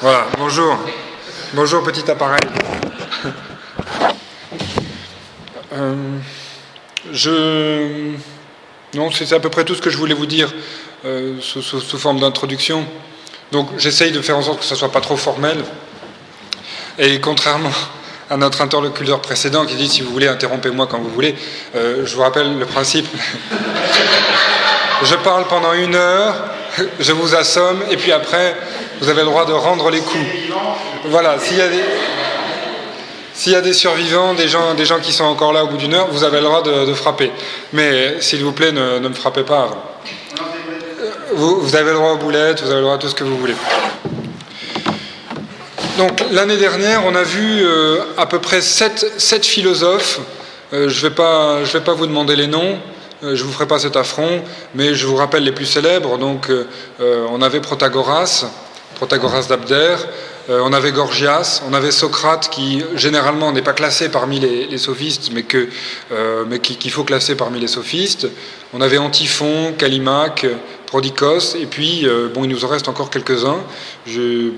Voilà, bonjour. Bonjour, petit appareil. Euh, je. Non, c'est à peu près tout ce que je voulais vous dire euh, sous, forme d'introduction. Donc, j'essaye de faire en sorte que ça ne soit pas trop formel. Et contrairement à notre interlocuteur précédent qui dit si vous voulez, interrompez-moi quand vous voulez, euh, je vous rappelle le principe. je parle pendant une heure, je vous assomme, et puis après, vous avez le droit de rendre les coups. Voilà, s'il y a des. Survivants, des gens, des gens qui sont encore là au bout d'une heure, vous avez le droit de, frapper. Mais s'il vous plaît, ne, me frappez pas. Vous, avez le droit aux boulettes, vous avez le droit à tout ce que vous voulez. Donc l'année dernière, on a vu euh, à peu près sept, philosophes. Euh, je ne vais, pas, vais pas vous demander les noms. Euh, je ne vous ferai pas cet affront, mais je vous rappelle les plus célèbres. Donc, on avait Protagoras, Protagoras d'Abder, euh, on avait Gorgias, on avait Socrate qui généralement n'est pas classé parmi les, sophistes, mais euh, qu'il faut classer parmi les sophistes. On avait Antiphon, Callimaque, Prodicos, et puis euh, bon, il nous en reste encore quelques-uns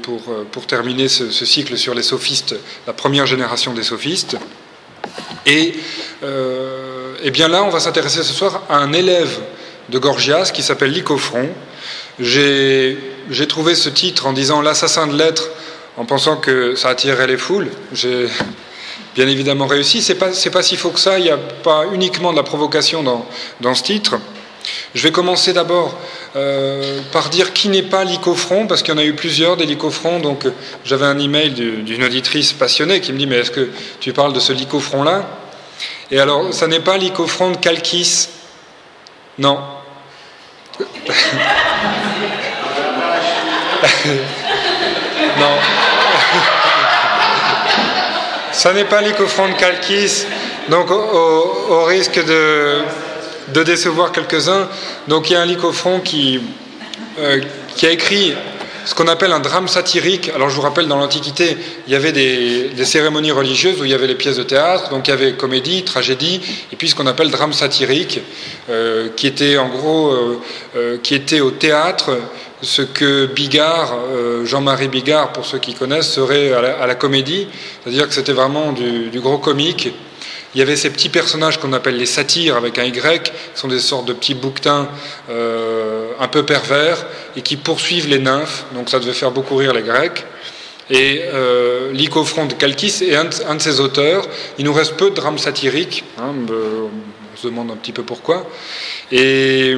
pour, pour terminer ce, cycle sur les sophistes, la première génération des sophistes. Et, et bien là, on va s'intéresser ce soir à un élève de Gorgias qui s'appelle Lycophron. J'ai trouvé ce titre en disant l'assassin de lettres en pensant que ça attirerait les foules. J'ai bien évidemment réussi. C'est pas, pas si faux que ça. Il n'y a pas uniquement de la provocation dans, dans ce titre. Je vais commencer d'abord euh, par dire qui n'est pas l'icofront, parce qu'il y en a eu plusieurs des licofronts. Donc j'avais un email d'une auditrice passionnée qui me dit Mais est-ce que tu parles de ce licofront-là Et alors, ça n'est pas l'icofront de Calquis? Non. Non. Ça n'est pas l'icofront de Calquis, donc au, risque de, de, décevoir quelques-uns. Donc il y a un lycophron qui, euh, qui a écrit ce qu'on appelle un drame satirique. Alors je vous rappelle, dans l'Antiquité, il y avait des, cérémonies religieuses où il y avait les pièces de théâtre, donc il y avait comédie, tragédie, et puis ce qu'on appelle drame satirique, euh, qui était en gros, euh, qui était au théâtre ce que Bigard, euh, Jean-Marie Bigard, pour ceux qui connaissent, serait à la, comédie, c'est-à-dire que c'était vraiment du, gros comique. Il y avait ces petits personnages qu'on appelle les satyres avec un Y, qui sont des sortes de petits bouquetins euh, un peu pervers et qui poursuivent les nymphes, donc ça devait faire beaucoup rire les Grecs. Et euh, Lycophron de Calchis est un de, ses auteurs. Il nous reste peu de drames satiriques, hein, on se demande un petit peu pourquoi. Et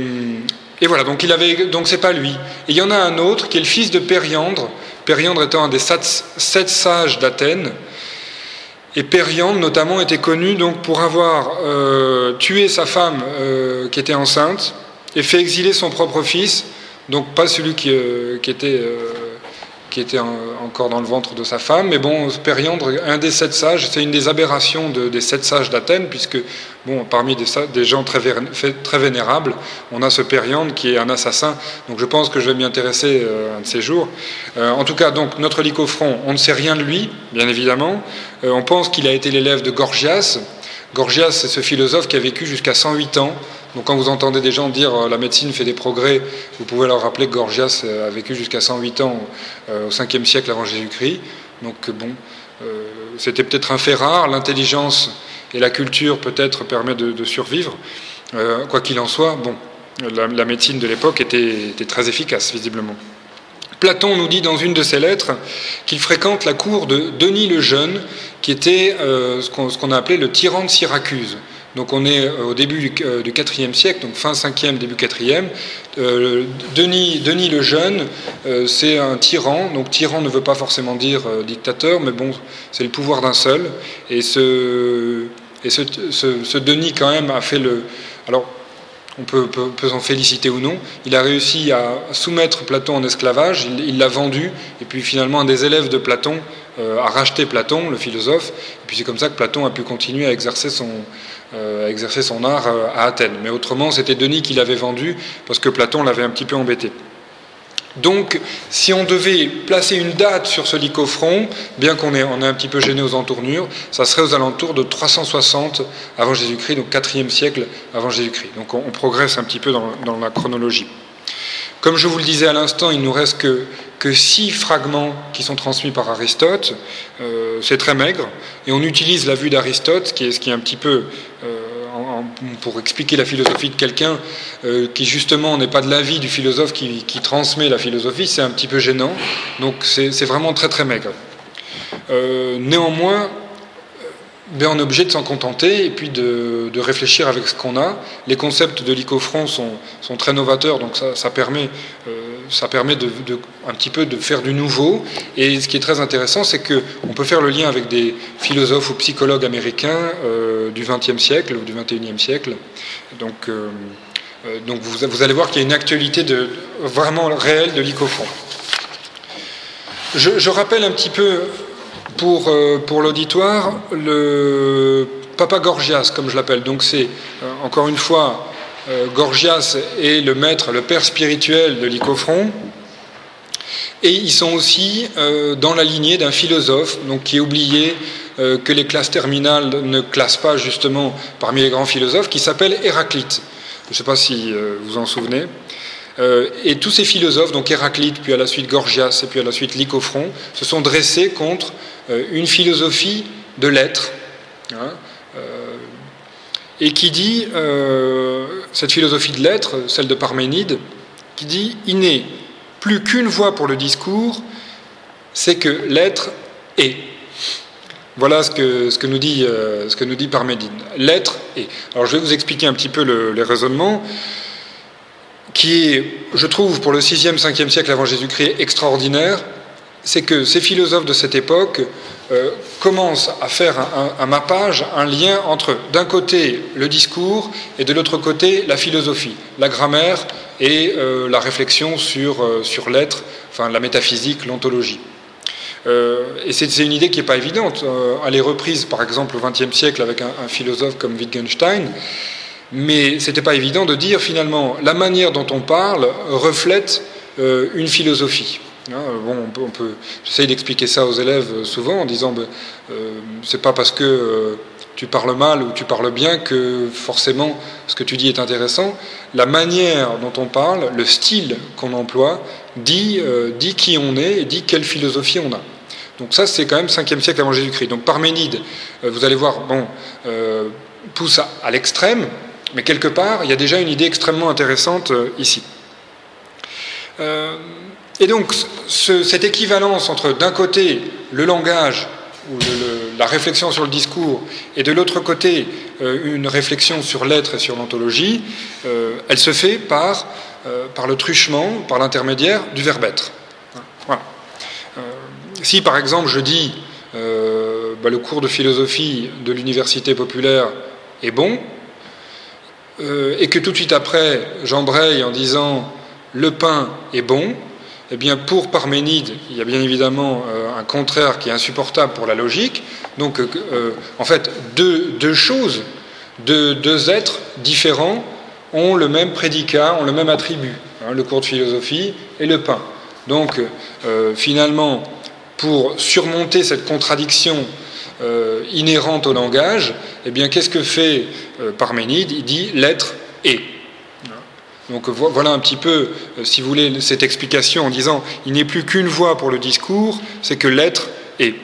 et voilà, donc il avait, donc c'est pas lui. Et il y en a un autre qui est le fils de Périandre, Périandre étant un des sept sages d'Athènes. Et Périandre, notamment, était connu donc pour avoir euh, tué sa femme euh, qui était enceinte et fait exiler son propre fils, donc pas celui qui, euh, était qui était encore dans le ventre de sa femme. Mais bon, Périandre, un des sept sages, c'est une des aberrations des sept sages d'Athènes, puisque bon, parmi des, gens très, vénérables, on a ce Périandre qui est un assassin. Donc je pense que je vais m'y intéresser euh, un de ces jours. Euh, en tout cas, donc notre lycophron, on ne sait rien de lui, bien évidemment. Euh, on pense qu'il a été l'élève de Gorgias. Gorgias, c'est ce philosophe qui a vécu jusqu'à 108 ans. Donc quand vous entendez des gens dire la médecine fait des progrès, vous pouvez leur rappeler que Gorgias a vécu jusqu'à 108 ans au 5e siècle avant Jésus-Christ. Donc bon, c'était peut-être un fait rare, l'intelligence et la culture peut-être permettent de, survivre. quoi qu'il en soit, bon, la, médecine de l'époque était, très efficace, visiblement. Platon nous dit dans une de ses lettres qu'il fréquente la cour de Denis le Jeune, qui était ce qu'on a appelé le tyran de Syracuse. Donc on est euh, au début du euh, IVe siècle, donc fin 5e, début 4e. Euh, Denis, Denis le Jeune, c'est un tyran. Donc tyran ne veut pas forcément dire dictateur, mais bon, c'est le pouvoir d'un seul. Et ce, et ce, Denis quand même a fait le... Alors, on peut, peut, s'en féliciter ou non, il a réussi à soumettre Platon en esclavage, il l'a vendu, et puis finalement un des élèves de Platon a racheté Platon, le philosophe, et puis c'est comme ça que Platon a pu continuer à exercer son, euh, art euh, à Athènes. Mais autrement, c'était Denis qui l'avait vendu parce que Platon l'avait un petit peu embêté. Donc, si on devait placer une date sur ce lycophron, bien qu'on on est un petit peu gêné aux entournures, ça serait aux alentours de 360 avant Jésus-Christ, donc 4e siècle avant Jésus-Christ. Donc, on, progresse un petit peu dans, la chronologie. Comme je vous le disais à l'instant, il nous reste que, six fragments qui sont transmis par Aristote. Euh, c'est très maigre. Et on utilise la vue d'Aristote, qui est ce qui est un petit peu pour expliquer la philosophie de quelqu'un euh, qui justement n'est pas de l'avis du philosophe qui, transmet la philosophie, c'est un petit peu gênant. Donc c'est vraiment très très maigre. Euh, néanmoins, ben, on est obligé de s'en contenter et puis de, réfléchir avec ce qu'on a. Les concepts de l'icofront sont, très novateurs, donc ça, permet, euh, ça permet de, un petit peu de faire du nouveau. Et ce qui est très intéressant, c'est qu'on peut faire le lien avec des philosophes ou psychologues américains euh, du XXe siècle ou du XXIe siècle. Donc, euh, donc vous, vous, allez voir qu'il y a une actualité de, vraiment réelle de l'icofront. Je, rappelle un petit peu pour, euh, pour l'auditoire le Papa Gorgias, comme je l'appelle. Donc c'est, euh, encore une fois, euh, Gorgias est le maître, le père spirituel de l'Icofront. Et ils sont aussi dans la lignée d'un philosophe donc, qui est oublié, que les classes terminales ne classent pas justement parmi les grands philosophes, qui s'appelle Héraclite. Je ne sais pas si vous en souvenez. et tous ces philosophes, donc Héraclite, puis à la suite Gorgias, et puis à la suite Lycophron, se sont dressés contre euh, une philosophie de l'être, hein, euh, et qui dit, euh, cette philosophie de l'être, celle de Parménide, qui dit, il n'est plus qu'une voie pour le discours, c'est que l'être est. Voilà ce que, ce que, nous, dit, ce que nous dit Parménide. L'être est. Alors je vais vous expliquer un petit peu le, les raisonnements, qui est, je trouve, pour le 6e, 5e siècle avant Jésus-Christ, extraordinaire c'est que ces philosophes de cette époque euh, commencent à faire un, mappage, un lien entre d'un côté le discours et de l'autre côté la philosophie, la grammaire et euh, la réflexion sur, euh, sur l'être, enfin la métaphysique, l'ontologie. et c'est une idée qui n'est pas évidente. elle est reprise par exemple au XXe siècle avec un, un philosophe comme Wittgenstein, mais ce n'était pas évident de dire finalement la manière dont on parle reflète une philosophie. Hein, on peut, j'essaye d'expliquer ça aux élèves euh, souvent en disant ben, euh, c'est pas parce que euh, tu parles mal ou tu parles bien que forcément ce que tu dis est intéressant. La manière dont on parle, le style qu'on emploie, dit, dit qui on est et dit quelle philosophie on a. Donc ça, c'est quand même 5e siècle avant Jésus-Christ. Donc Parménide, vous allez voir, bon, pousse à l'extrême, mais quelque part, il y a déjà une idée extrêmement intéressante ici. Et donc, cette équivalence entre d'un côté le langage ou la réflexion sur le discours et de l'autre côté euh, une réflexion sur l'être et sur l'ontologie, euh, elle se fait par, euh, par le truchement, par l'intermédiaire du verbe être. si par exemple je dis bah, le cours de philosophie de l'université populaire est bon, et que tout de suite après j'embraye en disant le pain est bon, eh bien, pour Parménide, il y a bien évidemment euh, un contraire qui est insupportable pour la logique. Donc, euh, euh, en fait, deux, choses, deux, êtres différents ont le même prédicat, ont le même attribut, hein, le cours de philosophie et le pain. Donc, finalement, pour surmonter cette contradiction inhérente au langage, eh bien, qu'est-ce que fait Parménide? Il dit l'être est. Donc voilà un petit peu, euh, si vous voulez, cette explication en disant il n'est plus qu'une voie pour le discours, c'est que l'être est.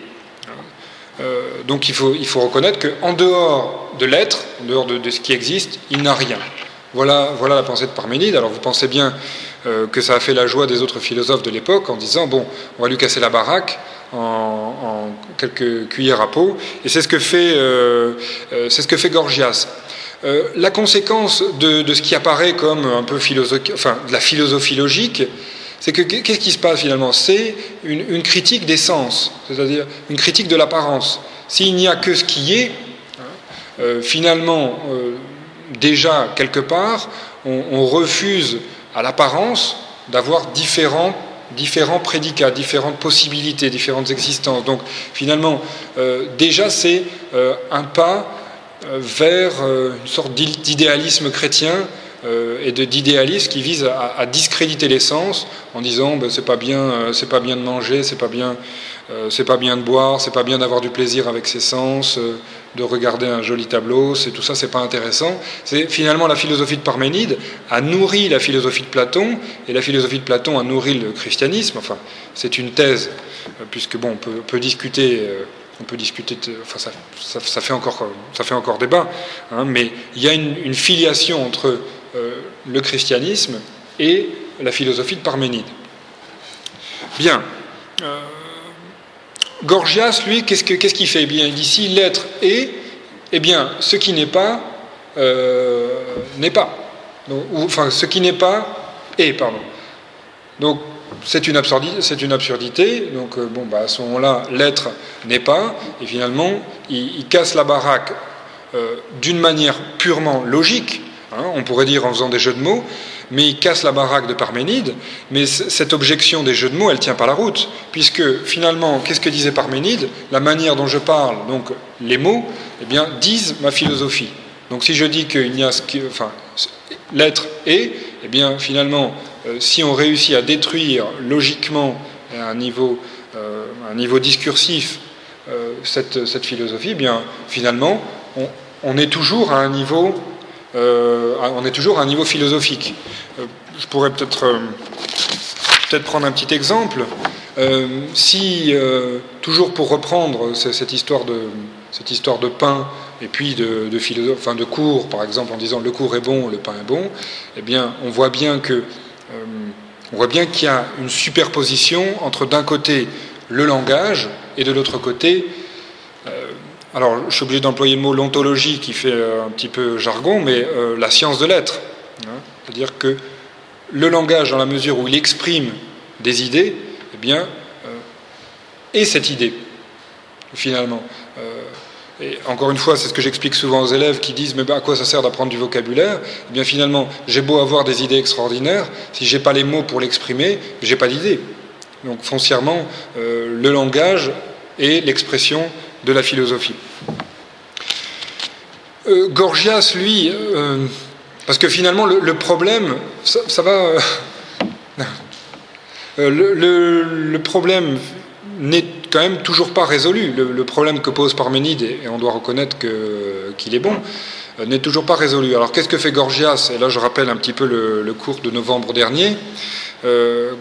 Euh, donc il faut, il faut reconnaître qu'en dehors de l'être, en dehors de, ce qui existe, il n'a rien. Voilà, la pensée de Parménide. Alors vous pensez bien euh, que ça a fait la joie des autres philosophes de l'époque en disant bon, on va lui casser la baraque en, quelques cuillères à peau. Et c'est ce c'est ce que fait Gorgias. Euh, la conséquence de, ce qui apparaît comme un peu enfin, de la philosophie logique, c'est que qu'est-ce qui se passe finalement? C'est une, critique des sens, c'est-à-dire une critique de l'apparence. S'il n'y a que ce qui est, hein, euh, finalement, euh, déjà quelque part, on, refuse à l'apparence d'avoir différents, différents prédicats, différentes possibilités, différentes existences. Donc finalement, déjà c'est un pas vers euh, une sorte d'idéalisme chrétien et d'idéalisme qui vise à, discréditer les sens en disant ben, c'est pas bien, c'est pas bien de manger, c'est pas bien, c'est pas bien de boire, c'est pas bien d'avoir du plaisir avec ses sens, de regarder un joli tableau, c'est tout ça, c'est pas intéressant. C'est finalement la philosophie de Parménide a nourri la philosophie de Platon et la philosophie de Platon a nourri le christianisme. Enfin, c'est une thèse puisque bon, on peut, discuter. On peut discuter, enfin ça, ça, fait encore, ça fait encore débat, hein, mais il y a une, filiation entre euh, le christianisme et la philosophie de Parménide. Bien. Euh, Gorgias, lui, qu'est-ce qu'il fait? Eh bien, Il dit l'être est, eh bien, ce qui n'est pas, euh, n'est pas. enfin, ce qui n'est pas est, pardon. Donc, c'est une, absurdité, Donc, euh, bon, bah, à ce moment-là, l'être n'est pas, et finalement, il, casse la baraque euh, d'une manière purement logique, hein, on pourrait dire en faisant des jeux de mots, mais il casse la baraque de Parménide, mais cette objection des jeux de mots, elle tient pas la route, puisque finalement, qu'est-ce que disait Parménide? La manière dont je parle, donc les mots, eh bien, disent ma philosophie. Donc si je dis qu'il n'y a enfin, l'être est, eh bien, finalement, si on réussit à détruire logiquement à un niveau, euh, un niveau discursif euh, cette, cette, philosophie, eh bien, finalement, on, est toujours à un niveau euh, on est toujours un niveau philosophique. Euh, je pourrais peut-être euh, peut prendre un petit exemple. si, toujours pour reprendre cette histoire de, cette histoire de pain et puis de, philosophe, de cours, par exemple, en disant le cours est bon, le pain est bon, eh bien, on voit bien que on voit bien qu'il y a une superposition entre d'un côté le langage et de l'autre côté alors je suis obligé d'employer le mot l'ontologie qui fait euh, un petit peu jargon, mais euh, la science de l'être. Hein. C'est-à-dire que le langage, dans la mesure où il exprime des idées, eh bien, euh, est cette idée, finalement. Encore une fois, c'est ce que j'explique souvent aux élèves qui disent Mais ben, à quoi ça sert d'apprendre du vocabulaire? Eh bien, finalement, j'ai beau avoir des idées extraordinaires, si j'ai pas les mots pour l'exprimer, j'ai pas d'idée. Donc, foncièrement, le langage est l'expression de la philosophie. Euh, Gorgias, lui, euh, parce que finalement le, problème, ça, va, euh, le, problème n'est quand même toujours pas résolu. Le, problème que pose Parménide, et on doit reconnaître qu'il est bon, n'est toujours pas résolu. Alors qu'est-ce que fait Gorgias Et là je rappelle un petit peu le, cours de novembre dernier.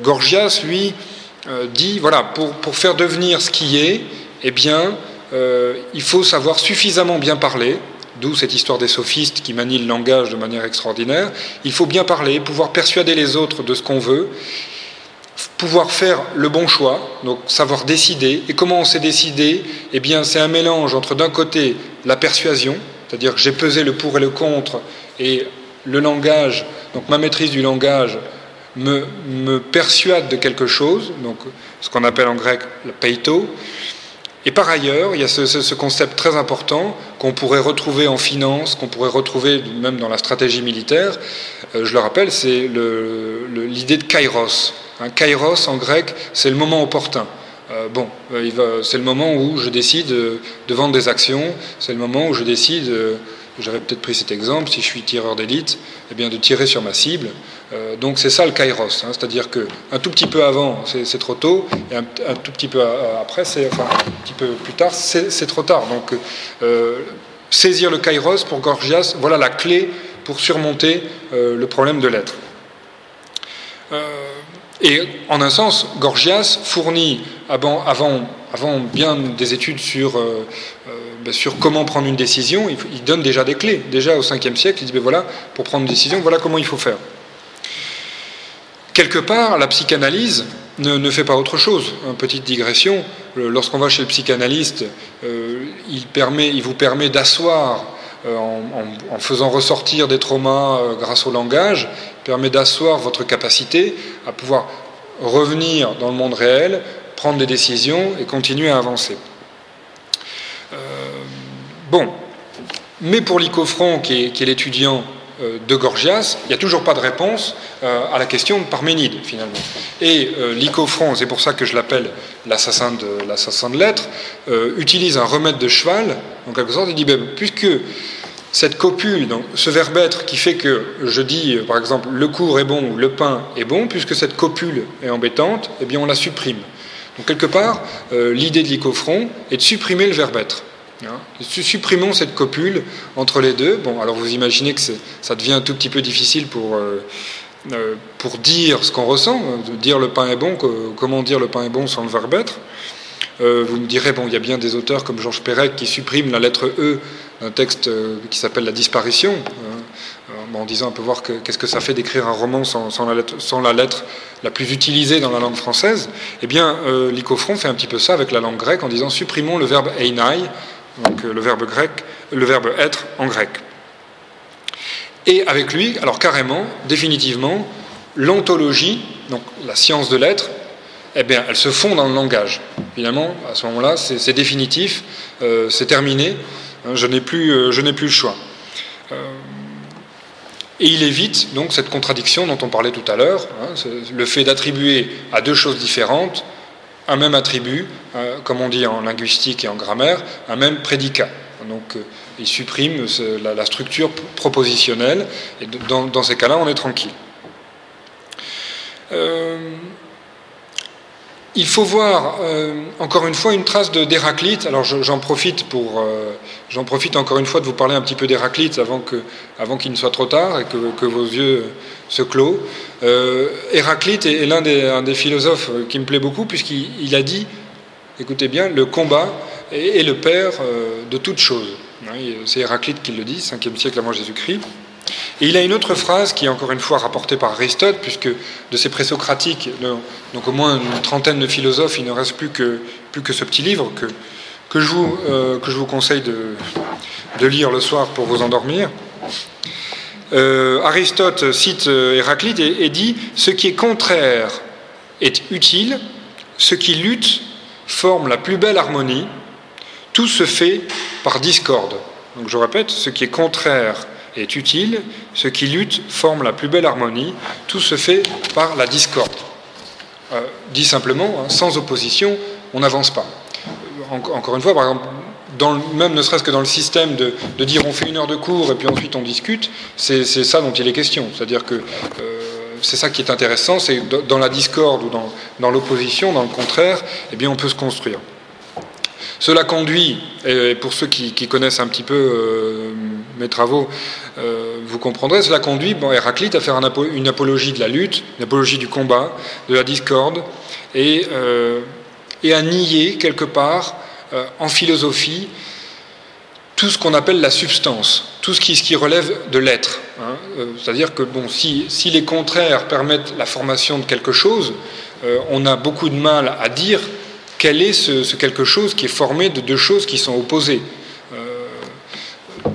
Gorgias, lui, dit, voilà, pour, pour, faire devenir ce qui est, eh bien, euh, il faut savoir suffisamment bien parler, d'où cette histoire des sophistes qui manient le langage de manière extraordinaire. Il faut bien parler, pouvoir persuader les autres de ce qu'on veut, pouvoir faire le bon choix, donc savoir décider. Et comment on s'est décidé? Eh bien, c'est un mélange entre d'un côté la persuasion, c'est-à-dire que j'ai pesé le pour et le contre, et le langage, donc ma maîtrise du langage, me, persuade de quelque chose, donc ce qu'on appelle en grec le peito, et par ailleurs, il y a ce, concept très important qu'on pourrait retrouver en finance, qu'on pourrait retrouver même dans la stratégie militaire. Euh, je le rappelle, c'est l'idée de kairos. Kairos en grec, c'est le moment opportun. Euh, bon, euh, c'est le moment où je décide de vendre des actions, c'est le moment où je décide j'aurais peut-être pris cet exemple, si je suis tireur d'élite, eh bien de tirer sur ma cible. Euh, donc c'est ça le kairos, hein, c'est-à-dire qu'un tout petit peu avant, c'est trop tôt, et un, tout petit peu après, enfin un petit peu plus tard, c'est trop tard. Donc euh, saisir le kairos pour Gorgias, voilà la clé pour surmonter euh, le problème de l'être. et en un sens, Gorgias fournit avant, avant, bien des études sur ben, sur comment prendre une décision, il, donne déjà des clés. Déjà au 5e siècle, il dit ben voilà, pour prendre une décision, voilà comment il faut faire. Quelque part, la psychanalyse ne, fait pas autre chose. Petite digression, lorsqu'on va chez le psychanalyste, euh, il, permet, il vous permet d'asseoir, euh, en, faisant ressortir des traumas euh, grâce au langage, permet d'asseoir votre capacité à pouvoir revenir dans le monde réel, prendre des décisions et continuer à avancer. Bon, mais pour Lycophron, qui est, l'étudiant euh, de Gorgias, il n'y a toujours pas de réponse euh, à la question de Parménide, finalement. Et euh, Lycophron, c'est pour ça que je l'appelle l'assassin de, de lettres, utilise un remède de cheval, en quelque sorte, il dit, ben, puisque cette copule, donc ce verbe être qui fait que je dis, par exemple, le cours est bon ou le pain est bon, puisque cette copule est embêtante, eh bien on la supprime. Donc quelque part, euh, l'idée de l'icofront est de supprimer le verbe être. Hein. Supprimons cette copule entre les deux. Bon, alors vous imaginez que ça devient un tout petit peu difficile pour, euh, euh, dire ce qu'on ressent, de dire le pain est bon, comment dire le pain est bon sans le verbe être. vous me direz, bon, il y a bien des auteurs comme Georges Perec qui suppriment la lettre E d'un texte qui s'appelle La disparition, hein, en disant un peu voir qu'est-ce que ça fait d'écrire un roman sans, la lettre, la plus utilisée dans la langue française. Eh bien, euh, fait un petit peu ça avec la langue grecque en disant supprimons le verbe einai, donc euh, le verbe grec, le verbe être en grec. Et avec lui, alors carrément, définitivement, l'ontologie, donc la science de l'être, eh bien, elle se fond dans le langage. Finalement, à ce moment-là, c'est définitif, euh, c'est terminé, hein, je n'ai plus, plus, le choix. Et il évite donc cette contradiction dont on parlait tout à l'heure, hein, le fait d'attribuer à deux choses différentes un même attribut, euh, comme on dit en linguistique et en grammaire, un même prédicat. Donc euh, il supprime la, structure propositionnelle, et dans, ces cas-là, on est tranquille. Euh, il faut voir, euh, encore une fois, une trace d'Héraclite. Alors j'en profite, pour, j'en profite encore une fois de vous parler un petit peu d'Héraclite avant, qu'il ne soit trop tard et que, vos yeux se clôt. Euh, Héraclite est, l'un des, philosophes qui me plaît beaucoup puisqu'il a dit, écoutez bien, le combat est, le père de toute chose. C'est Héraclite qui le dit, 5e siècle avant Jésus-Christ. Et il a une autre phrase qui est encore une fois rapportée par Aristote, puisque de ces présocratiques, donc au moins une trentaine de philosophes, il ne reste plus que, plus que ce petit livre que, que, je, vous, euh, que je vous conseille de, lire le soir pour vous endormir. Euh, Aristote cite euh, Héraclite et, dit Ce qui est contraire est utile, ce qui lutte forme la plus belle harmonie, tout se fait par discorde. Donc je répète, ce qui est contraire est utile, ce qui lutte forme la plus belle harmonie, tout se fait par la discorde. Dit simplement, hein, sans opposition, on n'avance pas. Encore une fois, par exemple, même ne serait-ce que dans le système de, dire on fait une heure de cours et puis ensuite on discute, c'est ça dont il est question. C'est-à-dire que euh, c'est ça qui est intéressant, c'est dans la discorde ou dans, l'opposition, dans le contraire, eh bien on peut se construire. Cela conduit, et pour ceux qui, connaissent un petit peu euh, mes travaux, euh, vous comprendrez, cela conduit bon, Héraclite à faire une apologie de la lutte, une apologie du combat, de la discorde, et, et à nier quelque part en philosophie tout ce qu'on appelle la substance, tout ce qui, relève de l'être. Hein. C'est-à-dire que bon, si, les contraires permettent la formation de quelque chose, on a beaucoup de mal à dire quel est ce, quelque chose qui est formé de deux choses qui sont opposées euh,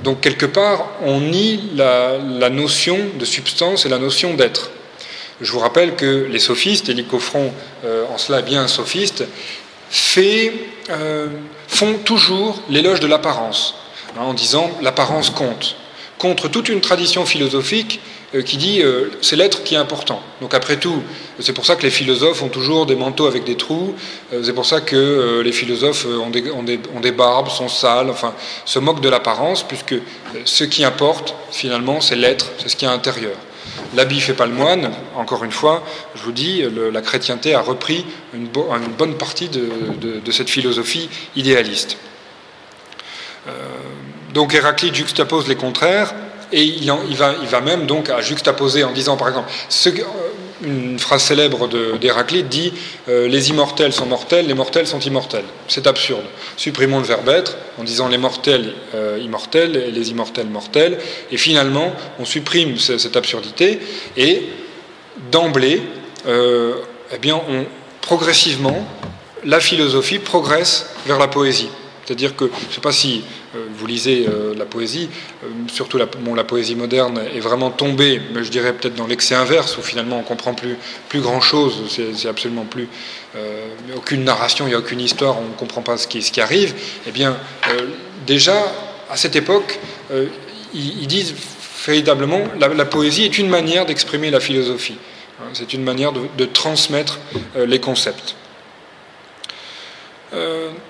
Donc quelque part, on nie la, notion de substance et la notion d'être. Je vous rappelle que les sophistes, et Lycophron euh, en cela bien sophiste, euh, font toujours l'éloge de l'apparence, hein, en disant l'apparence compte, contre toute une tradition philosophique euh, qui dit euh, c'est l'être qui est important. Donc après tout, c'est pour ça que les philosophes ont toujours des manteaux avec des trous, c'est pour ça que les philosophes ont des, ont, des, ont des, barbes, sont sales, enfin, se moquent de l'apparence, puisque ce qui importe, finalement, c'est l'être, c'est ce qui est intérieur. L'habit fait pas le moine, encore une fois, je vous dis, la chrétienté a repris une, bonne partie de, cette philosophie idéaliste. donc Héraclite juxtapose les contraires, et il, va, même donc à juxtaposer en disant, par exemple, une phrase célèbre d'Héraclite dit euh, Les immortels sont mortels, les mortels sont immortels. C'est absurde. Supprimons le verbe être en disant les mortels euh, immortels et les immortels mortels. Et finalement, on supprime cette absurdité et d'emblée, euh, eh progressivement, la philosophie progresse vers la poésie. C'est-à-dire que, je ne sais pas si euh, vous lisez euh, la poésie, euh, surtout la, poésie moderne est vraiment tombée, mais je dirais peut-être dans l'excès inverse, où finalement on comprend plus, grand-chose, c'est absolument plus aucune narration, il n'y a aucune histoire, on ne comprend pas ce qui, arrive. Eh bien, déjà, à cette époque, ils, disent véritablement, la, la poésie est une manière d'exprimer la philosophie. Hein, c'est une manière de transmettre les concepts.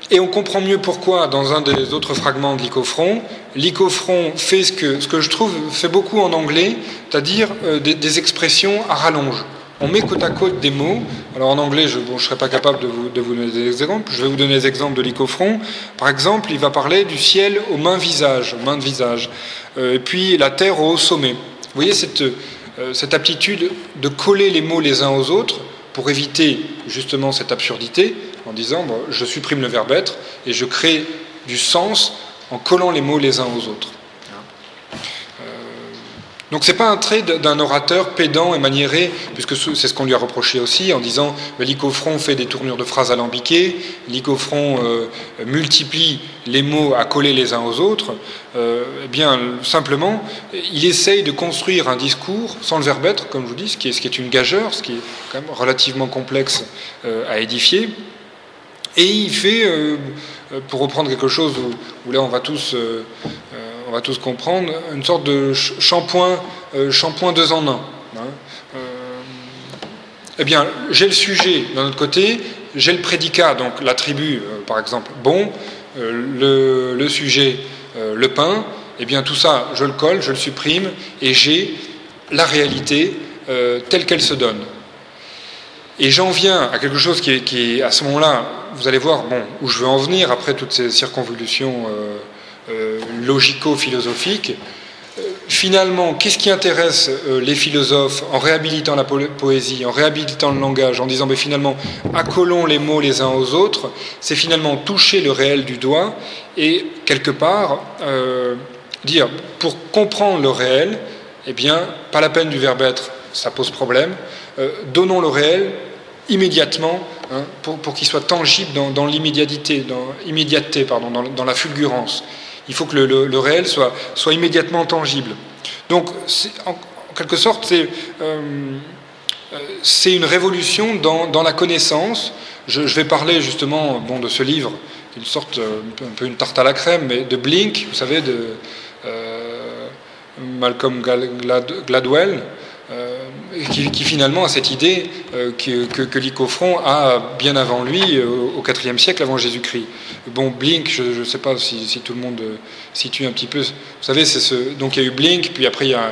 Et on comprend mieux pourquoi dans un des autres fragments de l'icofron. L'icofron fait ce que, ce que je trouve fait beaucoup en anglais, c'est-à-dire des, des expressions à rallonge on met côte à côte des mots. Alors en anglais, je ne serai pas capable de vous, donner des exemples. Je vais vous donner des exemples de l'icofront. Par exemple, il va parler du ciel aux mains visage, mains de visage, euh, et puis la terre au sommet. Vous voyez cette, euh, cette aptitude de coller les mots les uns aux autres pour éviter justement cette absurdité en disant je supprime le verbe être et je crée du sens en collant les mots les uns aux autres. Donc ce n'est pas un trait d'un orateur pédant et maniéré, puisque c'est ce qu'on lui a reproché aussi, en disant l'icofron fait des tournures de phrases alambiquées, l'icofron euh, multiplie les mots à coller les uns aux autres. Euh, eh bien, simplement, il essaye de construire un discours sans le verbe être, comme je vous dis, ce qui est, une gageure, ce qui est quand même relativement complexe euh, à édifier. Et il fait, pour reprendre quelque chose où, là on va tous on va tous comprendre, une sorte de shampoing, euh, deux en un. Hein. Euh, eh bien, j'ai le sujet d'un autre côté, j'ai le prédicat, donc l'attribut, euh, par exemple, bon, le, sujet, le pain, eh bien tout ça, je le colle, je le supprime, et j'ai la réalité telle qu'elle se donne. Et j'en viens à quelque chose qui est, qui à ce moment-là, vous allez voir, bon, où je veux en venir après toutes ces circonvolutions euh, logico-philosophique. Euh, finalement, qu'est-ce qui intéresse euh, les philosophes en réhabilitant la poésie, en réhabilitant le langage, en disant mais finalement, accolons les mots les uns aux autres, c'est finalement toucher le réel du doigt et quelque part dire pour comprendre le réel, eh bien, pas la peine du verbe être, ça pose problème. donnons le réel immédiatement hein, pour, qu'il soit tangible dans, l'immédiateté, dans, la fulgurance. Il faut que le, réel soit, soit, immédiatement tangible. Donc, en, quelque sorte, c'est euh, euh, une révolution dans, la connaissance. Je, vais parler justement bon, de ce livre, une sorte, euh, un peu une tarte à la crème, mais de Blink, vous savez, de Malcolm Gladwell, qui, finalement a cette idée euh, que, que, l'icofront a bien avant lui, euh, au IVe siècle avant Jésus-Christ. Bon, Blink, je ne sais pas si, tout le monde euh, situe un petit peu. Vous savez. Donc il y a eu Blink, puis après il y a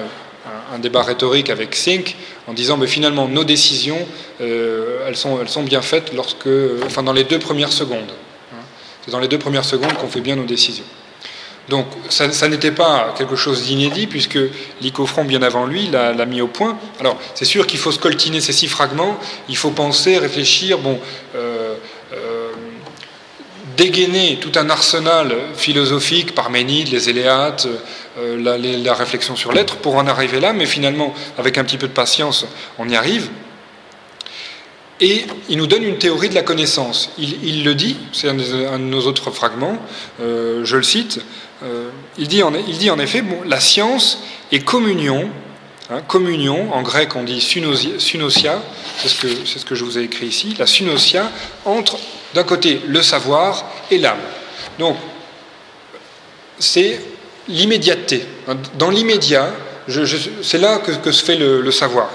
un, débat rhétorique avec Think en disant, mais finalement, nos décisions, elles, sont, elles sont bien faites lorsque, enfin, dans les deux premières secondes. Hein. C'est dans les deux premières secondes qu'on fait bien nos décisions. Donc ça, n'était pas quelque chose d'inédit puisque l'icofront bien avant lui l'a mis au point. Alors c'est sûr qu'il faut scoltiner ces six fragments, il faut penser, réfléchir, bon, euh, euh, dégainer tout un arsenal philosophique, Parménide, les Éléates, euh, la, réflexion sur l'être pour en arriver là, mais finalement avec un petit peu de patience on y arrive. Et il nous donne une théorie de la connaissance. Il, le dit, c'est un, de nos autres fragments, je le cite, euh, il, dit en, il, dit en, effet, la science est communion, hein, communion, en grec on dit ce, que, c'est ce que je vous ai écrit ici, la sunosia, entre d'un côté le savoir et l'âme. Donc, c'est l'immédiateté. Hein. Dans l'immédiat, c'est là que, se fait le, savoir.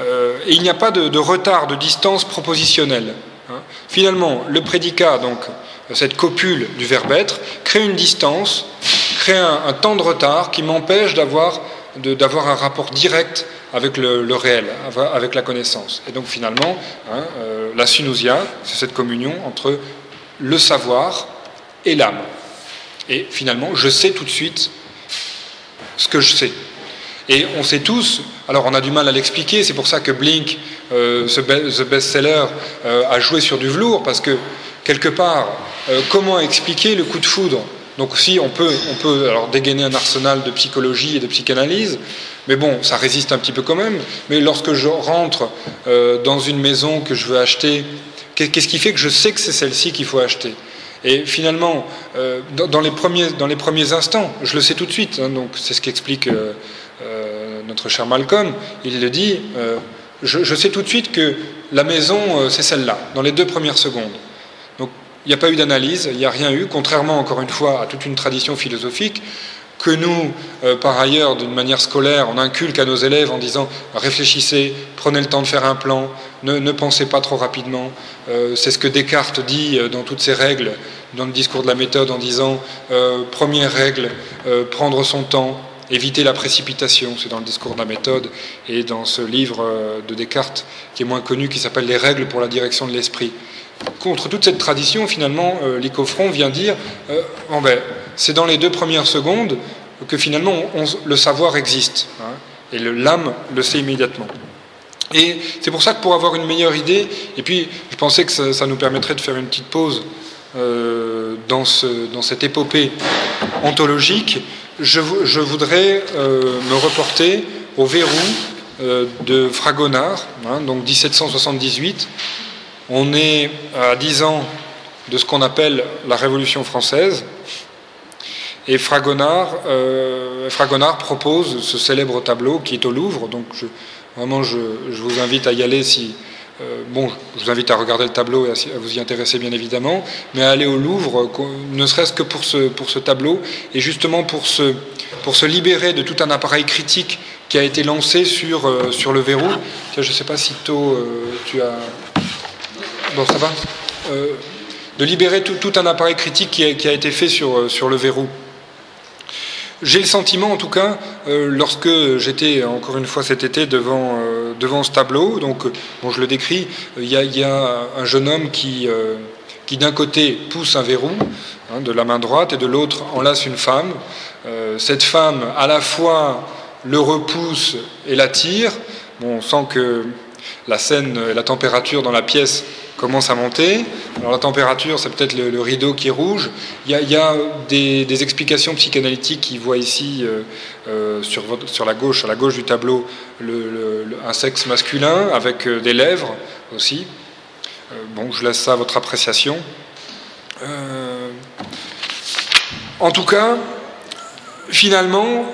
Euh, et il n'y a pas de, retard, de distance propositionnelle. Hein. Finalement, le prédicat, donc, cette copule du verbe être, crée une distance, crée un, temps de retard qui m'empêche d'avoir, un rapport direct avec le, réel, avec la connaissance. Et donc finalement, hein, euh, la synosia, c'est cette communion entre le savoir et l'âme. Et finalement, je sais tout de suite ce que je sais. Et on sait tous, alors on a du mal à l'expliquer, c'est pour ça que Blink, euh, ce best-seller, euh, a joué sur du velours, parce que quelque part, euh, comment expliquer le coup de foudre? Donc si on peut, on peut alors dégainer un arsenal de psychologie et de psychanalyse, mais bon, ça résiste un petit peu quand même. Mais lorsque je rentre dans une maison que je veux acheter, qu'est-ce qui fait que je sais que c'est celle-ci qu'il faut acheter? Et finalement, dans, les premiers, dans les premiers instants, je le sais tout de suite, hein, donc c'est ce qu'explique notre cher Malcolm, il le dit, je, sais tout de suite que la maison, c'est celle-là, dans les deux premières secondes. Il n'y a pas eu d'analyse, il n'y a rien eu, contrairement encore une fois à toute une tradition philosophique. que nous, euh, par ailleurs, d'une manière scolaire, on inculque à nos élèves en disant réfléchissez, prenez le temps de faire un plan, ne, pensez pas trop rapidement. Euh, c'est ce que Descartes dit euh, dans toutes ses règles, dans le discours de la méthode, en disant première règle, prendre son temps, éviter la précipitation. C'est dans le discours de la méthode et dans ce livre de Descartes qui est moins connu, qui s'appelle Les règles pour la direction de l'esprit contre toute cette tradition, finalement, euh, l'Icofront vient dire euh, ben, c'est dans les deux premières secondes que finalement le savoir existe. Hein, et l'âme le sait immédiatement. Et c'est pour ça que pour avoir une meilleure idée, et puis je pensais que ça, nous permettrait de faire une petite pause euh, dans, cette épopée ontologique, je, voudrais me reporter au verrou de Fragonard, hein, donc 1778, on est à 10 ans de ce qu'on appelle la Révolution française. Et Fragonard, euh, Fragonard, propose ce célèbre tableau qui est au Louvre. Donc vraiment, je, vous invite à y aller si. Euh, bon, je vous invite à regarder le tableau et à, vous y intéresser bien évidemment, mais à aller au Louvre, ne serait-ce que pour ce, tableau, et justement pour se, libérer de tout un appareil critique qui a été lancé sur, euh, le verrou. je ne sais pas si tôt tu as Bon, ça va euh, De libérer tout, un appareil critique qui a, été fait euh, sur le verrou. J'ai le sentiment, en tout cas, euh, lorsque j'étais, encore une fois cet été, devant, devant ce tableau, donc, bon, je le décris, il y, a, un jeune homme qui, qui d'un côté, pousse un verrou hein, de la main droite et de l'autre enlace une femme. cette femme, à la fois, le repousse et la tire. Bon, on sent que la scène, la température dans la pièce commence à monter. Alors la température, c'est peut-être le, rideau qui est rouge. Il y a, des, explications psychanalytiques qui voient ici euh, euh, sur, sur, la gauche, à la gauche du tableau, un sexe masculin avec euh, des lèvres aussi. bon, je laisse ça à votre appréciation. en tout cas, finalement,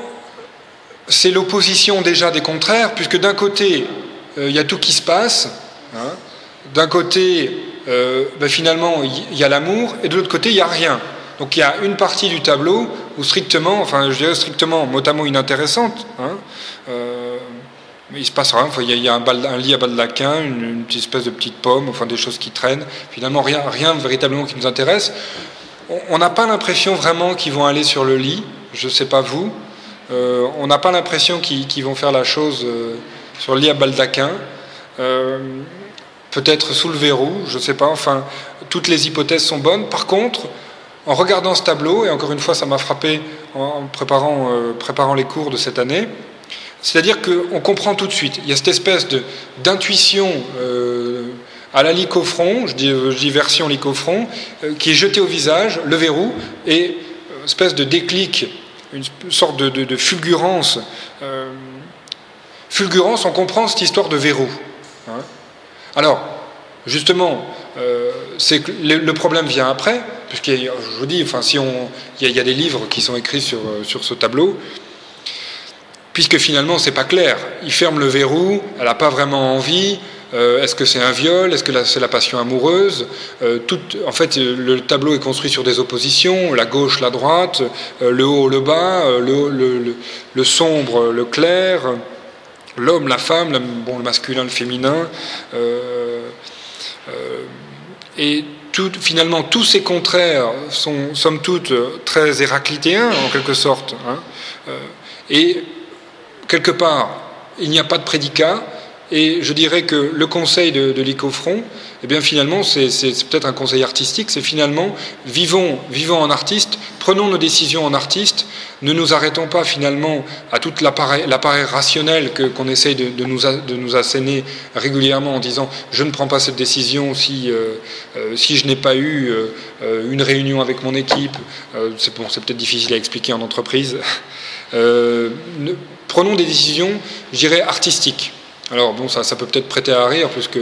c'est l'opposition déjà des contraires, puisque d'un côté, il y a tout qui se passe. Hein, d'un côté, euh, ben finalement, il y a l'amour, et de l'autre côté, il n'y a rien. Donc il y a une partie du tableau où strictement, enfin je dirais strictement, mot à mot inintéressante, hein, euh, il se passe rien, il y a, un, lit à laquin, une, une espèce de petite pomme, enfin des choses qui traînent, finalement rien, rien véritablement qui nous intéresse. On n'a pas l'impression vraiment qu'ils vont aller sur le lit, je ne sais pas vous, euh, on n'a pas l'impression qu'ils vont faire la chose sur le lit à baldaquin peut-être sous le verrou, je ne sais pas, enfin, toutes les hypothèses sont bonnes. Par contre, en regardant ce tableau, et encore une fois, ça m'a frappé en préparant, euh, préparant les cours de cette année, c'est-à-dire qu'on comprend tout de suite. Il y a cette espèce d'intuition euh, à la licofront, je dis, version licofront, euh, qui est jetée au visage, le verrou, et une espèce de déclic, une sorte de, fulgurance. fulgurance, on comprend cette histoire de verrou. Hein. Alors, justement, euh, c'est que le, problème vient après, puisque je vous dis, enfin, si on, il y, a des livres qui sont écrits sur, euh, sur ce tableau, puisque finalement c'est pas clair. Il ferme le verrou, elle n'a pas vraiment envie. Euh, est-ce que c'est un viol Est-ce que c'est la passion amoureuse tout, En fait, le tableau est construit sur des oppositions la gauche, la droite, le haut, le bas, le, le, le sombre, le clair l'homme, la femme, le, bon, le masculin, le féminin. Euh, euh, et finalement, tous ces contraires sont, somme toute, très héraclitéens, en quelque sorte. Hein. Euh, et, quelque part, il n'y a pas de prédicat, et je dirais que le conseil de, de l'Icofront, eh bien finalement, c'est peut-être un conseil artistique, c'est finalement, vivons, vivons en artiste, prenons nos décisions en artiste, ne nous arrêtons pas finalement à tout l'appareil rationnel qu'on essaye de, nous, nous asséner régulièrement en disant je ne prends pas cette décision si, euh, euh, je n'ai pas eu euh, une réunion avec mon équipe. c'est peut-être difficile à expliquer en entreprise. prenons des décisions, je dirais, artistiques. Alors bon, ça, peut peut-être prêter à rire, puisque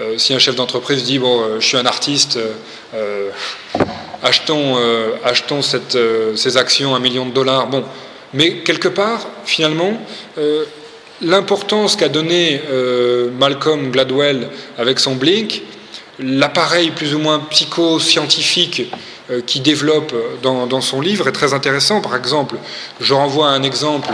euh, si un chef d'entreprise dit bon, euh, je suis un artiste, euh, achetons, ces actions à un million de dollars. Bon, mais quelque part, finalement, l'importance qu'a donné Malcolm Gladwell avec son Blink, l'appareil plus ou moins psychoscientifique qui développe dans, son livre est très intéressant. Par exemple, je renvoie à un exemple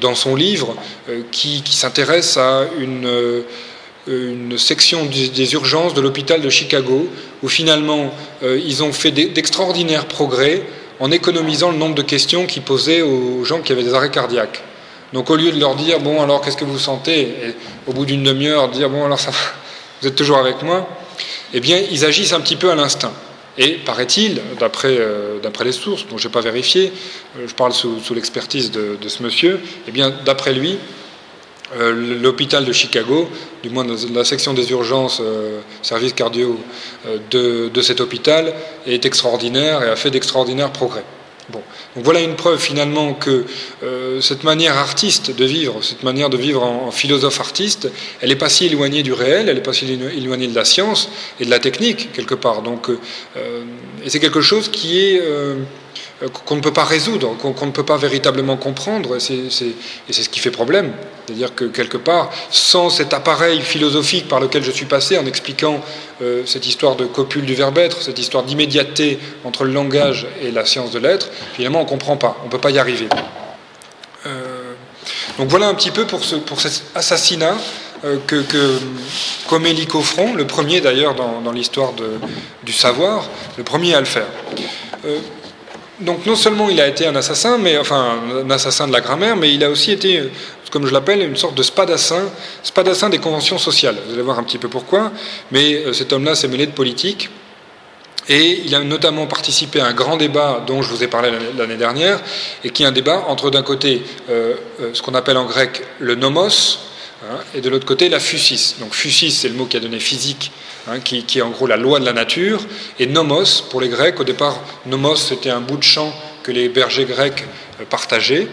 dans son livre euh, qui, s'intéresse à une, euh, section des urgences de l'hôpital de Chicago, où finalement ils ont fait d'extraordinaires progrès en économisant le nombre de questions qu'ils posaient aux gens qui avaient des arrêts cardiaques. Donc au lieu de leur dire, bon alors qu'est-ce que vous sentez? Et au bout d'une demi-heure, dire, bon alors ça vous êtes toujours avec moi Eh bien, ils agissent un petit peu à l'instinct. Et paraît-il, euh, d'après les sources, dont je n'ai pas vérifié, euh, je parle sous, l'expertise de, ce monsieur, eh bien, d'après lui, euh, l'hôpital de Chicago, du moins la section des urgences, service cardio de, cet hôpital, est extraordinaire et a fait d'extraordinaires progrès. Donc voilà une preuve finalement que euh, cette manière artiste de vivre, cette manière de vivre en, philosophe artiste, elle n'est pas si éloignée du réel, elle n'est pas si éloignée de la science et de la technique quelque part. Donc, euh, et c'est quelque chose qui est euh, euh, qu'on ne peut pas résoudre, qu'on ne peut pas véritablement comprendre, et c'est ce qui fait problème. C'est-à-dire que quelque part, sans cet appareil philosophique par lequel je suis passé, en expliquant euh, cette histoire de copule du verbe être, cette histoire d'immédiateté entre le langage et la science de l'être, finalement on ne comprend pas, on ne peut pas y arriver. Euh, donc voilà un petit peu pour, ce, pour cet assassinat que, que commet le premier d'ailleurs dans l'histoire du savoir, le premier à le faire donc non seulement il a été un assassin, mais enfin un assassin de la grammaire, mais il a aussi été, comme je l'appelle, une sorte de spadassin, spadassin des conventions sociales. Vous allez voir un petit peu pourquoi. Mais euh, cet homme-là s'est mêlé de politique. Et il a notamment participé à un grand débat dont je vous ai parlé l'année dernière, et qui est un débat entre d'un côté euh, euh, ce qu'on appelle en grec le nomos, hein, et de l'autre côté la fusis. Donc fusis, c'est le mot qui a donné physique Hein, qui, est en gros la loi de la nature, et nomos pour les Grecs. Au départ, nomos c'était un bout de champ que les bergers grecs euh, partageaient,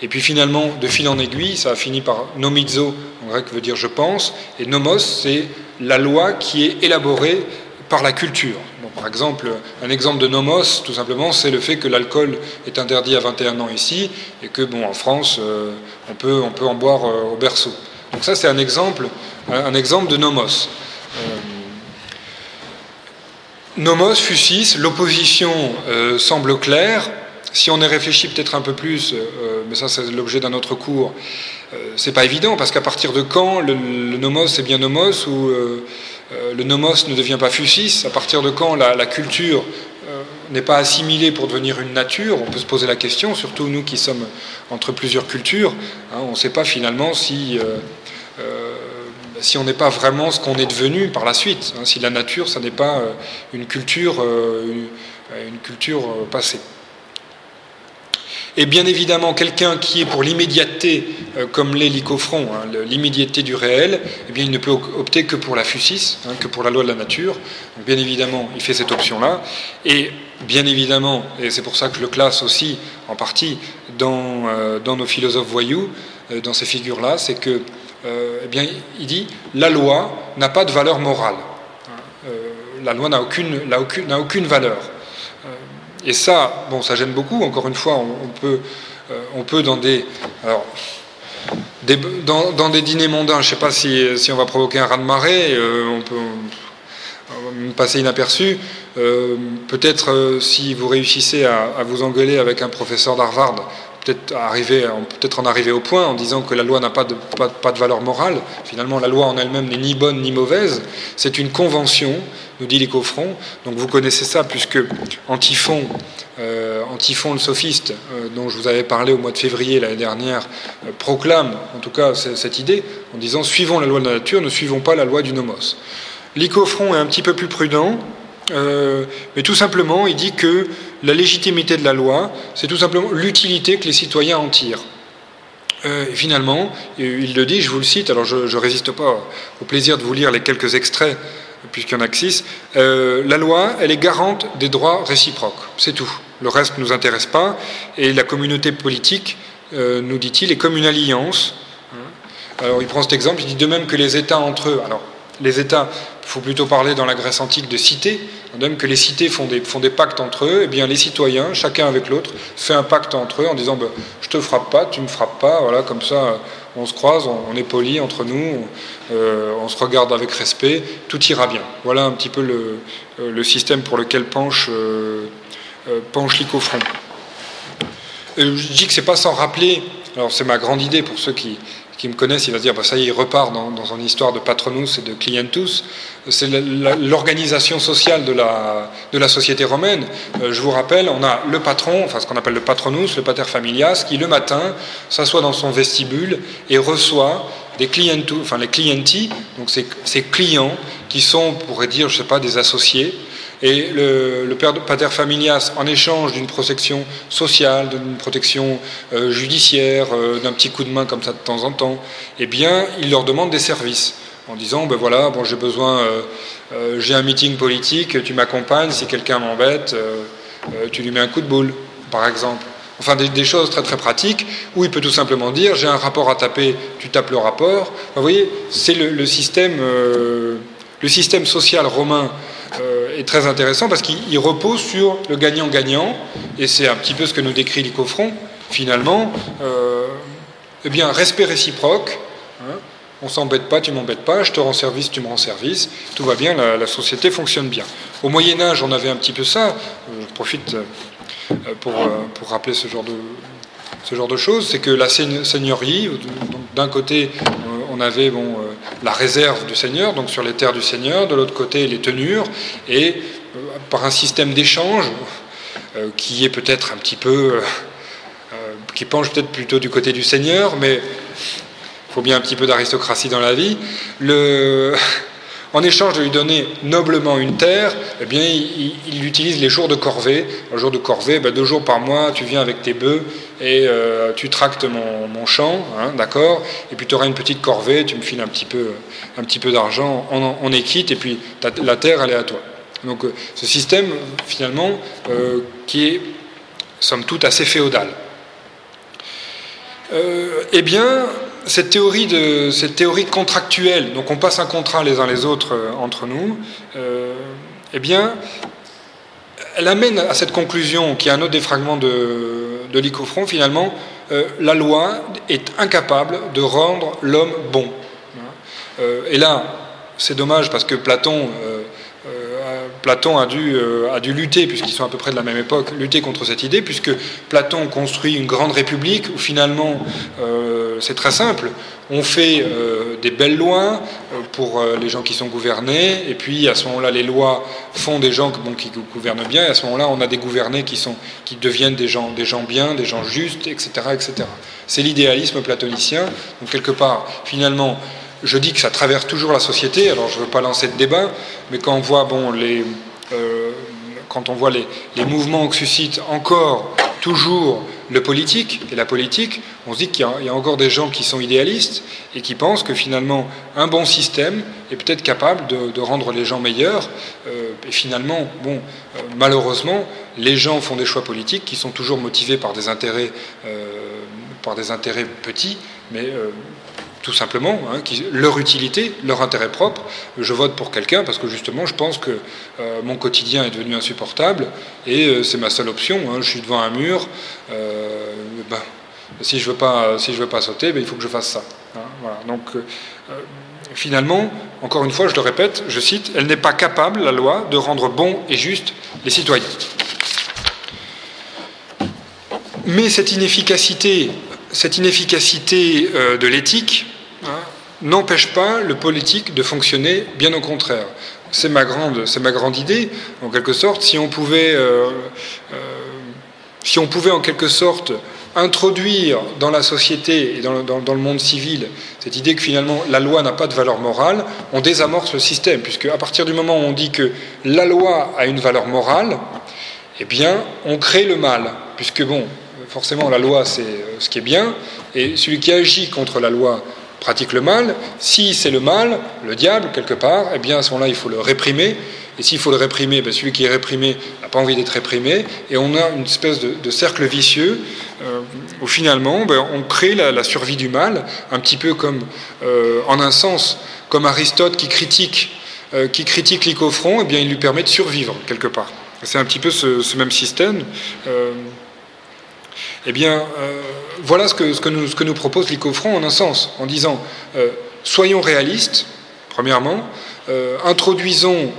et puis finalement, de fil en aiguille, ça a fini par nomizo, en grec veut dire je pense, et nomos c'est la loi qui est élaborée par la culture. par exemple, un exemple de nomos, tout simplement, c'est le fait que l'alcool est interdit à 21 ans ici, et que, bon, en France, euh, on, peut, on peut en boire euh, au berceau. Donc ça, c'est un exemple, de nomos. Nomos, Fusis, l'opposition euh, semble claire. Si on y réfléchit peut-être un peu plus, euh, mais ça c'est l'objet d'un autre cours, euh, c'est pas évident parce qu'à partir de quand le, nomos est bien nomos ou le nomos ne devient pas fusis? À partir de quand la, culture n'est pas assimilée pour devenir une nature On peut se poser la question, surtout nous qui sommes entre plusieurs cultures. Hein, on ne sait pas finalement si si on n'est pas vraiment ce qu'on est devenu par la suite, hein, si la nature, ça n'est pas euh, une culture, euh, une, culture euh, passée. Et bien évidemment, quelqu'un qui est pour l'immédiateté, comme l'est Lycophron, hein, l'immédiateté du réel, eh bien, il ne peut opter que pour la fusis, hein, que pour la loi de la nature. Bien évidemment, il fait cette option-là. Et bien évidemment, et c'est pour ça que je le classe aussi en partie dans, dans nos philosophes voyous, dans ces figures-là, c'est que euh, eh bien, il dit la loi n'a pas de valeur morale. Euh, la loi n'a aucune, aucune, aucune, valeur. Euh, et ça, bon, ça gêne beaucoup. Encore une fois, on, peut, on peut dans des, alors, dans, des dîners mondains, je ne sais pas si, si, on va provoquer un raz-de-marée, on peut passer inaperçu. Peut-être si vous réussissez à, vous engueuler avec un professeur d'Harvard peut-être arriver, peut-être en arriver au point en disant que la loi n'a pas de, valeur morale. Finalement, la loi en elle-même n'est ni bonne ni mauvaise. C'est une convention, nous dit Lycophron. Donc vous connaissez ça, puisque Antiphon, euh, Antiphon le sophiste, euh, dont je vous avais parlé au mois de février l'année dernière, euh, proclame en tout cas cette idée en disant suivons la loi de la nature, ne suivons pas la loi du nomos. Lycophron est un petit peu plus prudent. Euh, mais tout simplement, il dit que la légitimité de la loi, c'est tout simplement l'utilité que les citoyens en tirent. Euh, finalement, il le dit, je vous le cite, alors je ne résiste pas au plaisir de vous lire les quelques extraits, puisqu'il y en a que six. Euh, la loi, elle est garante des droits réciproques, c'est tout. Le reste ne nous intéresse pas. Et la communauté politique, nous dit-il, est comme une alliance. Alors il prend cet exemple, il dit de même que les États entre eux. Alors les États, il faut plutôt parler dans la Grèce antique de cité, même que les cités font des, font des pactes entre eux, et eh bien les citoyens, chacun avec l'autre, fait un pacte entre eux en disant ben, je te frappe pas, tu me frappes pas, voilà, comme ça on se croise, on, est poli entre nous, euh, on, se regarde avec respect, tout ira bien. Voilà un petit peu le, le système pour lequel penche, euh, penche l'icofront. je dis que c'est pas sans rappeler, alors c'est ma grande idée pour ceux qui, qui me connaissent, il va dire, bah, ça y est, il repart dans, dans son histoire de patronus et de clientus. C'est l'organisation sociale de la, de la société romaine. Euh, je vous rappelle, on a le patron, enfin ce qu'on appelle le patronus, le pater familias, qui le matin s'assoit dans son vestibule et reçoit des clientus, enfin les clienti, donc ces clients qui sont, on pourrait dire, je sais pas, des associés, et le, le pater familias, en échange d'une protection sociale, d'une protection euh, judiciaire, euh, d'un petit coup de main comme ça de temps en temps, eh bien, il leur demande des services en disant ben voilà, bon, j'ai besoin, euh, j'ai un meeting politique, tu m'accompagnes, si quelqu'un m'embête, tu lui mets un coup de boule, par exemple. Enfin, des, choses très très pratiques, où il peut tout simplement dire j'ai un rapport à taper, tu tapes le rapport. vous voyez, c'est le, système, le système social romain euh, est très intéressant parce qu'il repose sur le gagnant-gagnant, et c'est un petit peu ce que nous décrit l'icofront, finalement. Euh, eh bien, respect réciproque, hein, on s'embête pas, tu m'embêtes pas, je te rends service, tu me rends service, tout va bien, la, société fonctionne bien. Au Moyen Âge, on avait un petit peu ça, euh, je profite pour, pour rappeler ce genre de, ce genre de choses, c'est que la seigneurie, d'un côté, on avait euh, la réserve du seigneur, donc sur les terres du seigneur, de l'autre côté les tenures, et euh, par un système d'échange euh, qui est peut-être un petit peu, qui penche peut-être plutôt du côté du seigneur, mais il faut bien un petit peu d'aristocratie dans la vie. En échange de lui donner noblement une terre, eh bien, il, utilise les jours de corvée. Un jour de corvée, ben, deux jours par mois, tu viens avec tes bœufs et euh, tu tractes mon, champ, hein, d'accord? Et puis tu auras une petite corvée, tu me files un petit peu, un petit peu d'argent, on, est quitte, et puis la terre, elle est à toi. Donc euh, ce système, finalement, euh, qui est, somme toute, assez féodal. eh bien, cette théorie, de, cette théorie contractuelle, donc on passe un contrat les uns les autres euh, entre nous, euh, eh bien, elle amène à cette conclusion, qui est un autre des fragments de, de l'icofront, finalement, euh, la loi est incapable de rendre l'homme bon. et là, c'est dommage parce que Platon Platon a dû, euh, a dû lutter, puisqu'ils sont à peu près de la même époque, lutter contre cette idée, puisque Platon construit une grande république où finalement euh, c'est très simple. On fait euh, des belles lois pour les gens qui sont gouvernés, et puis à ce moment-là, les lois font des gens qui gouvernent bien, et à ce moment-là, on a des gouvernés qui, sont, qui deviennent des gens, des gens bien, des gens justes, etc. etc. C'est l'idéalisme platonicien. Donc quelque part, finalement, je dis que ça traverse toujours la société, alors je ne veux pas lancer de débat, mais quand on voit, bon, les, euh, quand on voit les, mouvements que suscite encore toujours le politique et la politique, on se dit qu'il y, a encore des gens qui sont idéalistes et qui pensent que finalement un bon système est peut-être capable de, rendre les gens meilleurs. Euh, et finalement, bon, euh, malheureusement, les gens font des choix politiques qui sont toujours motivés par des intérêts, par des intérêts petits, mais tout simplement, hein, leur utilité, leur intérêt propre. Je vote pour quelqu'un parce que justement, je pense que euh, mon quotidien est devenu insupportable et euh, c'est ma seule option. Hein. je suis devant un mur. Euh, ben, si je veux pas, si je veux pas sauter, ben, il faut que je fasse ça. Hein. Donc, finalement, encore une fois, je le répète, je cite, elle n'est pas capable, la loi, de rendre bon et juste les citoyens. Mais cette inefficacité, cette inefficacité de l'éthique, n'empêche pas le politique de fonctionner, bien au contraire. C'est ma grande, ma grande idée, en quelque sorte. Si on pouvait, euh, euh, si on pouvait en quelque sorte introduire dans la société et dans le, monde civil cette idée que finalement la loi n'a pas de valeur morale, on désamorce le système, puisque à partir du moment où on dit que la loi a une valeur morale, eh bien, on crée le mal, puisque bon, forcément la loi c'est euh, ce qui est bien, et celui qui agit contre la loi pratique le mal. Si c'est le mal, le diable, quelque part, eh bien à ce moment-là, il faut le réprimer. Et s'il faut le réprimer, ben, celui qui est réprimé n'a pas envie d'être réprimé. Et on a une espèce de, cercle vicieux euh, où finalement, ben, on crée la, survie du mal, un petit peu comme, euh, en un sens, comme Aristote qui critique qui critique l'icofront, eh bien, il lui permet de survivre quelque part. C'est un petit peu ce, même système. Eh bien, voilà ce que, nous, ce que, nous, propose l'icofront en un sens, en disant soyons réalistes, premièrement, introduisons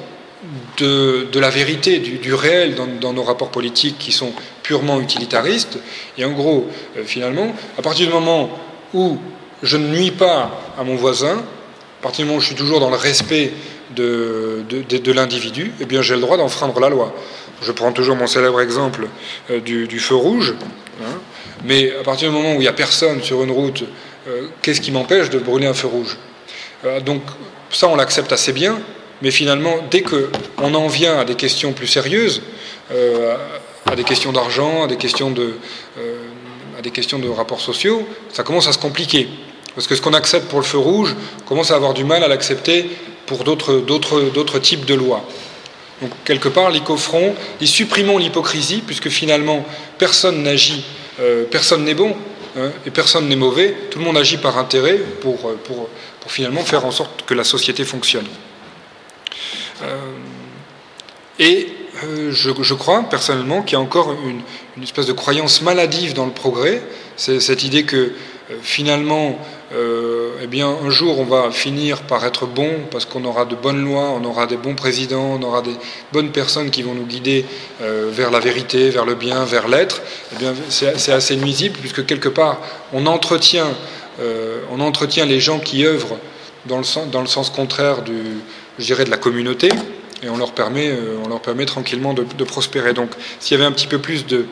de, la vérité, du, réel dans, nos rapports politiques qui sont purement utilitaristes. Et en gros, euh, finalement, à partir du moment où je ne nuis pas à mon voisin, à partir du moment où je suis toujours dans le respect de, de, l'individu, eh bien j'ai le droit d'enfreindre la loi. Je prends toujours mon célèbre exemple euh, du, feu rouge, hein. mais à partir du moment où il n'y a personne sur une route, euh, qu'est-ce qui m'empêche de brûler un feu rouge? Donc ça, on l'accepte assez bien, mais finalement, dès qu'on en vient à des questions plus sérieuses, euh, à des questions d'argent, à des questions de, euh, à des questions de rapports sociaux, ça commence à se compliquer. Parce que ce qu'on accepte pour le feu rouge, on commence à avoir du mal à l'accepter pour d'autres types de lois. Donc quelque part, l'icofront dit supprimons l'hypocrisie, puisque finalement personne n'agit, euh, personne n'est bon hein, et personne n'est mauvais, tout le monde agit par intérêt pour, pour finalement faire en sorte que la société fonctionne. Euh, et euh, je, crois personnellement qu'il y a encore une, espèce de croyance maladive dans le progrès. C'est cette idée que euh, eh bien, un jour, on va finir par être bon parce qu'on aura de bonnes lois, on aura des bons présidents, on aura des bonnes personnes qui vont nous guider vers la vérité, vers le bien, vers l'être. Eh bien, c'est assez nuisible puisque quelque part, on entretient, on entretient les gens qui œuvrent dans le sens, contraire du, je dirais, de la communauté, et on leur permet, euh, on leur permet tranquillement de, prospérer. Donc, s'il y avait un petit peu plus de,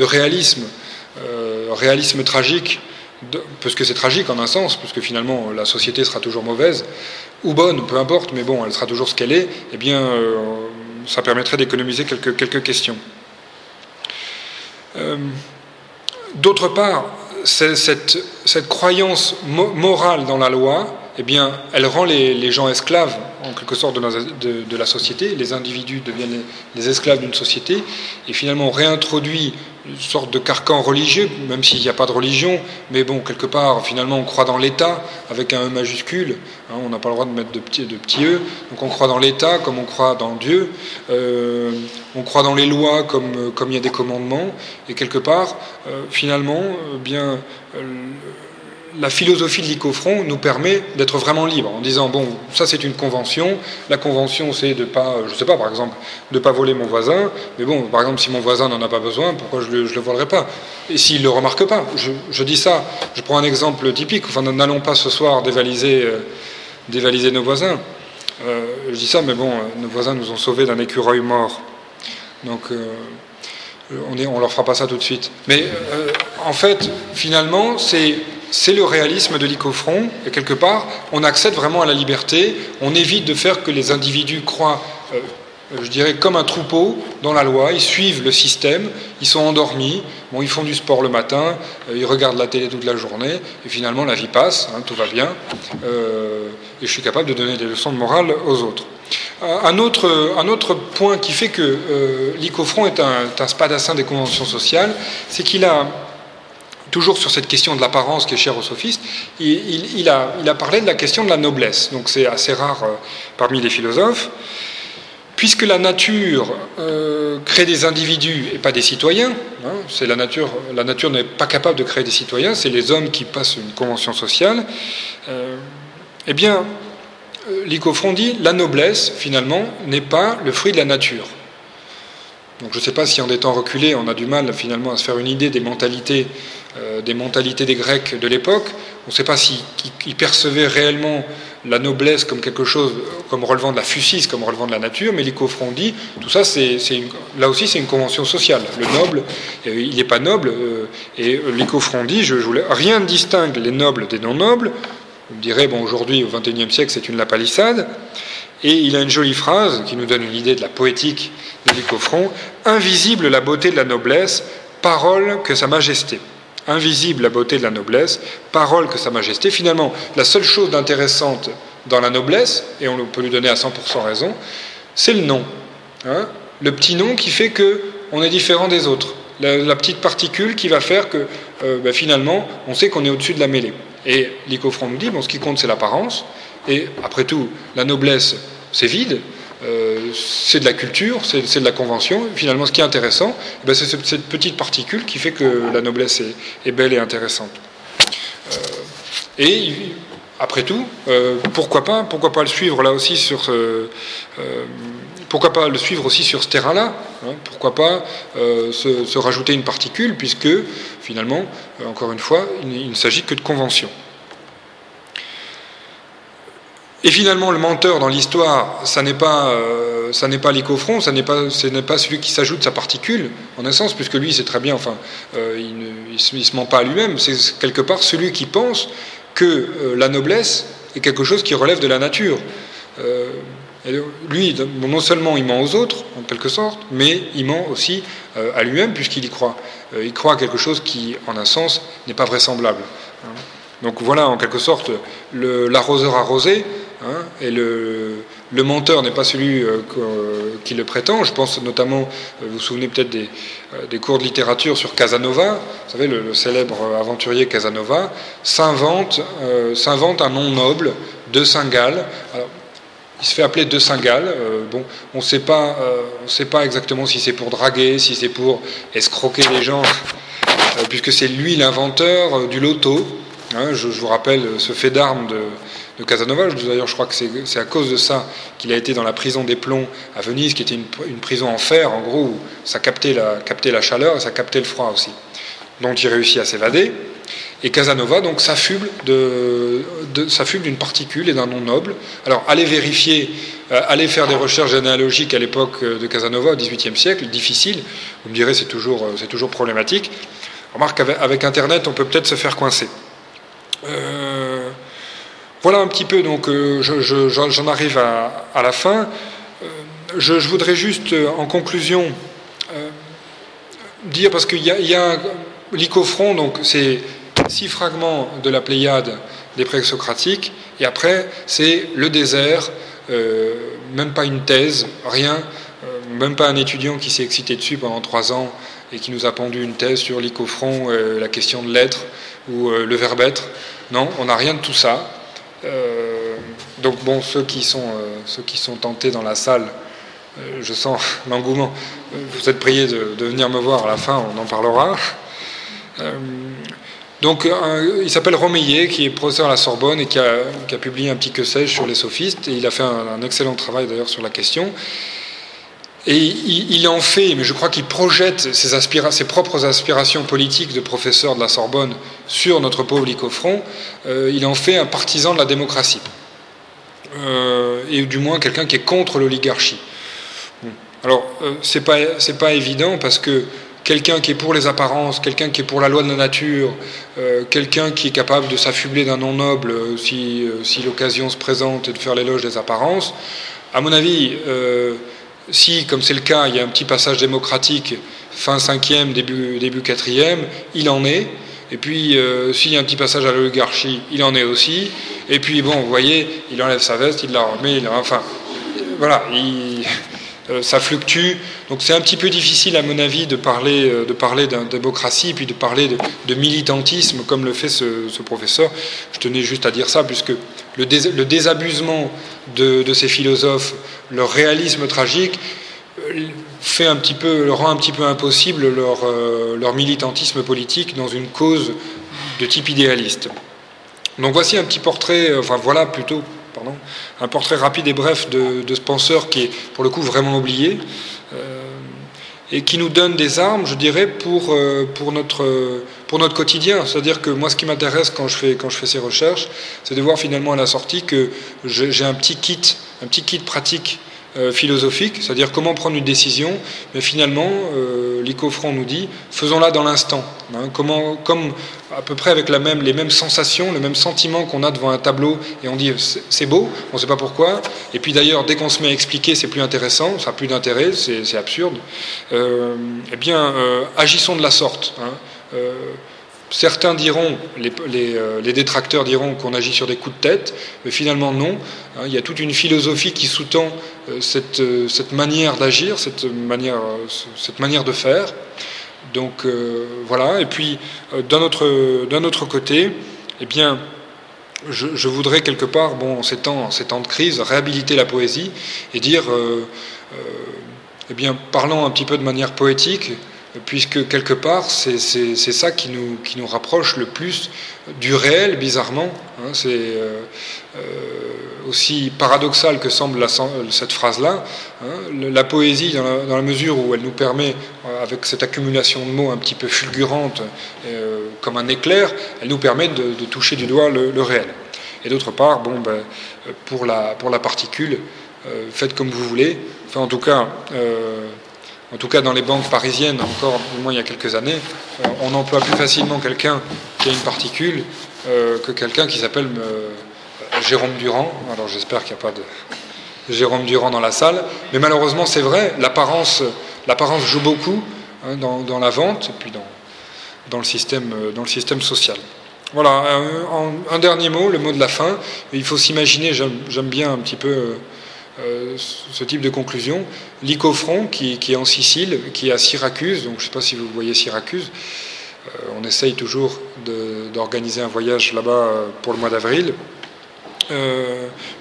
réalisme, euh, réalisme tragique, parce que c'est tragique en un sens, puisque finalement la société sera toujours mauvaise, ou bonne, peu importe, mais bon, elle sera toujours ce qu'elle est, eh bien, euh, ça permettrait d'économiser quelques, questions. D'autre part, cette, croyance morale dans la loi, eh bien, elle rend les, gens esclaves, en quelque sorte, de, la société. Les individus deviennent les, esclaves d'une société. Et finalement, on réintroduit une sorte de carcan religieux, même s'il n'y a pas de religion. Mais bon, quelque part, finalement, on croit dans l'État, avec un E majuscule. Hein, on n'a pas le droit de mettre de petits, E. Donc on croit dans l'État comme on croit dans Dieu. Euh, on croit dans les lois comme, comme il y a des commandements. Et quelque part, euh, finalement, euh, bien la philosophie de l'icofront nous permet d'être vraiment libre en disant bon ça c'est une convention. La convention c'est de pas je sais pas par exemple de pas voler mon voisin. Mais bon par exemple si mon voisin n'en a pas besoin pourquoi je le, le volerai pas? Et s'il le remarque pas je, dis ça. Je prends un exemple typique. Enfin n'allons pas ce soir dévaliser euh, dévaliser nos voisins. Euh, je dis ça mais bon nos voisins nous ont sauvés d'un écureuil mort. Donc euh, on ne on leur fera pas ça tout de suite. Mais en fait finalement c'est c'est le réalisme de l'icofront, et quelque part, on accède vraiment à la liberté, on évite de faire que les individus croient, euh, je dirais, comme un troupeau dans la loi, ils suivent le système, ils sont endormis, bon, ils font du sport le matin, euh, ils regardent la télé toute la journée, et finalement la vie passe, hein, tout va bien, euh, et je suis capable de donner des leçons de morale aux autres. Un autre, point qui fait que l'icofront est un, un spadassin des conventions sociales, c'est qu'il a toujours sur cette question de l'apparence qui est chère aux sophistes, il, a, parlé de la question de la noblesse. Donc c'est assez rare euh, parmi les philosophes. Puisque la nature euh, crée des individus et pas des citoyens, hein, la nature, n'est pas capable de créer des citoyens, c'est les hommes qui passent une convention sociale. Euh, eh bien, Lycophron dit la noblesse, finalement, n'est pas le fruit de la nature. Donc je ne sais pas si en temps reculés, on a du mal finalement à se faire une idée des mentalités euh, des mentalités des Grecs de l'époque. On ne sait pas s'ils percevaient réellement la noblesse comme quelque chose, comme relevant de la fusis, comme relevant de la nature, mais l'icofront dit, tout ça, là aussi, c'est une convention sociale. Le noble, euh, il n'est pas noble, euh, et l'icofront dit, je, voulais, rien ne distingue les nobles des non-nobles. On dirait, bon, aujourd'hui, au XXIe siècle, c'est une lapalissade. Et il a une jolie phrase qui nous donne une idée de la poétique de l'icofront Invisible la beauté de la noblesse, parole que Sa Majesté invisible la beauté de la noblesse, parole que Sa Majesté. Finalement, la seule chose d'intéressante dans la noblesse, et on peut lui donner à 100% raison, c'est le nom. Hein. le petit nom qui fait que on est différent des autres. La, petite particule qui va faire que euh, ben, finalement, on sait qu'on est au-dessus de la mêlée. Et Lycophron nous dit, bon, ce qui compte, c'est l'apparence. Et après tout, la noblesse, c'est vide, c'est de la culture, c'est de la convention. Finalement, ce qui est intéressant, eh ben, c'est cette petite particule qui fait que la noblesse est, belle et intéressante. et après tout, pourquoi pas, pourquoi pas le suivre là aussi sur pourquoi pas ce terrain-là hein Pourquoi pas euh, se, rajouter une particule, puisque finalement, euh, encore une fois, il, ne s'agit que de convention. Et finalement, le menteur dans l'histoire, ça n'est pas, euh, ça n'est pas l'icofront, ça n'est pas, ce n'est pas celui qui s'ajoute sa particule, en un sens, puisque lui, c'est très bien, enfin, il ne se, ment pas à lui-même. C'est quelque part celui qui pense que la noblesse est quelque chose qui relève de la nature lui, non seulement il ment aux autres, en quelque sorte, mais il ment aussi euh, à lui-même, puisqu'il y croit. Euh, il croit à quelque chose qui, en un sens, n'est pas vraisemblable. Hein. Donc voilà, en quelque sorte, l'arroseur arrosé, hein, et le, menteur n'est pas celui euh, qui le prétend. Je pense notamment, vous vous souvenez peut-être des, cours de littérature sur Casanova, vous savez, le, célèbre aventurier Casanova, s'invente un nom noble de Saint-Gall. Il se fait appeler de Saint-Gall. Euh, bon, on ne sait pas, euh, exactement si c'est pour draguer, si c'est pour escroquer les gens, euh, puisque c'est lui l'inventeur du loto. Hein, je, vous rappelle ce fait d'armes de, Casanova. D'ailleurs, je crois que c'est à cause de ça qu'il a été dans la prison des plombs à Venise, qui était une, prison en fer, en gros, où ça captait la, chaleur et ça captait le froid aussi. Donc il réussit à s'évader. Et Casanova donc s'affuble de, d'une particule et d'un nom noble. Alors allez vérifier, euh, allez faire des recherches généalogiques à l'époque euh, de Casanova au XVIIIe siècle, difficile. Vous me direz c'est toujours euh, problématique. Remarque avec Internet on peut peut-être se faire coincer. Voilà un petit peu donc j'en arrive à, la fin. Je, voudrais juste en conclusion dire parce qu'il y a, y a donc c'est six fragments de la Pléiade des présocratiques, et après, c'est le désert, euh, même pas une thèse, rien, euh, même pas un étudiant qui s'est excité dessus pendant trois ans et qui nous a pendu une thèse sur l'icofront, euh, la question de l'être ou le verbe être. Non, on n'a rien de tout ça. Donc bon, ceux qui sont, ceux qui sont tentés dans la salle, je sens l'engouement. Vous êtes priés de, de, venir me voir à la fin, on en parlera. Donc, il s'appelle Romeillet, qui est professeur à la Sorbonne et qui a, publié un petit que sais-je sur les sophistes. Et il a fait un, excellent travail d'ailleurs sur la question. Et il, en fait, mais je crois qu'il projette ses, propres aspirations politiques de professeur de la Sorbonne sur notre pauvre Lycophron. Euh, il en fait un partisan de la démocratie. Euh, et du moins quelqu'un qui est contre l'oligarchie. Alors, euh, c'est pas, pas évident parce que quelqu'un qui est pour les apparences, quelqu'un qui est pour la loi de la nature, euh, quelqu'un qui est capable de s'affubler d'un nom noble euh, si l'occasion se présente et de faire l'éloge des apparences. À mon avis, si, comme c'est le cas, il y a un petit passage démocratique fin 5e, début, début 4e, il en est. Et puis, s'il y a un petit passage à l'oligarchie, il en est aussi. Et puis, bon, vous voyez, il enlève sa veste, il la remet, il, enfin, voilà, euh, ça fluctue. Donc c'est un petit peu difficile, à mon avis, de parler, euh, de parler d'une démocratie, puis de parler de, militantisme, comme le fait ce, professeur. Je tenais juste à dire ça, puisque le, désabusement de, ces philosophes, leur réalisme tragique, euh, fait un petit peu, rend un petit peu impossible leur militantisme politique dans une cause de type idéaliste. Donc voici un petit portrait, enfin voilà plutôt un portrait rapide et bref de, ce penseur qui est pour le coup vraiment oublié euh, et qui nous donne des armes, je dirais, pour, euh, notre, pour notre quotidien. C'est-à-dire que moi, ce qui m'intéresse quand, je fais, quand je fais ces recherches, c'est de voir finalement à la sortie que j'ai un petit kit, un petit kit pratique euh, philosophique, c'est-à-dire comment prendre une décision, mais finalement, euh, l'icofront nous dit, faisons-la dans l'instant, hein, comment, comme à peu près avec les mêmes sensations, le même sentiment qu'on a devant un tableau, et on dit c'est beau, on ne sait pas pourquoi, et puis d'ailleurs, dès qu'on se met à expliquer, c'est plus intéressant, ça n'a plus d'intérêt, c'est absurde, euh, eh bien, agissons de la sorte. Hein, Certains diront, euh, les, détracteurs diront qu'on agit sur des coups de tête, mais finalement non. Hein, il y a toute une philosophie qui sous-tend euh, euh, cette, manière d'agir, cette manière, cette manière de faire. Donc voilà. Et puis d'un autre, autre côté, eh bien, je, voudrais quelque part, bon, en ces temps, ces temps de crise, réhabiliter la poésie et dire, eh bien, parlons un petit peu de manière poétique, puisque quelque part, c'est ça qui nous, qui nous rapproche le plus du réel, bizarrement. Hein, c'est euh, euh, aussi paradoxal que semble cette phrase-là. Hein, la poésie, dans la, mesure où elle nous permet, euh, avec cette accumulation de mots un petit peu fulgurante, comme un éclair, elle nous permet de, toucher du doigt le, réel. Et d'autre part, bon, ben, pour, la, pour la particule, faites comme vous voulez. Enfin, en tout cas, en tout cas dans les banques parisiennes, encore au moins il y a quelques années, euh, on emploie plus facilement quelqu'un qui a une particule euh, que quelqu'un qui s'appelle euh, Jérôme Durand. Alors j'espère qu'il n'y a pas de Jérôme Durand dans la salle, mais malheureusement c'est vrai, l'apparence, l'apparence joue beaucoup hein, dans, la vente et puis dans, le, système, dans le système social. Voilà, un, dernier mot, le mot de la fin. Il faut s'imaginer, j'aime bien un petit peu ce type de conclusion. Lycophron, qui, est en Sicile, qui est à Syracuse, donc je ne sais pas si vous voyez Syracuse, euh, on essaye toujours d'organiser un voyage là-bas euh, pour le mois d'avril.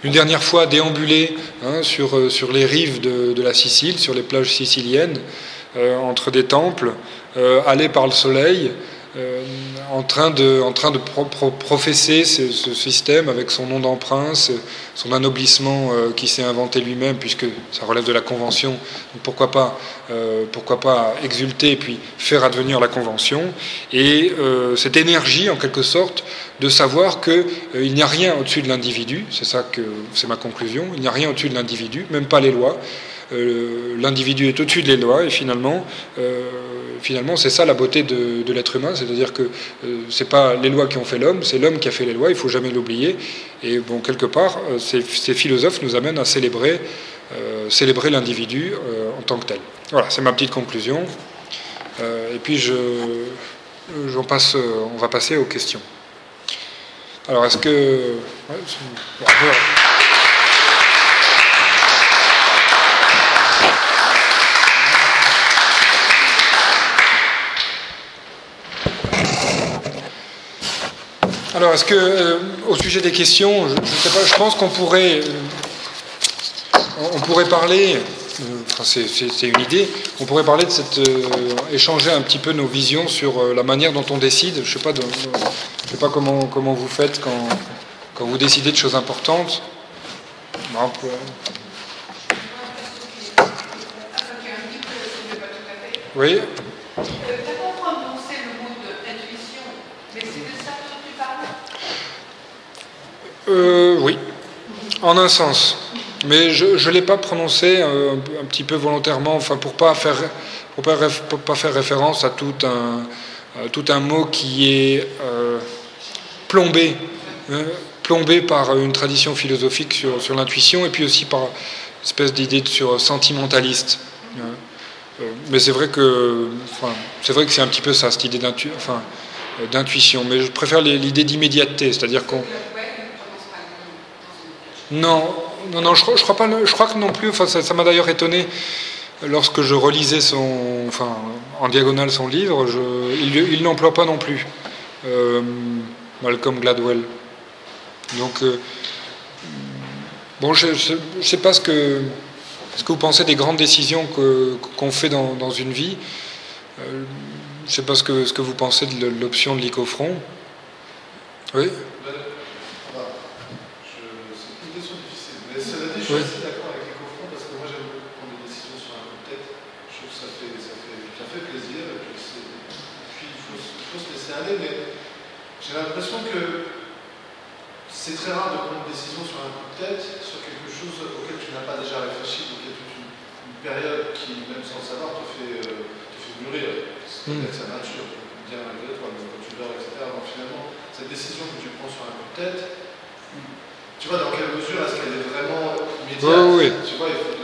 une dernière fois déambulé hein, sur, sur, les rives de, de, la Sicile, sur les plages siciliennes, entre des temples, aller par le soleil, euh, en train de, en train de professer ce, système avec son nom d'emprunt, son anoblissement euh, qui s'est inventé lui-même, puisque ça relève de la Convention. pourquoi pas, euh, pourquoi pas exulter et puis faire advenir la Convention Et cette énergie, en quelque sorte, de savoir qu'il n'y a rien au-dessus de l'individu, c'est ça que c'est ma conclusion, il n'y a rien au-dessus de l'individu, même pas les lois. L'individu est au-dessus des lois et finalement finalement, c'est ça la beauté de, l'être humain, c'est-à-dire que euh, c'est pas les lois qui ont fait l'homme, c'est l'homme qui a fait les lois, il faut jamais l'oublier. Et bon, quelque part, euh, ces, philosophes nous amènent à célébrer, euh, l'individu en tant que tel. Voilà, c'est ma petite conclusion. et puis, je, passe, on va passer aux questions. Alors, est-ce que... Alors, est-ce que, euh, au sujet des questions, je, sais pas, je pense qu'on pourrait, euh, on pourrait parler, euh, c'est une idée, on pourrait parler de cette, échanger un petit peu nos visions sur la manière dont on décide. Je sais je sais pas comment, comment vous faites quand, quand vous décidez de choses importantes. Oui. Euh, oui, en un sens. Mais je ne l'ai pas prononcé euh, un, petit peu volontairement, enfin pour pas faire pour pas, pas faire référence à tout un, tout un mot qui est euh, plombé, hein, plombé par une tradition philosophique sur, sur l'intuition et puis aussi par une espèce d'idée sur sentimentaliste. Hein. mais c'est vrai que c'est vrai que c'est un petit peu ça, cette idée d'intuition. Enfin, d'intuition, mais je préfère l'idée d'immédiateté, c'est-à-dire qu'on non, non, non, je, crois pas. Je crois que non plus. Enfin, ça m'a d'ailleurs étonné lorsque je relisais son, enfin, en diagonale son livre. Je, il n'emploie pas non plus euh, Malcolm Gladwell. Donc, euh, bon, je ne sais pas ce que, ce que vous pensez des grandes décisions qu'on fait dans, une vie. Euh, je ne sais pas ce que, ce que vous pensez de l'option de l'icofront. Oui. Je suis assez d'accord avec les confronts parce que moi j'aime beaucoup prendre des décisions sur un coup de tête. Je trouve que ça fait, ça fait, ça fait plaisir et puis, puis il, faut, il, faut, se laisser aller. Mais j'ai l'impression que c'est très rare de prendre une décision sur un coup de tête, sur quelque chose auquel tu n'as pas déjà réfléchi, donc il y a toute une, période qui, même sans le savoir, te fait, euh, te fait mûrir. C'est peut-être sa nature, bien malgré toi, mais quand tu dors, etc. Donc finalement, cette décision que tu prends sur un coup de tête, tu vois, dans quelle mesure est-ce qu'elle est immédiate oui, oui. Tu vois, il faudrait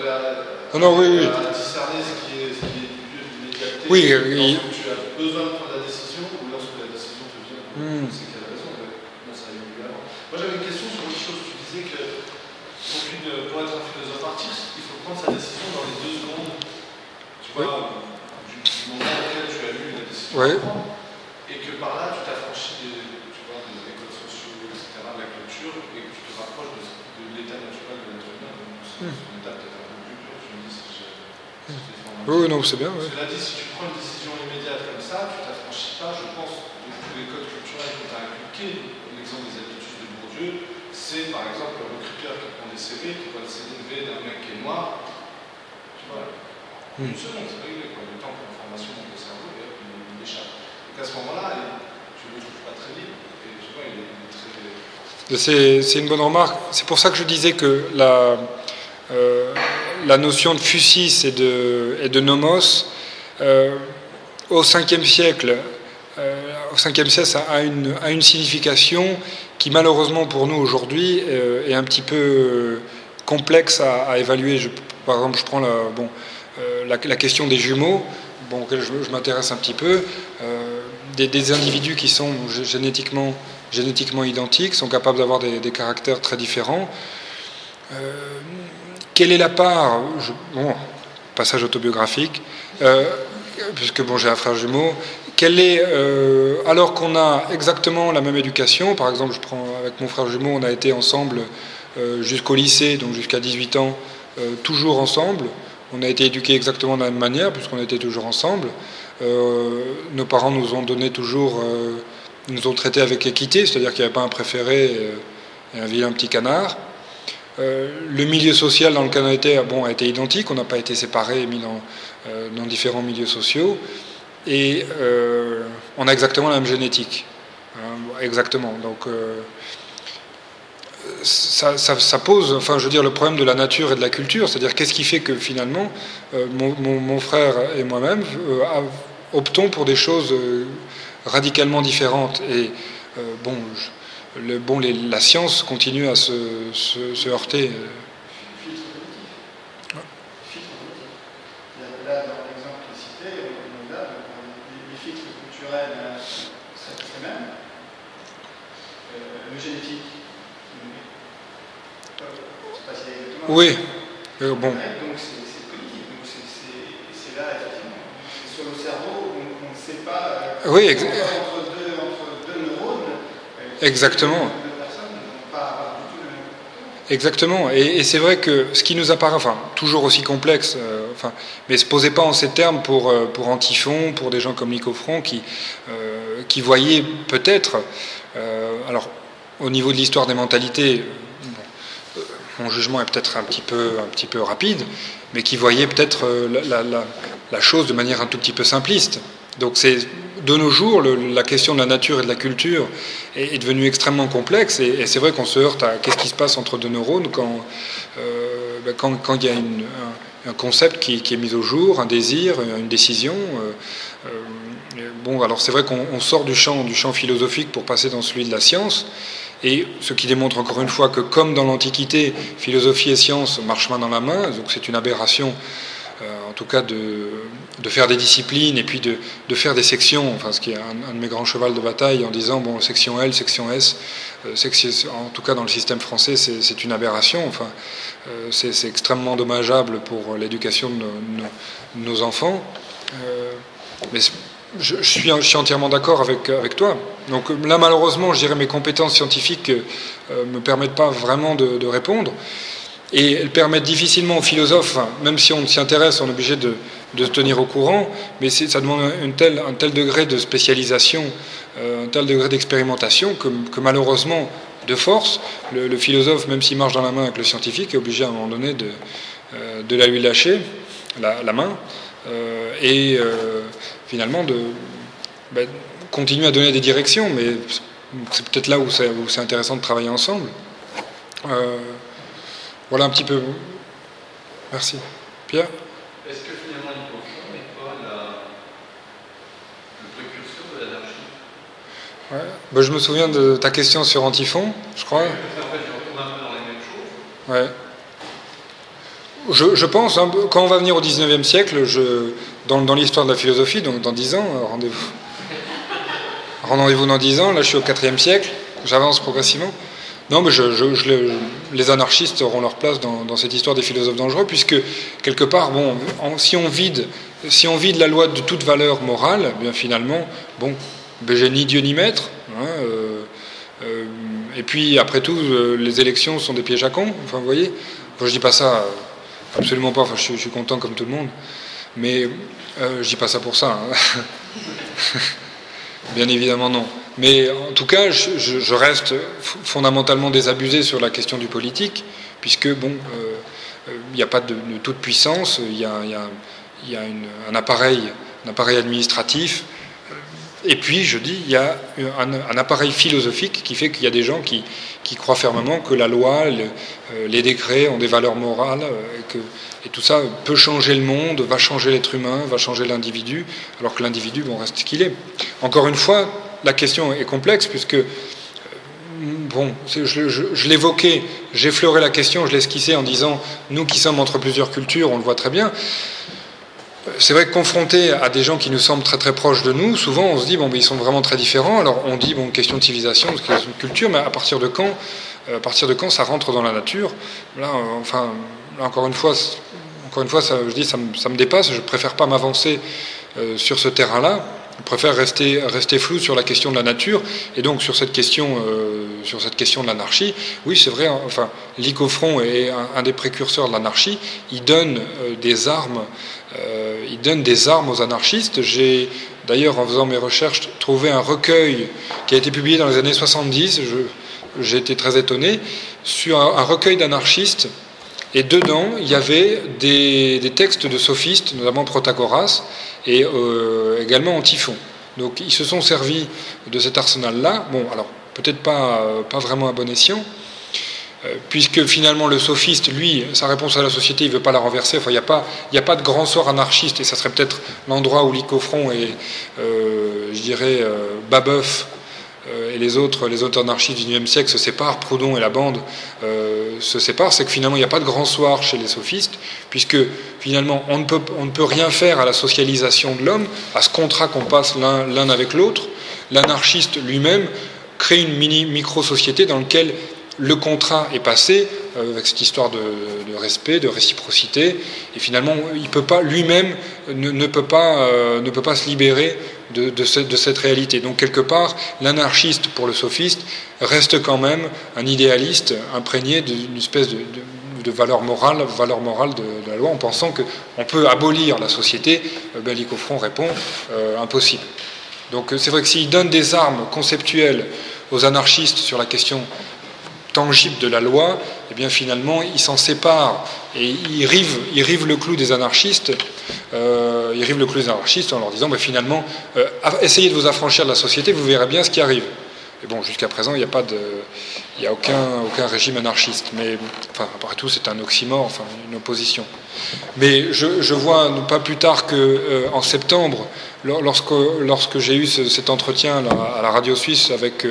non, non, oui, oui. discerner ce qui est, ce qui est du l'immédiateté. Oui, oui. Lorsque tu as besoin de prendre la décision ou lorsque la décision te vient. Mm. C'est quelle raison Non, ça. Moi, j'avais une question sur une chose. Tu disais que pour, une, pour être un philosophe artiste, il faut prendre sa décision dans les deux secondes. Tu vois, oui. du, moment auquel tu as lu la décision. Oui. Et que par là, tu t'affranchis des, tu vois, des, des codes sociaux, etc., de la culture Oui, non, c'est bien. Ouais. Cela dit, si tu prends une décision immédiate comme ça, tu t'affranchis pas, je pense, de tous les codes culturels que tu as inculqués. L'exemple des habitudes de Bourdieu, c'est par exemple le recruteur qui prend des CV, qui voit le CV d'un mec qui est noir. Tu vois, Hmm. une seconde, c'est réglé, quoi. Le temps pour l'information dans le cerveau, et hop, il, échappe. Donc à ce moment-là, tu ne le trouves pas très libre. Et tu vois, il est, il est très. C'est c'est une bonne remarque. C'est pour ça que je disais que la, euh, la notion de fusis et de, nomos, euh, au 5e siècle, euh, au 5e siècle, ça a une, signification qui malheureusement pour nous aujourd'hui euh, est un petit peu complexe à, évaluer. Par exemple, je prends la, question des jumeaux, bon, auquel je, m'intéresse un petit peu. Des, individus qui sont gé- génétiquement, génétiquement identiques, sont capables d'avoir des caractères très différents. Quelle est la part Bon, passage autobiographique, euh, puisque bon, j'ai un frère jumeau. Quelle est, euh, alors qu'on a exactement la même éducation, par exemple, je prends avec mon frère jumeau, on a été ensemble euh, jusqu'au lycée, donc jusqu'à 18 ans, euh, toujours ensemble. On a été éduqués exactement de la même manière, puisqu'on était toujours ensemble. Euh, nos parents nous ont donné toujours, euh, nous ont traités avec équité, c'est-à-dire qu'il n'y avait pas un préféré et un vilain petit canard. Euh, le milieu social dans lequel on était bon, a été identique, on n'a pas été séparés et mis dans, euh, différents milieux sociaux. Et euh, on a exactement la même génétique. Exactement. Donc ça, pose, enfin je veux dire, le problème de la nature et de la culture, c'est-à-dire qu'est-ce qui fait que finalement mon, mon- frère et moi-même optons pour des choses radicalement différentes. Et bon, je- le, bon la science continue à se, heurter. Filtre cognitif. Filtre cognitif. Là, dans l'exemple cité, donc, les, filtres culturels c'est mêmes. Euh, le génétique. Oui, donc c'est cognitif. Donc c'est- là, effectivement. C'est Sur le cerveau, on on ne sait pas. Oui, ex- entre, deux, entre deux neurones. euh, Exactement. Deux personnes n'ont pas, pas du tout le même comportement. Exactement. Et, c'est vrai que ce qui nous apparaît, enfin, toujours aussi complexe, euh, enfin, mais se posait pas en ces termes pour, euh, pour Antiphon, pour des gens comme Nico Front, qui, euh, qui voyaient peut-être, euh, alors, au niveau de l'histoire des mentalités, euh, mon jugement est peut-être un petit peu, un petit peu rapide, mais qui voyaient peut-être la- la chose de manière un tout petit peu simpliste. Donc c'est de nos jours, la question de la nature et de la culture est, devenue extrêmement complexe et, c'est vrai qu'on se heurte à qu'est-ce qui se passe entre deux neurones quand euh, ben, quand, quand il y a un, concept qui, est mis au jour, un désir, une décision. euh, euh, bon, alors c'est vrai qu'on on sort du champ, du champ philosophique pour passer dans celui de la science. Et ce qui démontre encore une fois que, comme dans l'Antiquité, philosophie et science marchent main dans la main, donc c'est une aberration, en tout cas, de, faire des disciplines et puis de, faire des sections, enfin, ce qui est un, de mes grands chevals de bataille, en disant, bon, section L, section S, euh, en tout cas dans le système français, c'est une aberration, enfin, euh, c'est extrêmement dommageable pour l'éducation de nos, enfants. Euh, mais je, suis, entièrement d'accord avec, toi. Donc là, malheureusement, je dirais mes compétences scientifiques ne me permettent pas vraiment de répondre. Et elles permettent difficilement aux philosophes, enfin, même si on s'y intéresse, on est obligé de, se tenir au courant, mais ça demande un tel degré de spécialisation, euh, un tel degré d'expérimentation que, malheureusement, de force, le, philosophe, même s'il marche dans la main avec le scientifique, est obligé à un moment donné de, euh, la lui lâcher, la, main, euh, et finalement de ben, continuer à donner des directions, mais c'est peut-être là où c'est intéressant de travailler ensemble. Voilà un petit peu. Merci. Pierre Est-ce que finalement l'hypofond n'est pas la... le précurseur de l'anarchie? Ouais. Ben, Je me souviens de ta question sur Antiphon, je crois. En fait, je retourne un peu dans les mêmes choses. Ouais. Je, je pense, hein, quand on va venir au 19e siècle, je, dans, dans l'histoire de la philosophie, donc dans 10 ans, euh, rendez-vous. Rendez-vous dans 10 ans, là je suis au 4e siècle, j'avance progressivement. Non, mais je, je- je le- les anarchistes auront leur place dans, cette histoire des philosophes dangereux, puisque quelque part, bon, si on vide, si on vide la loi de toute valeur morale, eh bien finalement, bon, ben, j'ai ni Dieu ni maître. hein, euh, euh, et puis après tout, euh, les élections sont des pièges à cons. Enfin, vous voyez. Je dis pas ça, absolument pas. Enfin, je, suis- content comme tout le monde. Mais je dis pas ça pour ça. hein. Bien évidemment non. Mais en tout cas, je, reste fondamentalement désabusé sur la question du politique, puisque bon, euh, euh, il n'y a pas de, toute puissance, il y a, un appareil, administratif. Et puis, je dis, il y a un, appareil philosophique qui fait qu'il y a des gens qui, croient fermement que la loi, le- euh, les décrets ont des valeurs morales, euh, et, tout ça peut changer le monde, va changer l'être humain, va changer l'individu, alors que l'individu bon, reste qu'il est. Encore une fois, la question est complexe, puisque, euh, bon, je, l'évoquais, j'effleurais la question, je l'esquissais en disant, nous qui sommes entre plusieurs cultures, on le voit très bien, c'est vrai que confronté à des gens qui nous semblent très très proches de nous, souvent on se dit bon, mais ils sont vraiment très différents. Alors on dit bon, question de civilisation, question de culture, mais à partir de quand, euh, à partir de quand ça rentre dans la nature? Là, euh, enfin, là, encore une fois, encore une fois, ça, je dis ça me, ça me dépasse. Je préfère pas m'avancer sur ce terrain-là. Je préfère rester rester flou sur la question de la nature et donc sur cette question euh, sur cette question de l'anarchie. Oui, c'est vrai. hein, Enfin, l'Icofront est un, des précurseurs de l'anarchie. Il donne euh, des armes euh, il donne des armes aux anarchistes. J'ai d'ailleurs, en faisant mes recherches, trouvé un recueil qui a été publié dans les années 70. Je- J'ai été très étonné sur un, un recueil d'anarchistes. Et dedans, il y avait des, des textes de sophistes, notamment Protagoras, et euh, également Antiphon. Donc ils se sont servis de cet arsenal-là. Bon, alors peut-être pas, euh, pas vraiment à bon escient, euh, puisque finalement le sophiste, lui, sa réponse à la société, il ne veut pas la renverser. Enfin, il n'y a, pas- a pas de grand sort anarchiste, et ça serait peut-être l'endroit où l'Icofront et, euh, je dirais, euh, Babeuf et les autres, les autres anarchistes du XIXe siècle se séparent, Proudhon et la bande euh, se séparent, c'est que finalement il n'y a pas de grand soir chez les sophistes, puisque finalement on ne peut, on ne peut rien faire à la socialisation de l'homme, à ce contrat qu'on passe l'un l'un avec l'autre. L'anarchiste lui-même crée une mini micro-société dans laquelle le contrat est passé euh, avec cette histoire de, respect, de réciprocité, et finalement, il peut pas lui-même ne, peut pas euh, ne peut pas se libérer de, de, ce- de cette réalité. Donc quelque part, l'anarchiste pour le sophiste reste quand même un idéaliste imprégné d'une espèce de, valeur morale, valeur morale de, la loi, en pensant que on peut abolir la société. Euh, Ben, Licofront répond euh, impossible. Donc c'est vrai que s'il donne des armes conceptuelles aux anarchistes sur la question tangible de la loi, eh bien finalement il s'en sépare et il rive, il rive le clou des anarchistes, euh, rive le clou des anarchistes en leur disant ben, finalement euh, essayez de vous affranchir de la société, vous verrez bien ce qui arrive. Et bon, jusqu'à présent, il n'y a pas de, il n'y a aucun, aucun régime anarchiste. Mais enfin, après tout, c'est un oxymore, enfin une opposition. Mais je, vois pas plus tard que euh, en septembre, lor- lorsque, lorsque j'ai eu ce- cet entretien à la radio suisse avec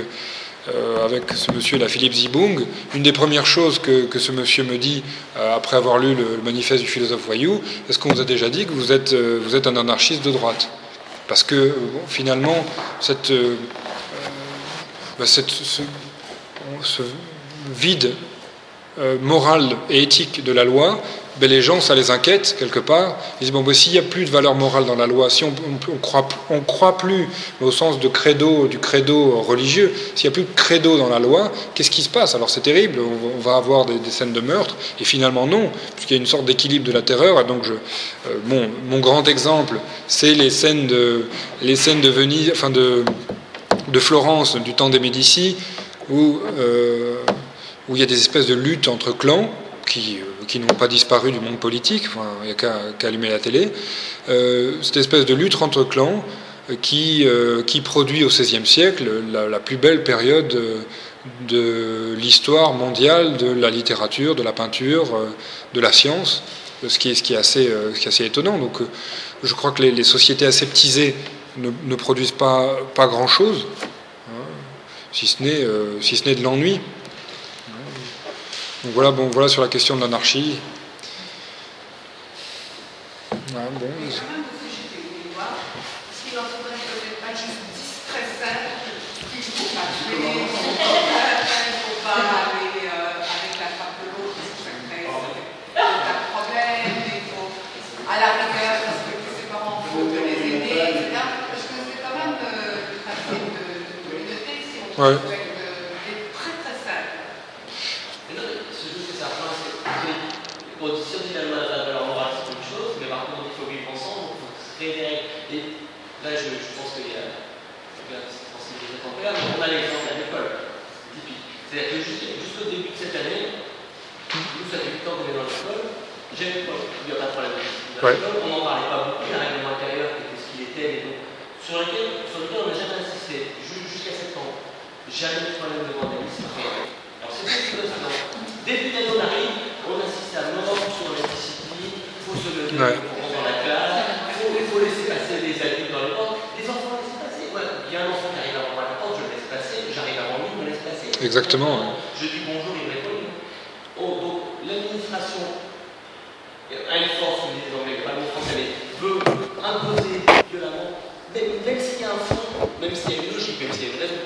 euh, avec ce monsieur là, Philippe Zibung, une des premières choses que, que ce monsieur me dit euh, après avoir lu le, manifeste du philosophe voyou, est-ce qu'on vous a déjà dit que vous êtes, euh, vous êtes un anarchiste de droite? Parce que finalement, cette, bah, ce, vide moral et éthique de la loi, ben les gens, ça les inquiète quelque part. Ils disent bon, ben, s'il n'y a plus de valeur morale dans la loi, si on ne croit, on croit plus au sens de credo, du credo religieux, s'il n'y a plus de credo dans la loi, qu'est-ce qui se passe? Alors c'est terrible, on va- avoir des, scènes de meurtre, et finalement non, puisqu'il y a une sorte d'équilibre de la terreur. Et donc euh, mon grand exemple, c'est les scènes de, les scènes de Venise, enfin de, de Florence du temps des Médicis, où euh, où il y a des espèces de luttes entre clans qui, euh, qui n'ont pas disparu du monde politique, il n'y a qu'à allumer la télé, euh, cette espèce de lutte entre clans euh, qui, euh, qui produit au XVIe siècle la, plus belle période de l'histoire mondiale de la littérature, de la peinture, de la science, ce qui est, assez, ce qui est assez étonnant. Donc je crois que les, sociétés aseptisées ne, produisent pas, pas grand-chose, hein, si ce n'est euh, si ce n'est de l'ennui. Donc voilà, bon, voilà sur la question de l'anarchie. Ouais, bon, quand même, aussi, j'étais voulu voir, est-ce qu'il en faudrait peut-être pas juste 10 très simples qu'il ne faut pas tuer, il ne faut pas aller euh, avec la femme de l'autre parce que ça crée un problème, il faut, à la rigueur, parce que ses parents faut les aider, etc. Parce que c'est quand même euh, du principe de, de communauté, si on Ouais. peut avec de- des très très simples. Mais non, ce jeu, c'est ça. Enfin, c'est- c'est- Bon, si on dit la loi n'a pas de valeur morale, c'est une chose, mais par contre, il faut vivre ensemble, Et là, je, je pense qu'il y a une sensibilité a l'exemple à l'école, typique. C'est-à-dire que jusqu'au début de cette année, nous, ça fait 8 ans qu'on est dans l'école, j'aime l'école, il n'y a pas de problème. Ouais. on n'en parlait pas beaucoup, il y a un règlement intérieur qui était ce qu'il était, mais donc, sur lequel, sur lequel on n'a jamais insisté, ju- jusqu'à septembre. Jamais de problème de vandalisme. Alors c'est ça que c'est Début d'année, on arrive, on insiste à mort sur la discipline, il faut se lever Ouais. pour rentrer dans la classe, il faut, il faut laisser passer les adultes dans les portes. Les enfants laissent passer. Ouais, il y a un enfant qui arrive avant moi à la porte, je le laisse passer, j'arrive avant lui, je me laisse passer. Exactement. Je dis bonjour, il répond. Oh, donc l'administration une force, les pas le français, mais veut imposer violemment, même, s'il y a un fond, même s'il y a une logique, même s'il y a une raison.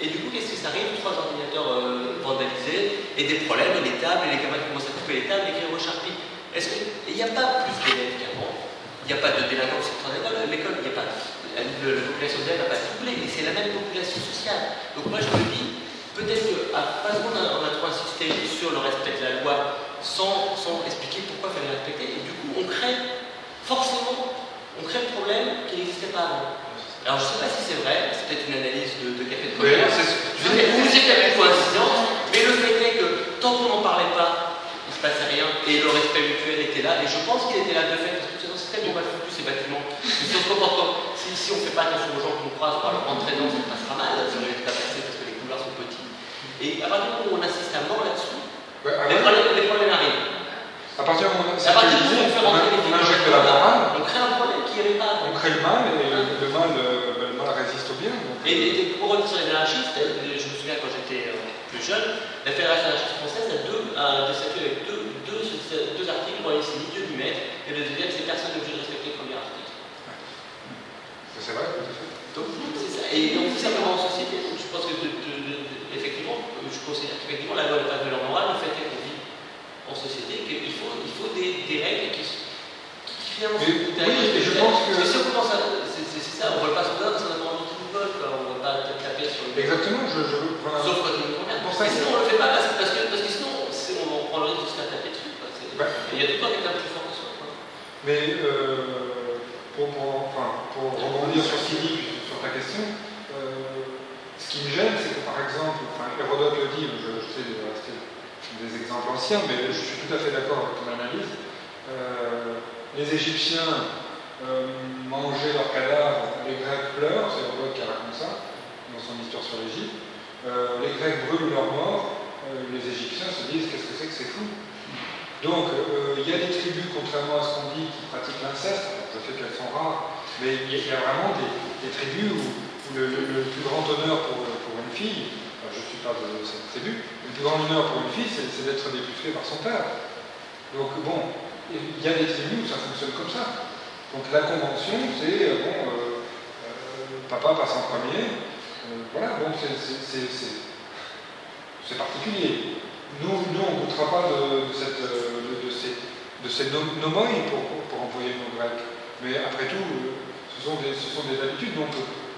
Et du coup, qu'est-ce que ça arrive? Trois ordinateurs euh, vandalisés et des problèmes, et les tables, et les camarades qui commencent à couper les tables, écrire au charpie. Est-ce que il n'y a pas plus d'élèves qu'avant? Il n'y a pas de délinquance dans l'école. Il n'y a pas. La, la population d'élèves n'a pas doublé, mais c'est la même population sociale. Donc moi, je me dis, peut-être qu'à pas qu'on a, on a trop insisté sur le respect de la loi sans, sans expliquer pourquoi il fallait respecter. Et du coup, on crée forcément, on crée le problème qui n'existait pas avant. Alors je ne sais pas si c'est vrai, c'est peut-être une analyse de, de café de c'est- Je sais vous c'est peut-être une coïncidence, mais le fait est que tant qu'on n'en parlait pas, il ne se passait rien et le respect mutuel était là. Et je pense qu'il était là de fait, parce que sinon c'est tellement mal foutu ces bâtiments. Si on se comporte si, si on ne fait pas attention aux gens qu'on croise, on va leur rentrer dedans, ça se passera mal, si on les laisse pas passer parce que les couloirs sont petits. Et à partir du moment où on insiste à mort là-dessus, les problèmes, les problèmes arrivent. À partir du moment où À partir du on fait rentrer les on injecte de la morale, on crée un problème qui avait pas on crée le mal et le mal, euh, le mal résiste au bien. donc. Et, et- et pour revenir sur les anarchistes, euh, je me souviens quand j'étais euh, plus jeune, la Fédération anarchiste française a deux, a des statuts avec deux, deux, deux articles, c'est ni Dieu ni maître, et le deuxième c'est personne n'est obligé de respecter le premier article. C'est vrai, tout à fait. Donc c'est ça. Et donc tout simplement en société, donc, je pense que de, de- de- de- effectivement, euh, je considère qu'effectivement la loi n'est pas de valeur morale, le fait est qu'on vit en société, qu'il faut, il faut des, des règles qui, qui finalement Mais- sont oui, je pense que-. C'est ça, on ne vole pas son parce qu'on a pas envie qu'il nous vole, on ne va pas taper sur le. Exactement, je, je voilà. Sauf quand il nous convient. Sinon, on le fait pas parce que, parce que, parce que sinon, on, prend le risque de se faire taper dessus. Il y a tout le temps quelqu'un de plus fort que soi. Mais euh, pour, pour, enfin, pour rebondir sur ce qu'il dit, puis sur ta question, ce qui me gêne, c'est que par exemple, enfin, Hérodote le dit, je, sais de rester des exemples anciens, mais je suis tout à fait d'accord avec ton analyse. Euh, les Égyptiens euh, mangeaient leurs cadavres, les Grecs pleurent, c'est Hérodote qui raconte ça dans son histoire sur l'Égypte. Euh, les Grecs brûlent leurs morts, les Égyptiens se disent qu'est-ce que c'est que c'est fou. Donc, il y a des tribus, contrairement à ce qu'on dit, qui pratiquent l'inceste. Je sais qu'elles sont rares, mais il y a, vraiment des, des tribus où le, plus grand honneur pour, pour une fille, enfin, je ne suis pas de cette tribu, le plus grand honneur pour une fille, c'est d'être dépucelée par son père. Donc, bon, il y a des tribus où ça fonctionne comme ça. Donc, la convention, c'est, euh, bon, euh, euh, papa passe en premier. Euh, voilà, bon, c'est- particulier. Nous, nous on ne goûtera pas de, de euh, ces, de pour, pour, pour employer le mot grec. Mais après tout, euh, ce sont des, ce sont des habitudes. Donc,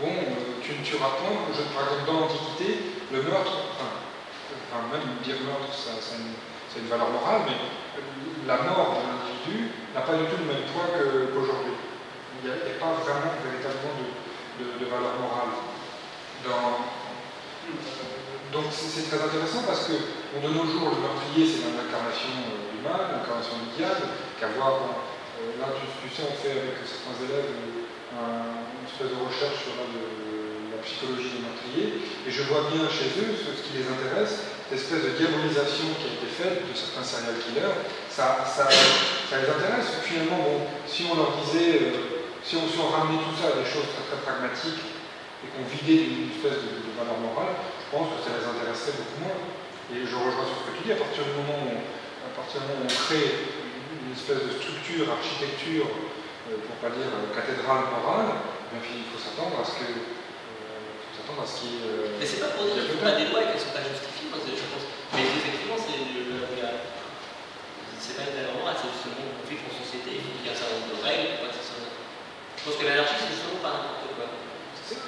bon, euh, tu ne tueras point. Je, par exemple, dans l'Antiquité, le meurtre, enfin, même dire meurtre, ça, ça a une, valeur morale, mais la mort d'un individu n'a pas du tout le même poids qu'aujourd'hui. Il n'y a, pas vraiment, véritablement de, valeur morale. Donc c'est c'est très intéressant parce que de nos jours, le meurtrier, c'est l'incarnation euh, du mal, l'incarnation du diable, qu'à voir, bon, euh, là tu, sais, on fait avec certains élèves un- une espèce de recherche sur la, psychologie des meurtriers, et je vois bien chez eux ce, qui les intéresse, cette espèce de diabolisation qui a été faite de certains serial killers, ça, ça, ça les intéresse. Finalement, bon, si on leur disait, euh, si, on, si on ramenait tout ça à des choses très très pragmatiques, et qu'on vidait d'une espèce de, valeur morale, je pense que ça les intéresserait beaucoup moins. Et je rejoins sur ce que tu dis, à partir du moment où on, à partir du moment où on crée une, espèce de structure, architecture, pour pas dire euh, cathédrale morale, eh bien, il faut s'attendre à ce que euh, faut s'attendre à ce qui euh, Mais c'est pas pour dire qu'il faut pas des lois et qu'elles ne sont pas justifiées, moi, je pense. Mais effectivement, c'est le- c'est pas une valeur morale, c'est justement qu'on vit en société, il faut qu'il y ait un certain nombre de règles. Je pense que l'anarchie, c'est justement pas n'importe quoi.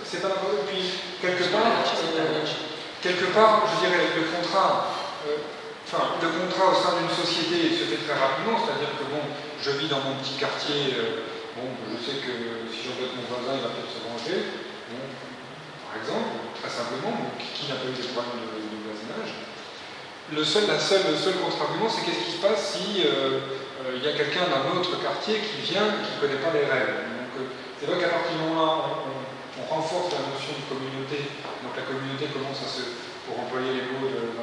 c'est pas n'importe quoi. Puis quelque part, l'anarchie, c'est pas euh, l'anarchie. quelque part, je dirais, le contrat, euh, enfin, le contrat au sein d'une société se fait très rapidement, c'est-à-dire que bon, je vis dans mon petit quartier euh, Bon, je sais que si j'embête mon voisin, il va peut-être se venger. Bon, par exemple, très simplement, qui n'a pas eu des problèmes de, voisinage le seul, la seule, le seul contre-argument, c'est qu'est-ce qui se passe si euh, euh, y a quelqu'un d'un autre quartier qui vient et qui ne connaît pas les règles. Donc, c'est vrai qu'à partir du moment là, on, renforce la notion de communauté. Donc la communauté commence à se, pour employer les mots de,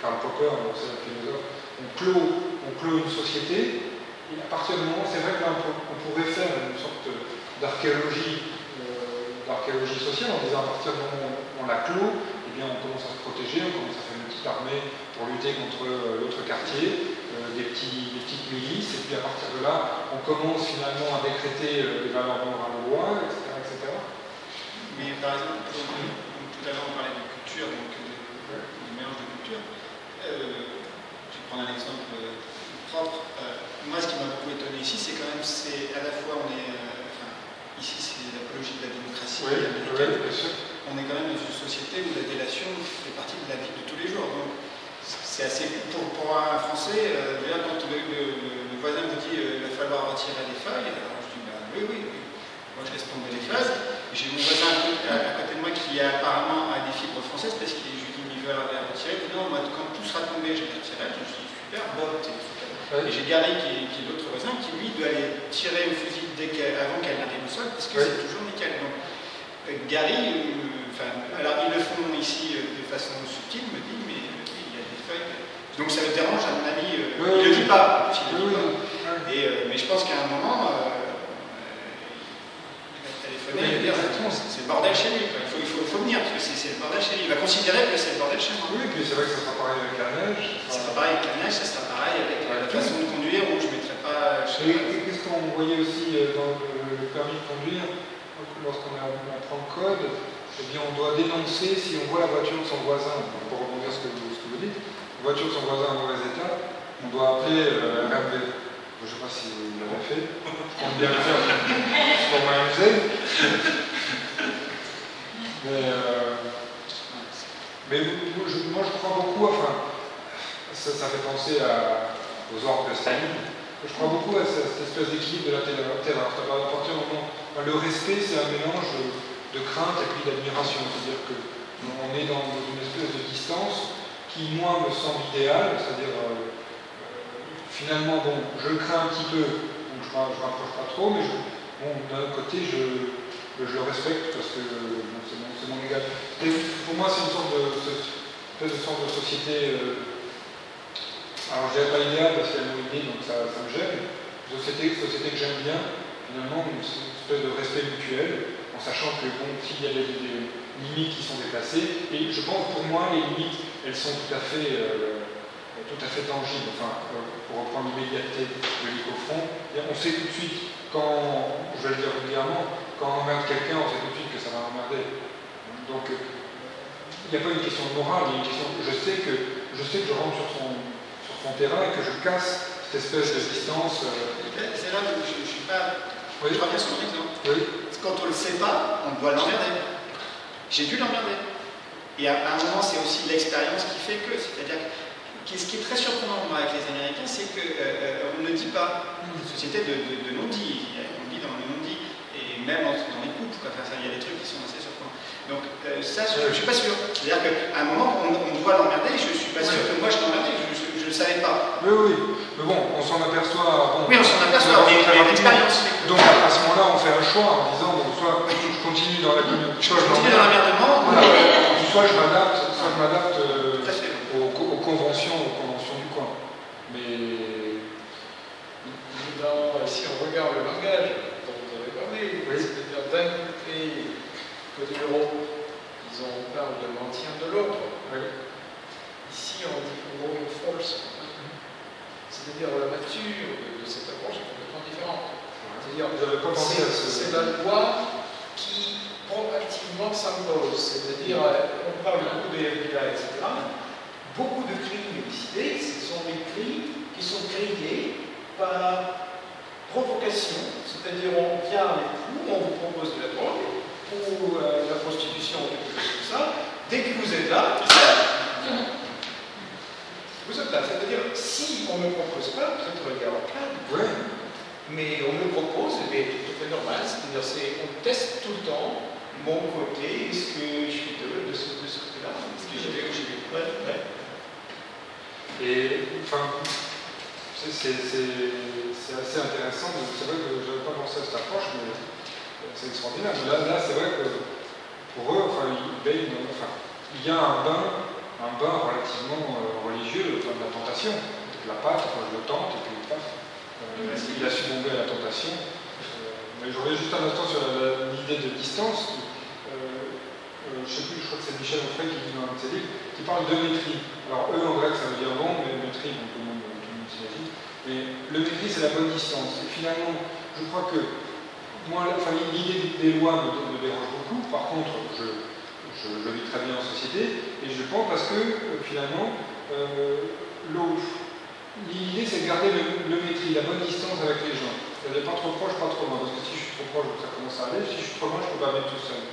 Karl Popper, c'est un philosophe, on clôt, on clôt une société. Et à partir du moment, c'est vrai que là, on, on, pourrait faire une sorte d'archéologie, euh, d'archéologie sociale en disant à partir du moment où on, la clôt, eh on commence à se protéger, on commence à faire une petite armée pour lutter contre euh, l'autre quartier, euh, des, petites milices, et puis à partir de là, on commence finalement à décréter des valeurs morales loi, etc., etc. Mais par exemple, tout à l'heure on parlait de culture, donc de, de mélange de culture. Euh, je vais prendre un exemple propre. moi, ce qui m'a beaucoup étonné ici, c'est quand même, c'est à la fois, on est, enfin, ici c'est l'apologie de la démocratie oui, américaine. Oui, on est quand même dans une société où la délation fait partie de la vie de tous les jours. Donc, c'est assez pour, pour, un Français, euh, déjà quand le, le, le, voisin me dit euh, il va falloir retirer les feuilles, alors je dis bah, oui, oui, oui. Moi je laisse tomber les feuilles. J'ai mon voisin à, à, côté de moi qui apparemment a des fibres françaises parce que il retirer. Il dit non, moi quand tout sera tombé, je les retirerai. Je lui dis super, Bob, t'es. Et j'ai Gary qui, qui est l'autre voisin qui lui doit aller tirer au fusil dès qu avant qu'elle n'arrive au sol parce que c'est toujours nickel. Donc euh, Gary, euh, alors ils le font ici de façon subtile, me dit mais donc ça me dérange, à mon avis. Euh, oui, il ne le dit pas. Il le dit pas. Et, euh, mais je pense qu'à un moment, euh, va c'est le bordel chez lui. Quoi. Il, faut, il, faut, il faut venir parce que c'est le bordel chez lui. Il va considérer que c'est le bordel chez moi. Oui, et puis c'est vrai que ça sera pareil avec la neige. Ça sera pareil avec la neige, ça sera pareil avec la façon de conduire où je ne mettrai pas. Et, et qu'est-ce qu'on voyait aussi dans le permis de conduire? Lorsqu'on apprend le code eh bien, on doit dénoncer si on voit la voiture de son voisin, pour rebondir ce que vous, ce que vous dites, une voiture de son voisin en mauvais état, on doit appeler euh, RMV. Je ne sais pas si vous l'avez fait, je compte bien le faire pour m'amuser. Mais, euh, mais moi je crois beaucoup, enfin, ça, fait penser à, aux ordres de Staline. Je crois beaucoup à cette, espèce d'équilibre de la terreur. À partir du moment, le respect, c'est un mélange de crainte et puis d'admiration. C'est-à-dire qu'on est dans une espèce de distance qui, moi, me semble idéale. C'est-à-dire, euh, finalement, bon, je le crains un petit peu, donc je ne m'approche pas trop, mais bon, d'un côté, je, je, le respecte parce que c'est mon, égal. Pour moi, c'est une sorte de, sorte de société. Euh, alors, je dirais pas idéale parce qu'il y a une idée, donc ça, ça me gêne. Une société, société que j'aime bien, finalement, une espèce de respect mutuel en sachant que bon, s'il y a des, limites qui sont déplacées, et je pense pour moi les limites, elles sont tout à fait, euh, tout à fait tangibles. Enfin, euh, pour reprendre l'immédiateté de l'icofront, on sait tout de suite quand, je vais le dire régulièrement, quand on emmerde quelqu'un, on sait tout de suite que ça va emmerder. Donc, il n'y a pas une question de morale, il y a une question. Je sais que je sais que je rentre sur son, sur son terrain et que je casse cette espèce de distance. Euh... C'est là où je ne suis pas. Oui. Je reviens sur mon exemple. Oui quand on ne le sait pas, on doit l'emmerder. J'ai dû l'emmerder. Et à, un moment, c'est aussi l'expérience qui fait que, c'est-à-dire, ce qui est très surprenant moi, avec les Américains, c'est qu'on euh, ne dit pas. Une société de, de, de non-dit, on dit dans le non-dit, même dans les couples, enfin, il y a des trucs qui sont assez surprenants. Donc euh, ça, je ne suis pas sûr. C'est-à-dire qu'à un moment, on, on doit l'emmerder, je ne suis pas sûr que moi je l'emmerdais, je ne le savais pas. Oui, oui. Mais bon, on s'en aperçoit. Bon, oui, on s'en aperçoit, mais, l'expérience. Donc à ce moment-là, on fait un choix en disant, bon, soit je continue dans la communauté, soit je continue dans l'emmerdement, voilà. soit je m'adapte, soit je m'adapte euh, aux, aux, conventions, aux conventions du coin. Mais dans, si on regarde le langage oui. c'est-à-dire d'un côté, côté Europe, ils ont, on parle de maintien de l'ordre. Oui. Ici, on dit growing force. C'est-à-dire la nature de, cette approche est complètement différente. C'est-à-dire, c'est la loi qui proactivement s'impose. C'est-à-dire, on parle beaucoup de FBI, etc. Beaucoup de crimes élucidés, ce sont des crimes qui sont créés par provocation, c'est-à-dire on vient avec vous, on vous propose de la drogue, ou euh, la prostitution, ou quelque chose comme ça, dès que vous êtes là, vous êtes là. C'est-à-dire, si on ne propose pas, peut-être il y a ouais. mais on me propose, et fait normal, c'est-à-dire c'est on teste tout le temps mon côté, est-ce que je suis de, de ce, de côté-là, est-ce que j'y vais ou j'y ouais. Et enfin, c'est assez intéressant. de- C'est vrai que je n'avais pas pensé à cette approche, mais c'est extraordinaire. Mais là, là c'est vrai que pour eux, enfin, ils baignent enfin, il y a un bain, un bain relativement euh, religieux dans la tentation. La pâte, enfin, je le tente, et puis paf, euh, il a succombé à la tentation? Euh, mais je reviens juste un instant sur l'idée de distance. Euh, euh, je ne sais plus, je crois que c'est Michel Onfray qui dit dans un de ses livres, qui parle de métrie. Alors eux en grec ça veut dire bon, mais tout le monde, tout le monde Mais le métrie c'est la bonne distance. Et finalement, je crois que moi, l'idée des lois me, dérange beaucoup. Par contre, je, je, vis très bien en société et je pense parce que euh, finalement, euh, l'idée c'est de garder le, le métrie, la bonne distance avec les gens. C'est-à-dire pas trop proche, pas trop loin. Parce que si je suis trop proche, ça commence à aller. Si je suis trop loin, je peux pas mettre tout seul.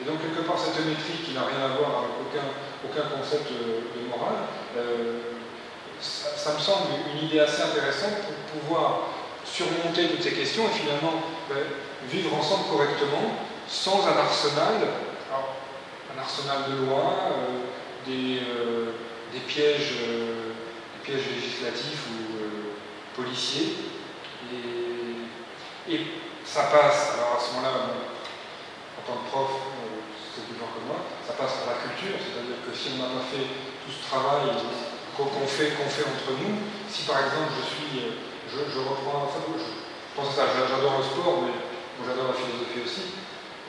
Et donc, quelque part, cette métrie qui n'a rien à voir avec aucun, concept de, de morale, euh, ça, me semble une idée assez intéressante pour pouvoir surmonter toutes ces questions et finalement ben, vivre ensemble correctement sans un arsenal, un arsenal de lois, euh, des, euh, des, pièges, euh, des pièges législatifs ou policiers. Et, ça passe, alors à ce moment-là, en tant que prof, c'est plus fort que moi, ça passe par la culture, c'est-à-dire que si on n'a pas fait tout ce travail qu'on fait, fait entre nous, si par exemple je suis, euh, je, reprends, enfin, je, pense à ça, j'a- j'adore le sport, mais j'adore la philosophie aussi.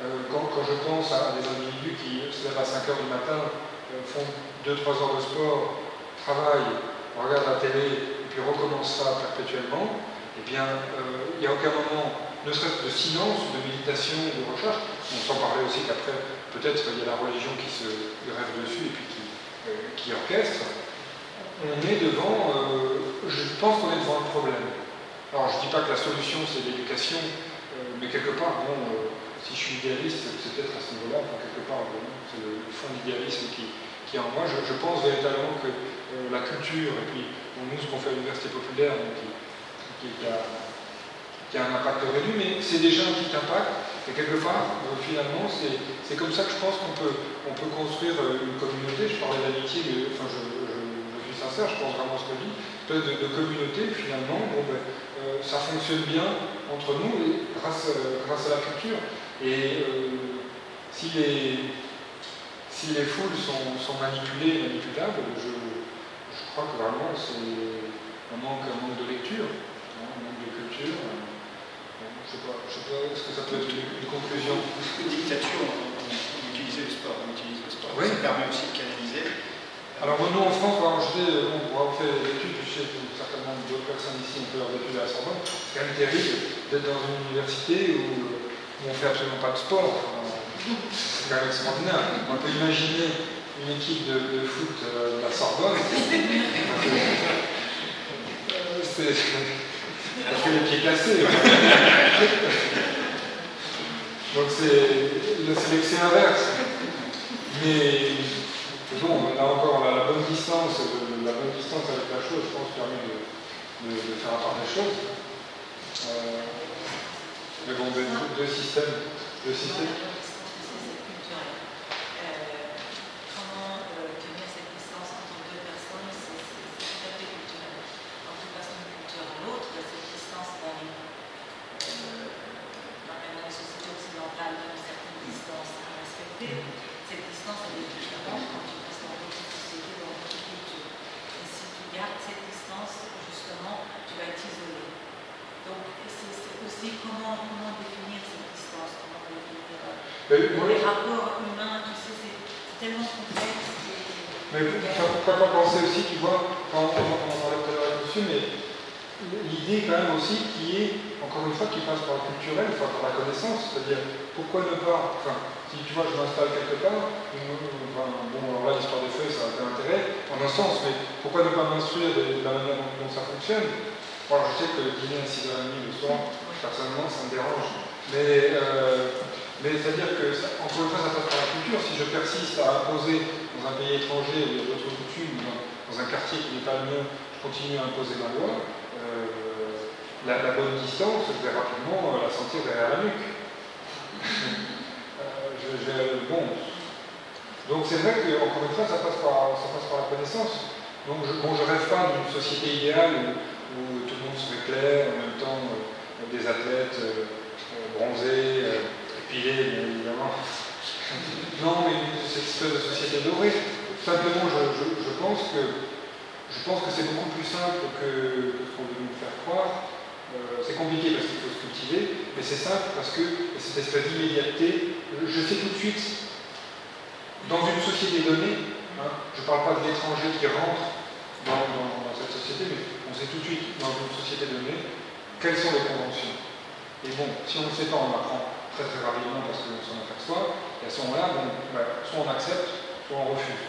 Euh, quand, je pense à des individus qui se lèvent à 5 heures du matin, euh, font 2-3 heures de sport, travaillent, regardent la télé, et puis recommencent ça perpétuellement, eh bien, euh, il n'y a aucun moment, ne serait-ce de silence, de méditation, de recherche. On s'en parlait aussi qu'après, peut-être, il y a la religion qui se grève dessus et puis qui, euh, qui orchestre. On est devant, euh, je pense qu'on est devant un problème. Alors, je ne dis pas que la solution, c'est l'éducation, euh, mais quelque part, bon, euh, si je suis idéaliste, c'est peut-être à ce niveau-là, quelque part, bon, c'est le, fond d'idéalisme qui, qui est en moi. Je, pense véritablement que la culture, et puis nous, ce qu'on fait à l'université populaire, qui, qui, a, qui a un impact réduit, mais c'est déjà un petit impact. Et quelque part, finalement, c'est comme ça que je pense qu'on peut, on peut construire une communauté. Je parlais d'amitié, enfin, je, sincère, je pense vraiment à ce que je dis. Espèce de, de communauté, finalement, bon, ben, euh, ça fonctionne bien entre nous et grâce, euh, grâce à la culture. Et euh, si, les, si les foules sont, sont manipulées, manipulables, je, je crois que vraiment c'est un manque, un manque de lecture, hein, un manque de culture. je sais pas, je sais pas, est-ce que ça peut être une, conclusion? Dictature, on, on, on utilisait le sport, on utilise le sport. Oui. Ça permet aussi de canaliser. Alors nous en France, on va rajouter, euh, bon, pour avoir fait des études, je sais que certainement d'autres personnes ici ont fait leurs études à la Sorbonne, c'est quand même terrible d'être dans une université où, où on fait absolument pas de sport. C'est quand même extraordinaire. On peut imaginer une équipe de, de foot euh, de la Sorbonne. Euh, C'est. Ça fait les pieds cassés. Donc c'est c'est l'excès inverse. Mais bon, là encore, la, bonne distance, euh, la bonne distance avec la chose, je pense, permet de, de, de faire appart des choses. Euh, mais bon, deux, deux systèmes, deux systèmes. Cette distance entre deux personnes, c'est c'est tout à fait culturel. Quand tu passes d'une culture à l'autre, cette distance varie. Euh, dans même dans les sociétés occidentales, il y a une certaine distance à respecter. Cette distance, elle est différente quand tu passes dans d'autres sociétés, dans d'autres cultures. Et si tu gardes cette distance, justement, tu vas être isolé. Donc, c'est c'est aussi comment, comment définir cette distance, Mais moi, les rapports humains, tu sais, c'est tellement complexe. et- Mais pourquoi pas penser aussi, tu vois, quand on, parlait tout à l'heure dessus, mais l'idée quand même aussi qui est, encore une fois, qui passe par le culturel, enfin par la connaissance, c'est-à-dire pourquoi ne pas, enfin, si tu vois, je m'installe quelque part, enfin, bon, alors là, l'histoire des feuilles, ça a un intérêt, en un sens, mais pourquoi ne pas m'instruire de, de la manière dont, dont ça fonctionne? Alors, je sais que le dîner à 6h30 le soir, personnellement, ça me dérange, mais, euh, mais c'est-à-dire que, encore une fois, ça passe par la culture. Si je persiste à imposer dans un pays étranger où d'autres coutumes, ou dans, un quartier qui n'est pas le mien, je continue à imposer ma loi, euh, la, bonne distance, je vais rapidement euh, la sentir derrière la nuque. Donc c'est vrai que, encore une fois, ça passe par, ça passe par la connaissance. Donc je, bon, je rêve pas d'une société idéale où, où tout le monde serait clair, en même temps des athlètes euh, euh, bronzés, euh, épilés, bien évidemment. Non, mais cette espèce de société dorée. Simplement, je, pense que je pense que c'est beaucoup plus simple que, ce qu'on veut nous faire croire. C'est compliqué parce qu'il faut se cultiver, mais c'est simple parce que cette espèce d'immédiateté, je, sais tout de suite, dans une société donnée, hein, je ne parle pas de l'étranger qui rentre dans cette société, mais on sait tout de suite, dans une société donnée, quelles sont les conventions. Et bon, si on ne sait pas, on apprend très très rapidement parce qu'on s'en aperçoit, et à ce moment-là, bah, soit on accepte, soit on refuse.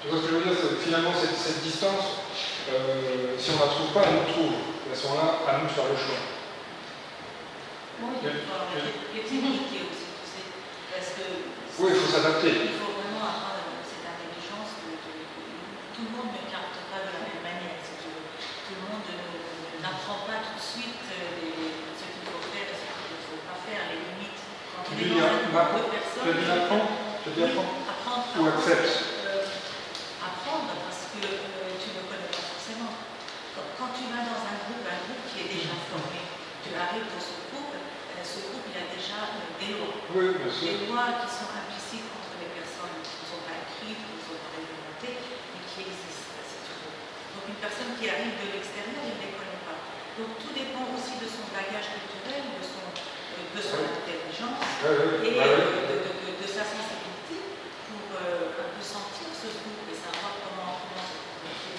Tu vois ce que je veux dire? C'est- Finalement, cette, cette distance, euh, si on ne la trouve pas, elle nous trouve. Et à ce moment-là, à nous de faire le choix. Oui, il faut s'adapter. il faut vraiment avoir cette intelligence de, de- de- tout le monde ne capte pas de la même manière, si tu veux. Tout le monde ne- n'apprend pas tout de suite euh, les- ce qu'il faut faire et ce qu'il ne faut pas faire, les limites. Quand Tu dis de tu dit apprends, tu apprends, apprendre, ou accepte. euh, apprendre parce que euh, tu ne connais pas forcément. Quand, tu vas dans un groupe, un groupe qui est déjà formé, tu arrives dans ce groupe, euh, ce groupe il a déjà des lois. Oui, bien sûr. Des lois qui sont implicites entre les personnes, qui ne sont pas écrites, qui ne sont pas réglementées, mais qui existent. Donc une personne qui arrive de l'extérieur, il ne les connaît pas. Donc tout dépend aussi de son bagage culturel, de son, de son Oui, et euh, de, de- de- de sa sensibilité pour euh, un peu sentir ce groupe et savoir comment, comment se comporter.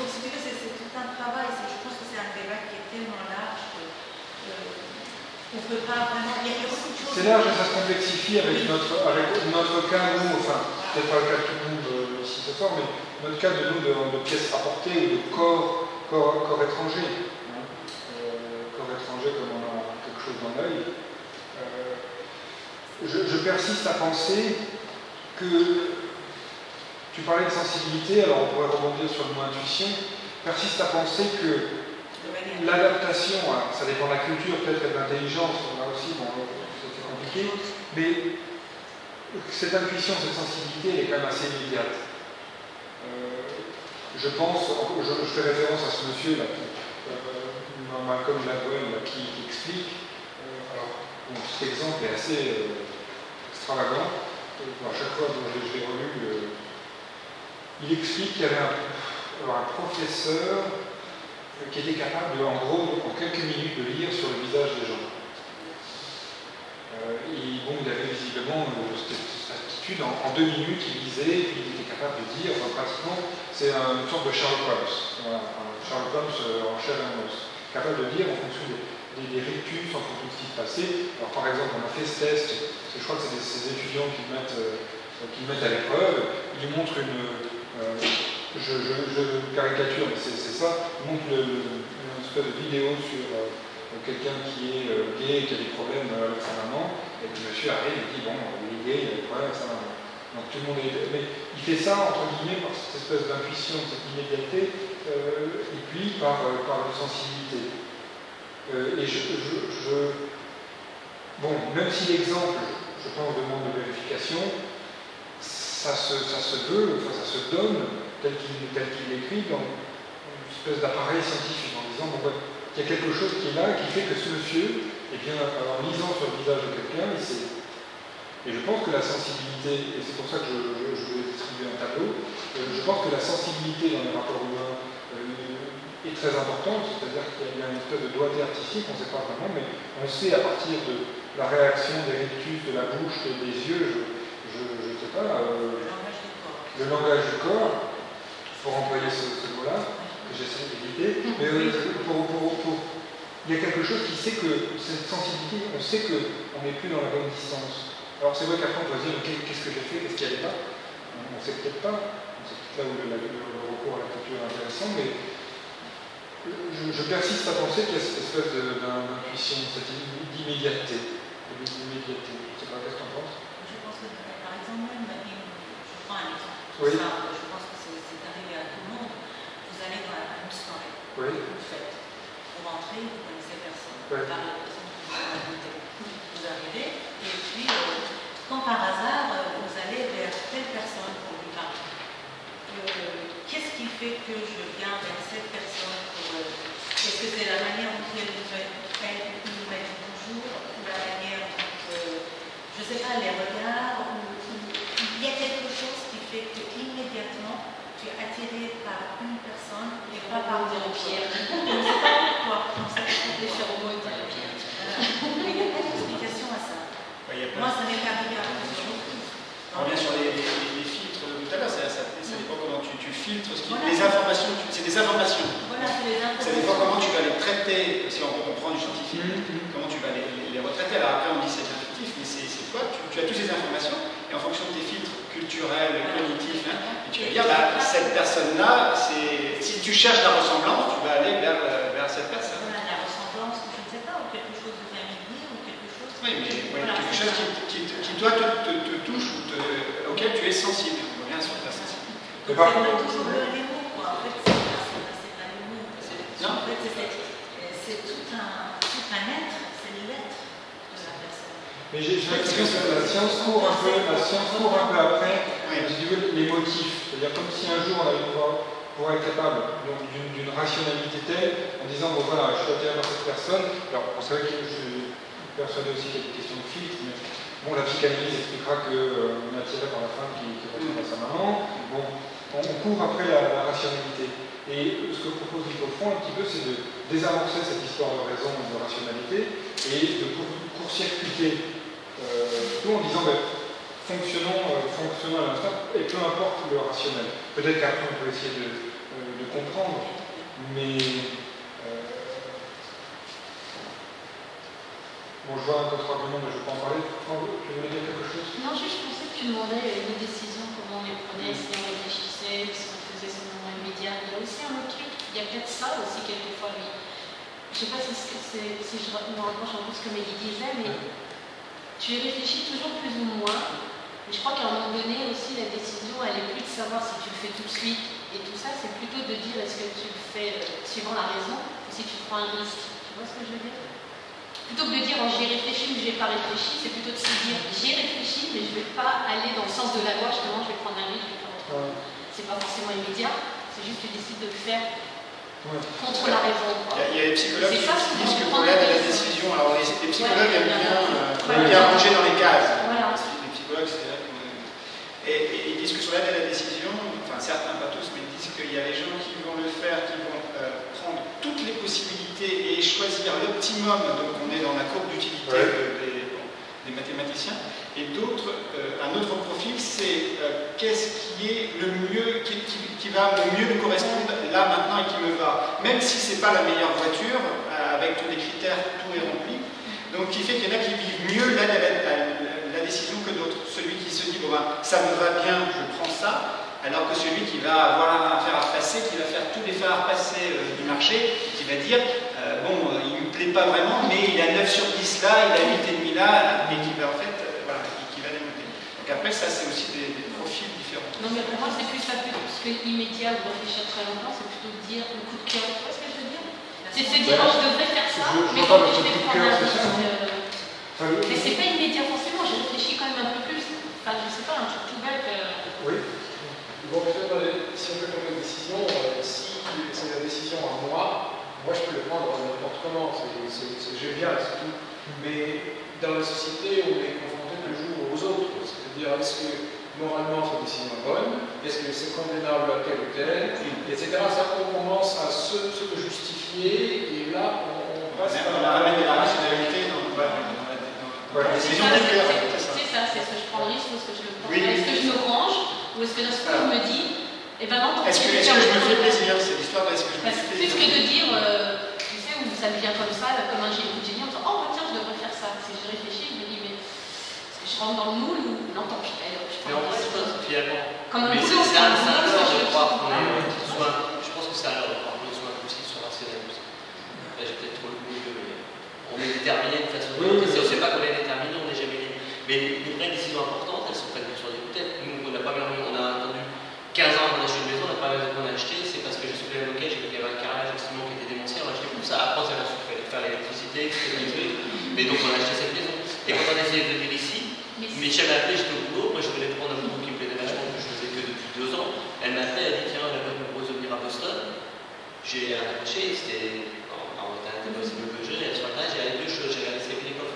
Donc si tu veux, c'est tout un travail. Je pense que c'est un débat qui est tellement large que euh, ne peut pas vraiment. Il y a beaucoup de choses. C'est large et ça se complexifie avec notre, avec notre cas, nous, enfin, peut-être pas le cas de tout le monde euh, ici ce soir, mais notre cas de nous, de, pièces rapportées ou de corps, corps, corps étrangers. hein. Euh, corps étranger comme on a quelque chose dans l'œil. Je, persiste à penser que tu parlais de sensibilité, alors on pourrait rebondir sur le mot intuition, persiste à penser que L'adaptation, hein, ça dépend de la culture, peut-être de l'intelligence, là aussi, bon, c'est compliqué, mais cette intuition, cette sensibilité, elle est quand même assez immédiate. Euh, je pense, je, fais référence à ce monsieur-là, qui, euh, Malcolm Gladwell, là, qui, explique, bon, cet exemple est assez euh, extravagant, à chaque fois que je, l'ai relu, il explique qu'il y avait un, professeur euh, qui était capable, de, en gros, en quelques minutes, de lire sur le visage des gens. Euh, il, avait visiblement cette, aptitude, en, deux minutes, il lisait, et puis il était capable de dire, pratiquement, c'est un- une sorte de Sherlock Holmes, un Sherlock Holmes en chair et en capable de dire en fonction des, des, des rictus, en fonction de ce qui se passait. Alors, par exemple, on a fait ce test, je crois que c'est ces étudiants qui le mettent, euh, qui mettent à l'épreuve, ils montrent une. euh, je, caricature, mais c'est ça, ils montrent le- une espèce de vidéo sur euh, quelqu'un qui est gay, qui a des problèmes avec sa maman, et le monsieur arrive et dit Bon, il est gay, il a des problèmes avec sa maman. Donc tout le monde est. Mais il fait ça, entre guillemets, par cette espèce d'intuition, cette immédiateté, et puis par, par une sensibilité. Euh, et je, Bon, même si l'exemple, je pense, demande de vérification, ça se, ça se veut, enfin, ça se donne tel qu'il qu'il l'écrit dans une espèce d'appareil scientifique en disant bon, il y a quelque chose qui est là qui fait que ce monsieur, eh bien, en lisant sur le visage de quelqu'un. Et je pense que la sensibilité, et c'est pour ça que je, je, je vais distribuer un tableau, euh, je pense que la sensibilité dans les rapports humains est très importante, c'est-à-dire qu'il y a une espèce de doigté artistique, on ne sait pas vraiment, mais on sait à partir de la réaction des rictus, de la bouche, des yeux, je ne sais pas, euh, Le langage du corps. pour employer ce, ce mot-là, que j'essaie d'éviter, mais euh, pour, pour- pour- il y a quelque chose qui sait que cette sensibilité, on sait qu'on n'est plus dans la bonne distance. Alors c'est vrai qu'après on doit se dire Qu'est- qu'est-ce que j'ai fait, qu'est-ce qui allait pas, on ne sait peut-être pas, c'est peut-être là où le, le- le recours à la culture est intéressant, mais je, je persiste à penser qu'il y a cette espèce d'intuition, cette immédiateté, immédiateté. Je sais pas, qu'est-ce que tu en penses? Je pense que, par exemple, même, je prends un exemple Oui. simple, je pense que c'est arrivé à tout le monde. Vous allez dans une soirée, Oui. une fête. vous rentrez, vous connaissez personne. Ouais. Par la personne vous. Vous arrivez, et puis, euh, quand par hasard, euh, vous allez vers telle personne pour lui parler. Euh, Qu'est-ce qui fait que je viens vers cette personne pour, euh, Est-ce que c'est la manière dont elle nous met, elle nous met du bonjour, ou la manière dont, euh, les regards, il y a quelque chose qui fait que immédiatement tu es attiré par une personne et pas par au Pierre. Je ne sais pas pourquoi. on sait. Les phéromones, dire au Pierre. Il n'y a pas d'explication à ça. Moi, ça m'est arrivé à plusieurs reprises. On revient sur les, filtres de tout à l'heure, ça, dépend comment tu, filtres, ce qui, Voilà. les informations, c'est des informations. Voilà, c'est les Ça informations. dépend comment tu vas les traiter, si on, prend du scientifique, Mhm. comment tu vas les, les- les retraiter. Alors après on dit c'est bien fictif, mais c'est c'est toi, tu, as toutes ces informations, et en fonction de tes filtres culturels, cognitifs, hein, et tu vas dire, bah, cette personne-là, c'est- si tu cherches la ressemblance, tu vas aller vers, euh, vers cette personne. Voilà, la ressemblance, je ne sais pas, ou quelque chose de familier, ou quelque chose. Oui, mais Voilà, quelque chose qui, qui, qui, toi te, te, te touche ou te- auquel tu es sensible. On revient sur ta sensibilité. Donc, par contre- toujours le- les mots, quoi. En fait, c'est pas, les mots. C'est- tout un, tout un être, c'est la personne. Mais j'ai l'impression que la science court un peu, la science court un peu après, les motifs. C'est-à-dire comme si un jour on allait pouvoir, pouvoir être capable d'une rationalité telle, en disant, bon voilà, je suis attiré par cette personne. Alors, c'est vrai que je suis persuadé aussi qu'il y a des questions de filtre, mais bon, la psychanalyse expliquera qu'on est attiré par la femme qui, qui ressemble à sa maman. Bon, on, on court après la, la rationalité. Et ce que propose Nicofond un petit peu, c'est de désamorcer cette histoire de raison et de rationalité et de court- court-circuiter euh, tout en disant ben, fonctionnons, euh, fonctionnons à l'instant et peu importe le rationnel. Peut-être qu'après on peut essayer de, euh, de comprendre, mais euh, bon, je vois un autre argument, mais je ne vais pas en parler. Tu voulais dire quelque chose? Non, juste, je pensais que tu demandais euh, une décision, comment on les prenait, si on réfléchissait, si on faisait son moment immédiat. Il y a aussi un autre truc, il y a peut-être ça aussi quelquefois, lui. Je sais pas si, je me rapproche un peu de ce que Mehdi disait, mais tu y réfléchis toujours plus ou moins. Mais je crois qu'à un moment donné aussi, la décision, elle est plus de savoir si tu le fais tout de suite et tout ça, c'est plutôt de dire est-ce que tu le fais euh, suivant la raison ou si tu prends un risque. Tu vois ce que je veux dire? Plutôt que de dire oh, j'y ai réfléchi ou j'ai pas réfléchi, c'est plutôt de se dire j'y ai réfléchi, mais je vais pas aller dans le sens de la loi, justement, je vais prendre un risque, je vais autre chose. C'est pas forcément immédiat, c'est juste que tu décides de le faire Ouais. contre la raison. Il y a, il y a des psychologues qui disent que l'aide à la décision, alors les, les psychologues Ouais, aiment bien, ouais. euh, Ouais. bien ranger dans les cases. Voilà. Les psychologues, c'est vrai qu'on est- et, et ils disent que sur l'aide à la décision, enfin certains, pas tous, mais ils disent qu'il y a les gens qui vont le faire, qui vont euh, prendre toutes les possibilités et choisir l'optimum, donc on est dans la courbe d'utilité Ouais. de- des, bon, des mathématiciens, et d'autres, euh, un autre profil, c'est euh, qu'est-ce qui est le mieux, qui, va le mieux me correspondre là maintenant et qui me va, même si c'est pas la meilleure voiture, euh, avec tous les critères, tout est rempli. Donc, qui fait qu'il y en a qui vivent mieux la, la- la- décision que d'autres. Celui qui se dit, bon ben, ça me va bien, je prends ça, alors que celui qui va avoir un fer à repasser, qui va faire tous les fers à repasser du marché, qui va dire, bon, il me plaît pas vraiment, mais il a 9 sur 10 là, il a 8,5 là, et qui va en fait, euh, voilà, qui, qui va Donc après, ça, c'est aussi des, des profils différents. Non, mais pour moi, c'est plus ça que parce que immédiat ou réfléchir très longtemps, c'est plutôt de dire le coup de cœur. Tu vois ce que je veux dire? C'est de se dire, Ouais. oh, je devrais faire ça, Je- je mais quand le je coup vais de prendre c'est ça, euh, le- Mais c'est pas immédiat forcément, j'ai réfléchi quand même un peu plus. Enfin, je sais pas, un truc tout bête. euh, Oui. Bon, peut-être dans les- si on peut prendre une décision, euh, si c'est la décision à moi, moi je peux le prendre n'importe comment, c'est génial, c'est tout. Mais dans la société, on est confronté toujours aux autres. C'est-à-dire, est-ce que moralement cette décision est bonne? Est-ce que c'est condamnable à tel ou tel? Etc. Ça, on commence à se, se justifier et là, on, passe On par a ramène de la rationalité dans, voilà, la, la c'est ça. c'est est-ce que je prends le risque ou est-ce que je prends oui, Est-ce que je me range ou est-ce que d'un coup je me dis, eh ben non, Est-ce que, je que je me fais plaisir? C'est l'histoire de est-ce que je me Parce fais que plus plaisir que de dire, euh, tu sais, où ça devient comme ça, comme un génie, en disant, oh bah tiens, je devrais faire ça. Si je réfléchis, je me dis, mais est-ce que je rentre dans le moule ou non, tant pis, je prends finalement, Comme un boulot, c'est un je de le croire trouve qu'on pas. est- soit- Je pense que c'est à l'heure de croire qu'on soit aussi sur rationnel. Là, j'ai peut-être trop le milieu, mais on est déterminé de façon. Pas qu'on est déterminé, on n'est jamais libre. Mais les vraies décisions importantes, elles sont prennent sur des bouteilles. Nous, on n'a pas même, on a attendu 15 ans avant d'acheter une maison, on n'a pas même qu'on a acheté, c'est parce que j'ai soulevé un loquet, j'ai vu qu'il y avait un carrelage absolument qui était dénoncé, on a acheté pour ça. Après, on s'est disais de venir ici, mais j'avais appelé, j'étais au boulot, moi je voulais prendre un boulot qui me plaisait vachement, que je faisais que depuis deux ans. Elle m'a appelé, elle a dit tiens, elle me propose de venir à Boston. J'ai accroché, c'était en internet possible que je l'ai, sur internet j'ai regardé deux choses, j'ai avait une école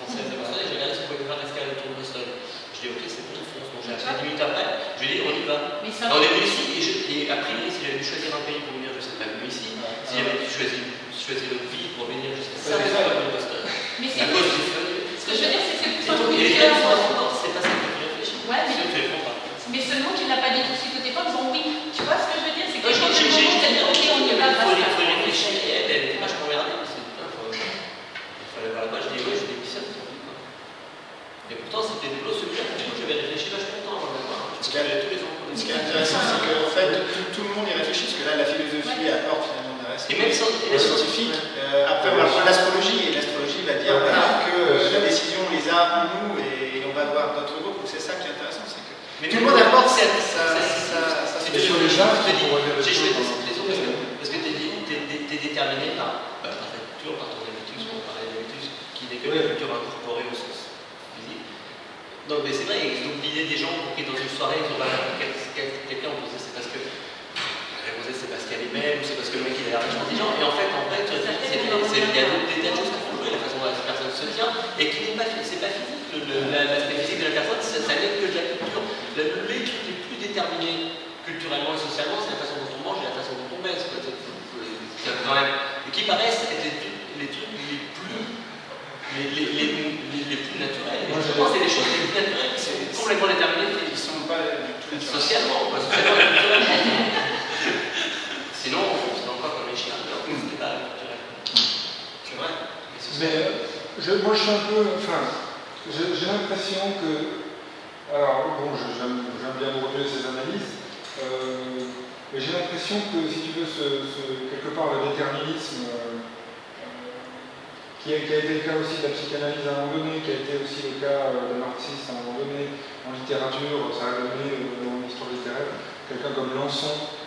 française à Boston et j'ai regardé si on pouvait faire l'escale autour de Boston. Je dis ok, c'est bon, on fonce. Donc j'ai appelé 10 minutes après, je lui ai dit on y va. Mais ça, Alors, on est venu ici et, je, et a priori, si j'avais dû choisir un pays pour venir, je ne serais pas venu ici. Si j'avais dû choisir, choisir le pays pour venir je serais pas venu à Boston. mais c'est ce que je veux dire, c'est c'est sont encore, c'est pas ça que tu réfléchis. Ouais, mais- tu pas. Mais seulement tu ne l'as pas dit tout de suite au départ, en disant oui. Tu vois ce que je veux dire? C'est que quand j'ai- t'as dit ok, on y va, basta. il faut y réfléchir. Elle, était vachement regardée. parce que, putain, Il fallait voir là-bas. Je dis, ouais, je tant pis, quoi. Et pourtant, c'était des boulot celui-là. Du coup, j'avais réfléchi vachement longtemps avant de le voir. Ans. Ce qui est intéressant, c'est qu'en fait, tout, le monde y réfléchit, parce que là, la philosophie apporte finalement des Et même les même- scientifiques. Euh, après, l'astrologie, et l'astrologie va dire voilà, que la décision on les a en nous, et, on va voir d'autres groupes. Donc c'est ça qui est intéressant, c'est que Mais tout le monde apporte sa, c'est- sur les des j'ai choisi dans- cette raison parce que, t'es, t'es déterminé par, par ta culture, par ton habitus, pour parler d'habitus, qui n'est que la culture incorporée au sens physique. Donc, mais c'est vrai, et donc l'idée des gens pour qui dans une soirée, ils ont quelqu'un, on disait c'est parce que la réponse est, c'est parce qu'elle est belle, ou c'est parce que le mec il a l'air vachement intelligent, et en fait, en fait, c'est- c'est- c'est- il y a des des tas de choses qui font jouer la façon dont la personne se tient, et qui n'est pas, c'est pas physique, le- la- physique de la personne, ça, ça n'est que de la culture. Le- les trucs les plus déterminés culturellement et socialement, c'est la façon dont on mange et la façon dont on baisse. quoi. C'est- c'est- c'est quand même- Et qui paraissent être les, trucs- les trucs les plus, les, les, les, les- les plus naturels. Et Moi, justement, c'est les choses les plus naturelles qui sont complètement déterminées Ils ne sont pas du tout naturels. socialement, quoi, socialement et culturellement. Sinon, on fonctionne encore comme les chiens. Alors, c'est pas culturel. C'est vrai. Mais euh, moi, je suis un peu. Enfin, j'ai l'impression que. Alors, bon, j'aime bien retenir ces analyses, euh, mais j'ai l'impression que, si tu veux, ce, quelque part, le déterminisme, euh, qui, a, été le cas aussi de la psychanalyse à un moment donné, qui a été aussi le cas euh, de marxiste à un moment donné, en littérature, ça a donné euh, dans l'histoire littéraire, quelqu'un comme Lançon,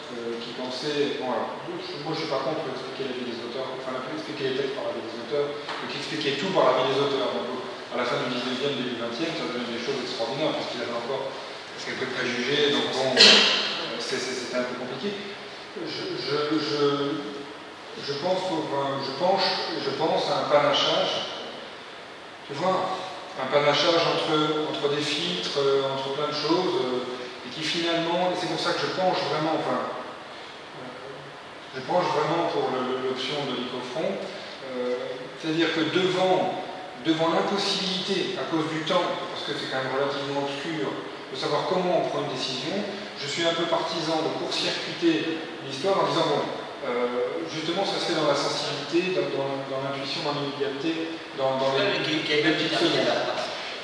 moi je suis pas contre expliquer la vie des auteurs, enfin expliquer les textes par la vie des auteurs, qui expliquait tout par la vie des auteurs. Donc, à la fin du 19e, début 20e, ça donnait des choses extraordinaires, parce qu'il avait encore quelques préjugés, donc bon, euh, c'était un peu compliqué. Je, je, je, je pense, je penche, je pense à un panachage, tu vois, un panachage entre, entre des filtres, euh, entre plein de choses, euh, et qui finalement, c'est pour ça que je penche vraiment, enfin, je penche vraiment pour l'option de l'icofront, euh, c'est-à-dire que devant, devant l'impossibilité, à cause du temps, parce que c'est quand même relativement obscur, de savoir comment on prend une décision, je suis un peu partisan de court-circuiter l'histoire en disant, bon, euh, justement, ça se fait dans la sensibilité, dans, l'intuition, dans l'immédiateté, dans, dans les, petites secondes.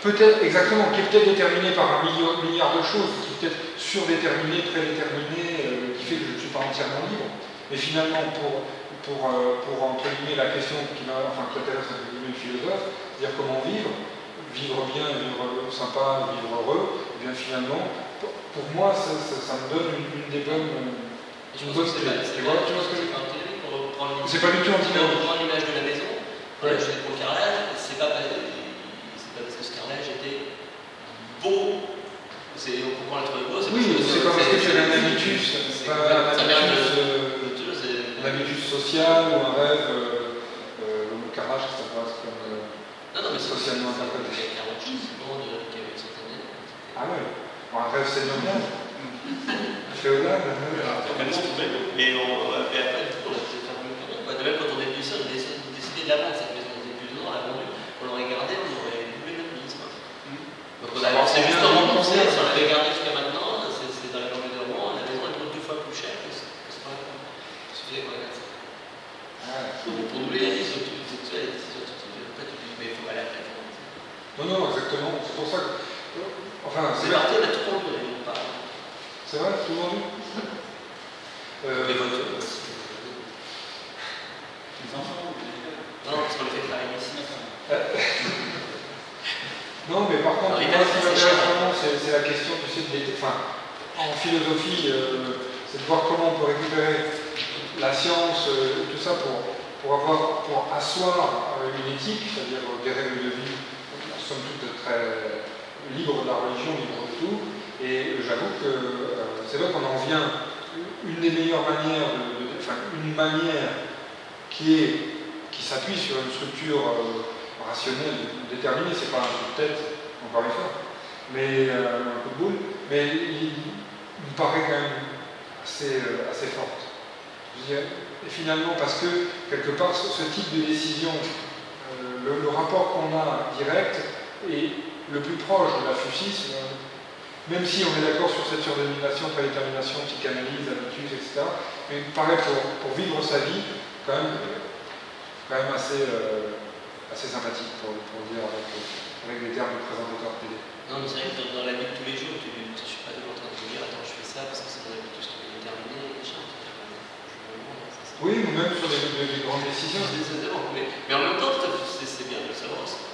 Peut-être, exactement, qui est peut-être déterminé par un milliard de choses, qui est peut-être surdéterminé, prédéterminé, euh, qui fait que je ne suis pas entièrement libre. Mais finalement, pour, pour, euh, pour entre guillemets, la question qui, m'a- enfin, qui intéresse entre guillemets le philosophe, c'est-à-dire comment vivre, vivre bien, vivre sympa, vivre heureux, et bien finalement, pour, pour moi, ça, ça- ça me donne une, une des bonnes. Je c'est c'est Tu vois, ce que c'est l'image. C'est pas du tout On antinomique. reprend l'image de la maison. Ouais. Je fais carrelage, c'est pas, c'est pas parce que ce carrelage était beau. C'est, on comprend le truc beau. c'est Oui, c'est pas parce que as un habitus, c'est- ça vient de- habitus, euh, culture, c'est- un habitus social ou un rêve, euh, euh, le carrelage, ça passe comme. euh, Non, non, mais socialement interprété. Il y a 40 secondes qui avait une centaine d'années. Ah ouais, Bon, un rêve sédentaire, féodal. euh, Mais on, après, du coup, on a fait faire mieux que même, quand on est venu ici, on a décidé de la vendre cette maison. On était plus dedans, on l'a vendue. On l'aurait gardée, on aurait doublé notre mise. Donc on a avancé juste en remboursé. Si on l'avait gardé jusqu'à maintenant, c'est c'est dans la journée de Rouen, la maison elle coûte deux fois plus cher que ce que ce qu'on a fait. Il suffisait qu'on la garde ça. Pour pour doubler la mise, donc tu c'est tu as les décisions, tu te dis, après tu dis, mais il faut aller à la fête. Non, non, exactement. C'est pour ça que. Enfin, C'est c'est parti, on a tout vendu, on. C'est vrai, tout vendu euh, Les voitures. aussi. Les enfants, Non, parce qu'on les fait travailler ici. Non, mais par contre, moi, ce qui m'intéresse vraiment, c'est la question, tu sais, de l'éthique. Enfin, en philosophie, euh, c'est de voir comment on peut récupérer la science, euh, tout ça, pour, pour, avoir, pour asseoir euh, une éthique, c'est-à-dire euh, des règles de vie sommes toutes très libres de la religion, libres de tout. Et j'avoue que euh, c'est vrai qu'on en vient. Une des meilleures manières, de, enfin, une manière qui est qui s'appuie sur une structure euh, rationnelle déterminée, c'est pas un coup de tête, encore une fois, mais euh, un coup de boule, mais il, me paraît quand même assez, assez forte. Et finalement, parce que quelque part, ce, type de décision, le rapport qu'on a direct est le plus proche de la même si on est d'accord sur cette surdétermination, prédétermination, psychanalyse, habitus, etc., mais il me paraît pour, pour vivre sa vie, quand même, quand même assez, euh, assez sympathique, pour, pour le dire avec, avec les termes du présentateur télé. Non, mais c'est vrai que dans, dans la vie de tous les jours, tu, je suis pas toujours en train de te dire, attends, je fais ça parce que c'est dans la vie de tous les déterminé, et machin. Oui, ou même sur les, les- les grandes décisions. Mais, mais en même temps, c'est bien de le savoir aussi.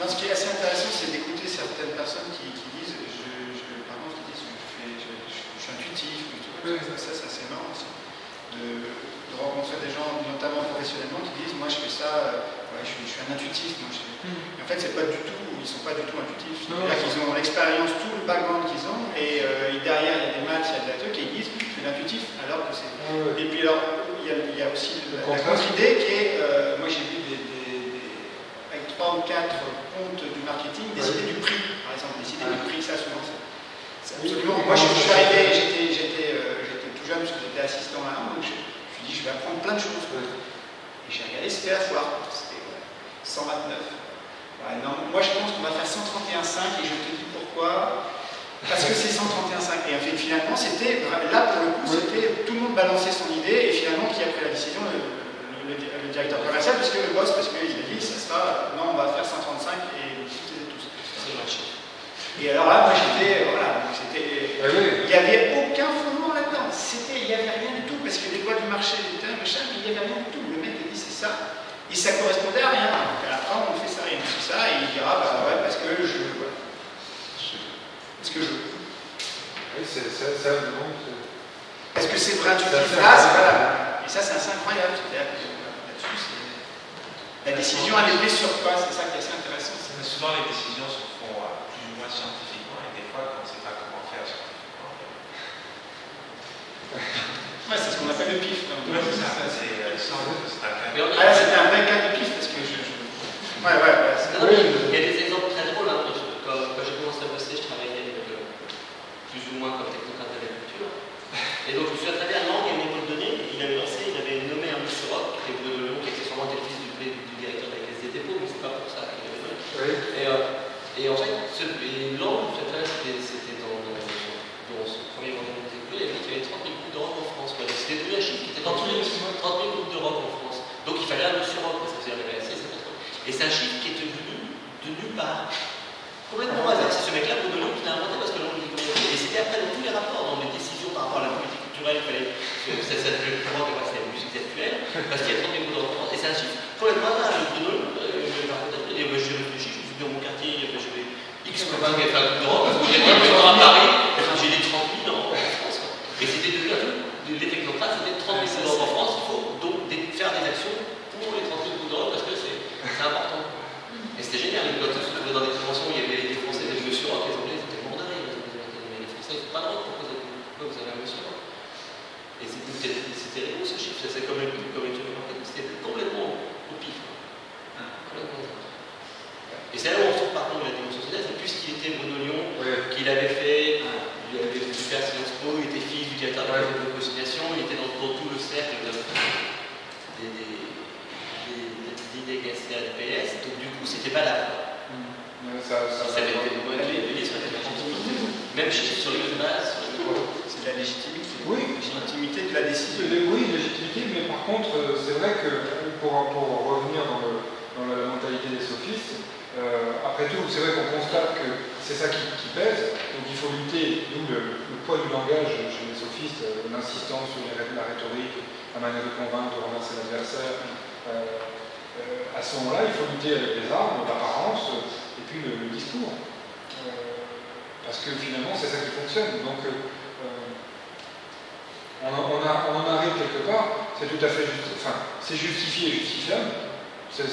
Non, ce qui est assez intéressant, c'est d'écouter certaines personnes qui, qui disent, je, je, par exemple, qui disent, je, suis intuitif, ou des trucs comme ça, ça, c'est marrant aussi. De, de rencontrer des gens, notamment professionnellement, qui disent, moi je fais ça, euh, ouais, je, suis, un intuitif. Moi, je- Et en fait, c'est pas du tout, ils sont pas du tout intuitifs. C'est-à-dire qu'ils ont l'expérience, tout le background qu'ils ont, et, euh, et derrière, il y a des maths, il y a de la truc, et ils disent, je suis intuitif, alors que c'est ouais. et puis alors, il y a, il y a aussi Le la, contre-idée qui est, euh, moi j'ai vu des, trois ou quatre comptes du marketing décider du prix, par exemple, décider du prix, ça souvent c'est absolument. Moi je, suis arrivé, j'étais, j'étais, euh, j'étais tout jeune parce que j'étais assistant à un, donc je, me suis dit je vais apprendre plein de choses. Et j'ai regardé, c'était la foire, c'était ouais, 129. Ouais, non, moi je pense qu'on va faire 131,5 et je te dis pourquoi. Parce que c'est 131,5. Et en fait, finalement, c'était, là pour le coup, c'était tout le monde balançait son idée et finalement, qui a pris la décision le, le- le- le directeur commercial, puisque le boss, parce qu'il a dit, ça sera, non, on va faire 135 et tous. C'est le marché. Et alors là, moi j'étais, voilà, donc c'était. Ah oui. Il n'y avait aucun fondement là-dedans. C'était, il n'y avait rien du tout, parce que les lois du marché, termes, machin, mais il n'y avait rien du tout. Le mec a dit c'est ça. Et ça correspondait à rien. Donc à la fin, on fait ça, rien c'est ça, et il dira, bah ouais, parce que je. voilà. Parce que je. Oui, c'est c'est vraiment. c'est- Est-ce que c'est vrai intuitif C'est assez là C'est incroyable. valable. Et ça, c'est assez incroyable. Euh, la décision, elle est prise sur quoi? C'est ça qui est assez intéressant. Mais souvent, les décisions se font euh, plus ou moins scientifiquement, et des fois, quand on ne sait pas comment faire scientifiquement, Ouais, c'est ce qu'on appelle le pif. ouais, c'est ça, c'est euh, sans- c'est un cas. On Ah là, c'était un vrai cas de pif, parce que je. je- Ouais, ouais, Non, Il y a des exemples très drôles. hein. Quand, quand j'ai commencé à bosser, je travaillais avec, euh, plus ou moins comme technocrate d'agriculture. Et donc, je me souviens très bien, Lang, à une époque donnée, il avait lancé, il avait nommé un Miss Europe, qui était Bruno Delon, qui était sûrement le fils du, du directeur de la Caisse des dépôts, mais c'est pas pour ça qu'il avait nommé. Oui. Et, euh, et en fait, ce, et Lang, je me souviens très bien, c'était c'était dans, dans, son, dans son premier vendredi des écoles, il avait dit qu'il y avait 30 000 coupes d'Europe en France. Quoi. Donc, C'était devenu un chiffre qui était 30 000, 30 000 coupes d'Europe en France. Donc il fallait un Miss Europe, parce que ça faisait rêver assez, c'est pas trop. Et c'est un chiffre qui est venu de nulle part. Complètement au hasard. C'est ce mec-là, Bruno Delon, qui l'a inventé parce que l'on dit comment Et c'était après dans tous les rapports, dans les décisions par rapport à la politique culturelle, il fallait que ça plus grand que c'était la musique actuelle, parce qu'il y a 30 000 coupes d'Europe en France. Et c'est un chiffre complètement au hasard. Bruno, euh, je l'ai raconté, et moi j'ai réfléchi, je me suis dit dans mon quartier, euh, j'avais X copains qui avaient fait un coup d'Europe, parce que j'ai fait à Paris, et j'ai dit 30 000 en, en France. quoi. Et c'était devenu un truc, les technocrates, c'était 30 000 coupes d'Europe en France, il faut donc des- faire des actions pour les 30 000 coupes d'Europe, parce que c'est c'est important. Et c'était génial, quand on se trouvait dans des conventions où il y avait des Français, des monsieur rock, les Anglais, ils étaient morts de rire, ils étaient mais les Français, ils sont pas droit, pourquoi vous avez, pourquoi vous avez un monsieur rock Et c'était c'était- c'était rigolo ce chiffre, c'est comme une comme une chose marquée, c'était complètement au pif. quoi. Complètement au hasard. Et c'est là où on retrouve par contre la dimension sociale, c'est puisqu'il était Bruno Lyon, Qu'il avait fait, il avait fait faire Sciences Po, il était fils du directeur de la de conciliation, il était dans, dans tout le cercle de, des, des, des, des l'PS, donc du coup c'était pas là. Ouais, Ça, ça, Ça ça avait été légitimité. Même chez- sur sur les C'est de la légitimité. Oui. Légitimité de la décision. Oui, légitimité, mais par contre, euh, c'est vrai que pour, pour revenir dans, le- dans la mentalité des sophistes, euh, après tout, c'est vrai qu'on constate que c'est ça qui, pèse, donc il faut lutter, d'où le, poids du langage chez les sophistes, euh, l'insistance sur les ré- la rhétorique, la manière de convaincre, de renverser l'adversaire. Euh, euh, à ce moment-là, il faut lutter avec les armes, l'apparence, euh, et puis le, discours. Euh, parce que finalement, c'est ça qui fonctionne. Donc, euh, euh, on, en- arrive quelque part, c'est tout à fait justi- enfin, c'est justifié et justifiable, cette,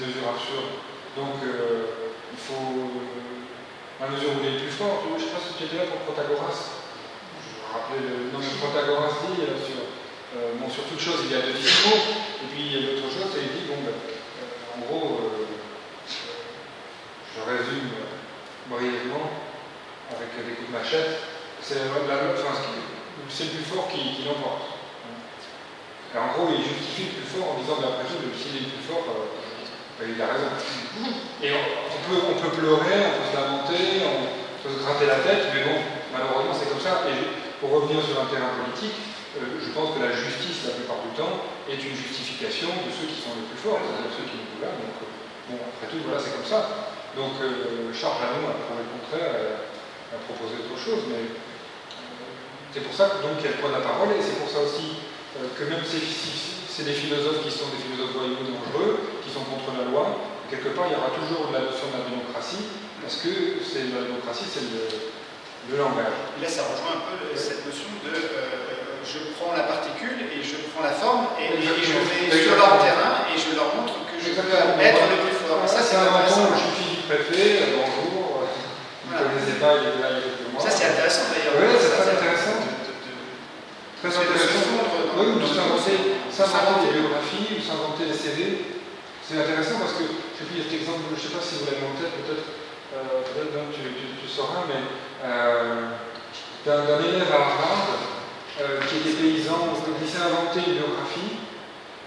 mesure absurde. Donc, euh, il faut, euh, à mesure où il est plus fort, je ne sais pas si tu étais là pour Protagoras. Je me rappelais le nom de Protagoras dit euh, sur, euh, bon, sur toute chose, il y a deux discours, et puis il y a d'autres choses, et il dit, bon, ben, euh, en gros, je résume brièvement, avec des coups de machette, c'est la, la, enfin, c'est le plus fort qui, l'emporte. En gros, il justifie le plus fort en disant, ben, après tout, s'il est le plus fort, il a raison. Et on, peut, on peut pleurer, on peut se lamenter, on peut se gratter la tête, mais bon, malheureusement, c'est comme ça. Et pour revenir sur un terrain politique, euh, je pense que la justice, la plupart du temps, est une justification de ceux qui sont les plus forts, c'est-à-dire ceux qui nous gouvernent. Donc, euh, bon, après tout, voilà, c'est comme ça. Donc, euh, Charles Jeannot a prouvé le contraire, a proposé autre chose, mais c'est pour ça que donc il y a le poids de la parole, et c'est pour ça aussi que même si- c'est des philosophes qui sont des philosophes voyous dangereux, qui sont contre la loi, quelque part il y aura toujours la notion de la démocratie, parce que c'est la démocratie, c'est le, le langage. Et là, ça rejoint un peu le- cette notion de euh, je prends la particule et je prends la forme et, et je vais sur leur terrain et je leur montre que je peux être le plus fort. Ça, c'est un intéressant. je suis du préfet, euh, bonjour, vous ne connaissez pas, il est là, il est moi. Ça, c'est intéressant d'ailleurs. Oui, c'est très intéressant. Fondre dans- Oui, ou s'inventer, s'inventer des biographies, ou s'inventer des CV. C'est intéressant parce que, y a cet exemple, je ne sais pas si vous l'avez en tête, peut-être, euh, tu, tu, sauras, mais euh, d'un élève à Harvard euh, qui était paysan, qui s'est inventé une biographie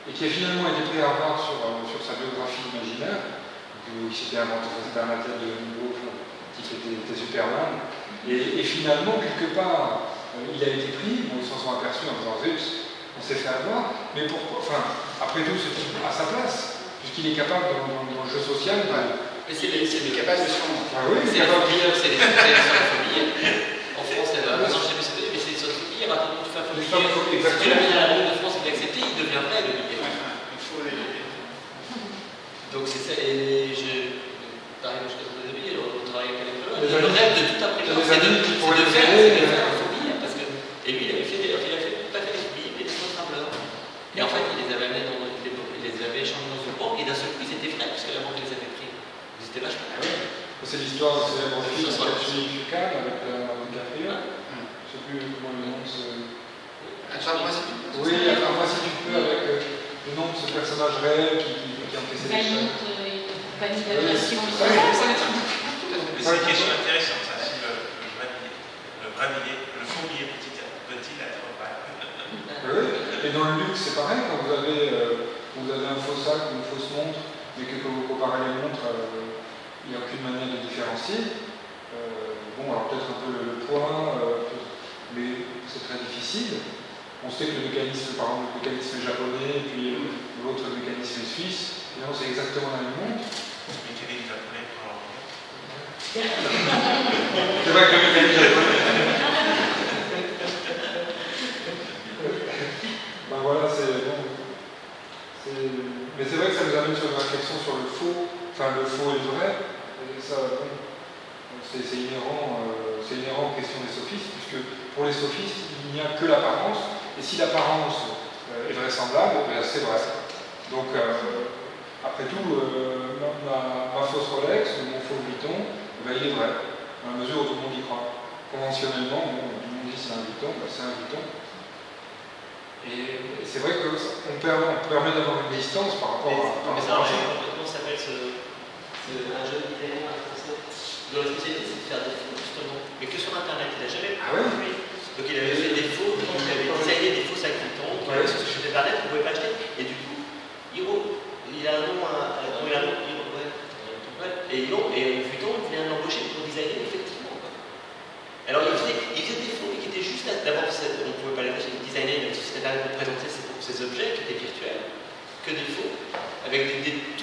et qui a finalement été pris à Harvard sur, euh, sur sa biographie imaginaire. Euh, il s'était inventé, un de enfin, qui était, était Superman. Et, finalement, quelque part, il a été pris, bon, ils s'en sont aperçus en disant zut, on s'est fait avoir, mais pourquoi Enfin, après tout, c'est à sa place, puisqu'il est capable dans, dans- dans le jeu social de. Mais c'est les, c'est Il les est capable de se fondre. Ah oui, C'est capable. fourmilières, c'est les c'est les sortes de fourmilières. En France, il y a- non, je sais plus c'est les sortes de fourmilières. Attends, tu fais un fourmilières, Si tu à la Banque de France et que accepté, il devient vrai, le les- Donc c'est ça, et je. Pareil, je connais des billets, on travaille avec les Le rêve de tout appréhend, les c'est de, c'est faire, c'est de euh, faire un fourmilier. Parce que, et lui, il avait fait des, il a fait, pas fait des fourmiliers, mais des faux trembleurs. Et en fait, il les avait amenés dans, il les, il les avait échangés dans une banque, et d'un seul coup, ils étaient vrais, parce que la banque les avait pris. Ils étaient vachement Ah oui. C'est l'histoire de célèbre film Ça sera- avec euh, DiCaprio. Je ne sais plus comment le nom de ce. Attrape-moi si tu peux. Oui, enfin, moi, si tu peux, avec euh, le nom de ce personnage réel qui, qui, qui a encaissé les Valide, chaînes. valide l'aviation. Oui, c'est oui. ça, c'est une question intéressante, ça, si le, billet, le billet peut-il être vrai Oui, et dans le luxe, c'est pareil, quand vous avez, euh, vous avez un faux sac ou une fausse montre, mais que quand vous comparez les montres, euh, il n'y a aucune manière de différencier. Euh, bon, alors peut-être un peu le, poids, euh, mais c'est très difficile. On sait que le mécanisme, par exemple, le mécanisme est japonais, et puis euh, l'autre mécanisme est suisse, finalement c'est exactement la même montre. C'est vrai que le mécanisme japonais. ben voilà, c'est bon. Mais c'est vrai que ça nous amène sur une réflexion sur le faux, enfin le faux et le vrai. Ça, c'est inhérent, euh, c'est inhérent aux questions des sophistes, puisque pour les sophistes, il n'y a que l'apparence, et si l'apparence euh, est vraisemblable, ben, c'est vrai. Donc, euh, après tout, ma, ma- ma fausse Rolex ou mon faux Vuitton, ben, il est vrai, dans la mesure où tout le monde y croit. Conventionnellement, bon, tout le monde dit c'est un Vuitton, ben, c'est un Vuitton. Et c'est vrai qu'on permet, d'avoir une distance par rapport à. par Mais ça rapport à- marche, comment s'appelle ce, ce- un jeune italien un français la spécialité c'est de faire des faux justement, mais que sur internet, il n'a jamais Ah ouais. Donc il avait fait des faux, donc il avait designé des faux sacs Ouais. avait sur sur internet, on ne pouvait pas acheter. Et du coup, Hiro, il a un nom, à- à- il a un nom, Hiro, ouais. Ouais. Et non, et Vuitton vient l'embaucher pour designer effectivement. quoi. Alors il faisait, il faisait des faux, mais qui étaient juste là. D'abord, on ne pouvait pas les acheter, il designait une société internet pour présenter ces, ces objets qui étaient virtuels, que des faux, avec des, des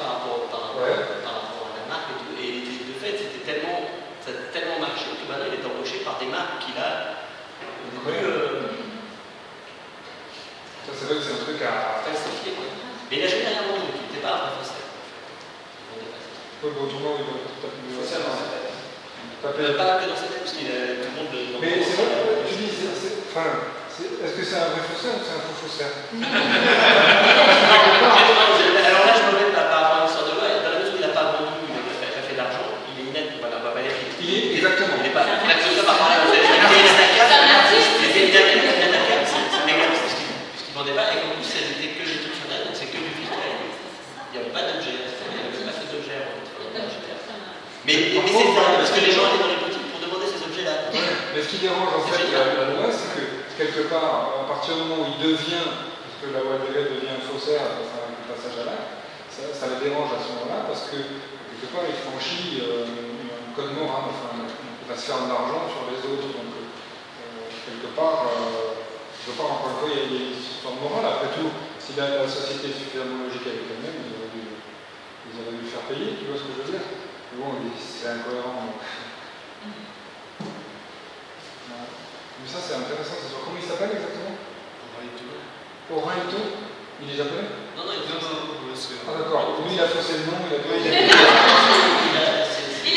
par rapport, par, rapport- Ouais. par rapport à la marque et tout. Et de fait, c'était tellement, ça a tellement marché que maintenant il est embauché par des marques qu'il a euh, Ça, c'est vrai que c'est un truc à. falsifié. Quoi. Mais il a jamais rien vendu, il n'était pas un vrai français. Ça. Oui, bon, autrement, il doit taper Faut ça dans sa tête. taper- Pas que dans sa tête, parce qu'il a tout le monde le. Mais c'est vrai, tu dis, enfin, est-ce que c'est un vrai faussaire ou c'est un faux faussaire Alors là, je me mets par par rapport à l'histoire de loi, dans la mesure où il a Oui, exactement. Il n'est pas. Là, comme ça, par rapport à la Félix Lacan, C'est un artiste. les Félix Lacan, c'est un exemple, parce qu'ils parce qu'ils vendaient pas, et qu'en plus, elles étaient que des trucs sur Internet, donc c'est que du virtuel. Il n'y avait pas d'objet, il n'y avait pas fait d'objet avant d'être dans le GPR. Mais, mais c'est dingue, parce que les gens allaient dans les boutiques pour demander ces objets-là. Mais ce qui dérange en fait la, la loi, c'est que quelque part, à partir du moment où il devient, parce que la loi de devient un faussaire avec le passage à l'acte, ça, les dérange à ce moment-là parce que quelque part il franchit euh, un code moral, enfin, il va se faire de l'argent sur les autres. Donc euh, quelque part, euh, je pense encore une fois, il y a, une de morale. Après tout, si la, la société est suffisamment logique avec elle-même, ils auraient dû, ils auraient dû le faire payer, tu vois ce que je veux dire? Mais bon, c'est incohérent. donc. Ouais. Mais ça c'est intéressant, comment il s'appelle exactement? Aurun Ito Il est japonais? Non, non, il Non, faut non, ouais, c'est- Ah d'accord, lui il a faussé le nom, il a Ouais, il a-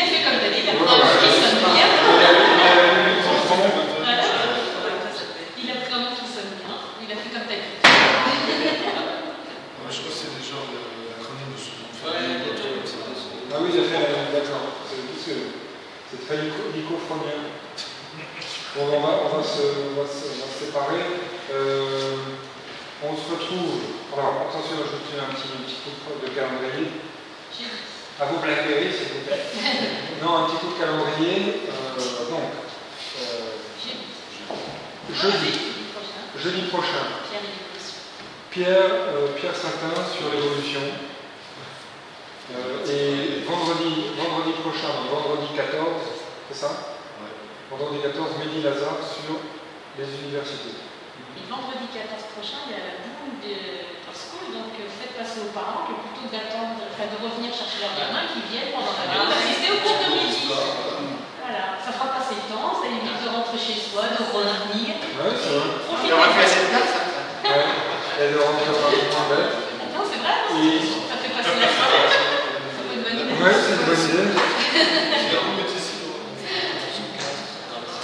fait comme David, il a pris un qui ouais. sonne bien. il a- pris un nom qui sonne bien. Il a fait comme David. Je crois que c'est des genres de- l'acronyme nom. Ah oui, il a fait la d'accord. C'est parce que Bon, on va, on va, se, on va, se, on va se séparer. Euh, on se retrouve. Alors, attention, je tiens un petit, un petit coup de calendrier. À vous Blackberry, s'il vous plaît. Non, un petit coup de calendrier. Euh, donc, euh, jeudi, jeudi prochain, Pierre. Pierre, Pierre Satin sur l'évolution. Et vendredi, vendredi prochain, vendredi 14, c'est ça? Vendredi 14, Mehdi Lazare sur les universités. Et vendredi 14 prochain, il y a la boule de School, donc euh, faites passer aux parents que plutôt que d'attendre, enfin de revenir chercher leurs gamins, qui viennent pendant la nuit assister au cours de midi. Voilà, ça fera passer le temps, ça évite de rentrer chez soi, de revenir. Ouais, c'est vrai. Il y aura plus assez de place, hein, ça. Ouais. Et de rentrer par le point bête. Non, c'est vrai, ça fait passer la soirée. Une bonne idée. Ouais, c'est une bonne idée.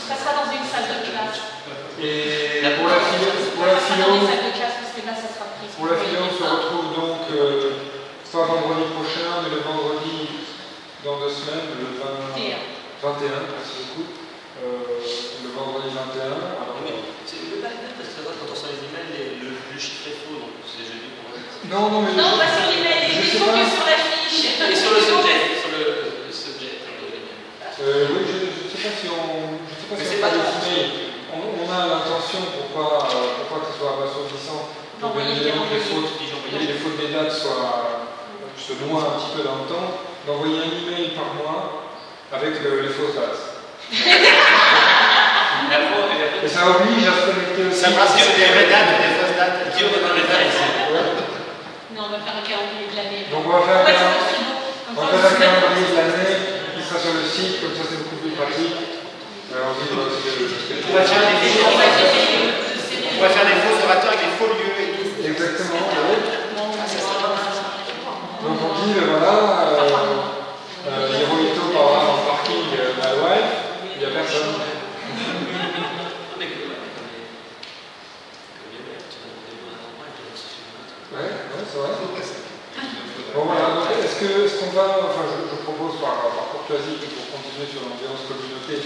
Ça sera dans une salle de classe. Et pour la pour la pris. pour la philo, on se retrouve donc euh, pas vendredi prochain, mais le vendredi dans deux semaines, le 20 21, merci beaucoup. Euh, le vendredi 21. Alors, c'est le net parce que quand on reçoit les emails, les- le, le chiffre est faux, donc c'est jeudi pour non, non, mais Non, pas sur l'email, Je il sais faut pas. que sur la fiche. Et sur le subject, sur le, le subject. Euh, oui, je ne sais pas si on, je sais pas Mais si c'est on l'intention pour pas, euh, pour pas que ce soit abasourdissant, pour bien D'envoyer évidemment que les des fautes, les, les fautes des dates soient, se noient un petit peu dans le temps, d'envoyer un email par mois avec le- les fausses dates. Et ça oblige à se connecter aussi. Ça va, si c'est des vraies dates, des fausses dates. Dans les dates ici. Non, on va faire un calendrier de l'année. Donc on va faire un Ouais. On va faire un calendrier de l'année qui sera sur le site, comme ça c'est beaucoup plus pratique. Alors, On va faire des On va faire des faux orateurs avec des faux lieux et tout. Exactement, oui. Donc on dit, euh, voilà, euh, euh, Hirohito part dans le parking euh, wife, il n'y a personne. Ouais. Ouais, c'est vrai. Bon voilà, est-ce que est-ce qu'on va, enfin je, propose par, par courtoisie pour continuer sur l'ambiance communauté,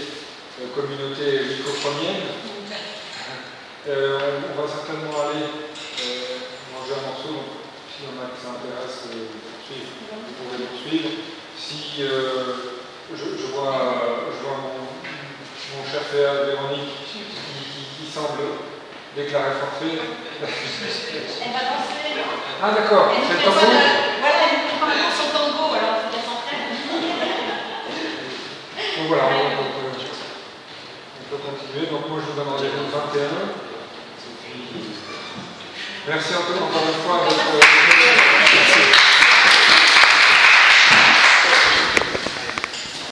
euh, communauté microphonienne, on, on va certainement aller euh, manger un morceau, donc s'il y en a qui s'intéressent euh, vous pourrez poursuivre. Si euh, je, je vois, je vois mon, mon cher frère Véronique qui, qui- qui semble déclarer forfait. Elle va danser. Ah d'accord, c'est le tango. Voilà, elle nous un son tango, alors il faut qu'elle s'entraîne. Donc voilà, on, peut, on peut continuer. Donc moi je vous donne rendez-vous le 21. Merci encore, encore une fois. à votre-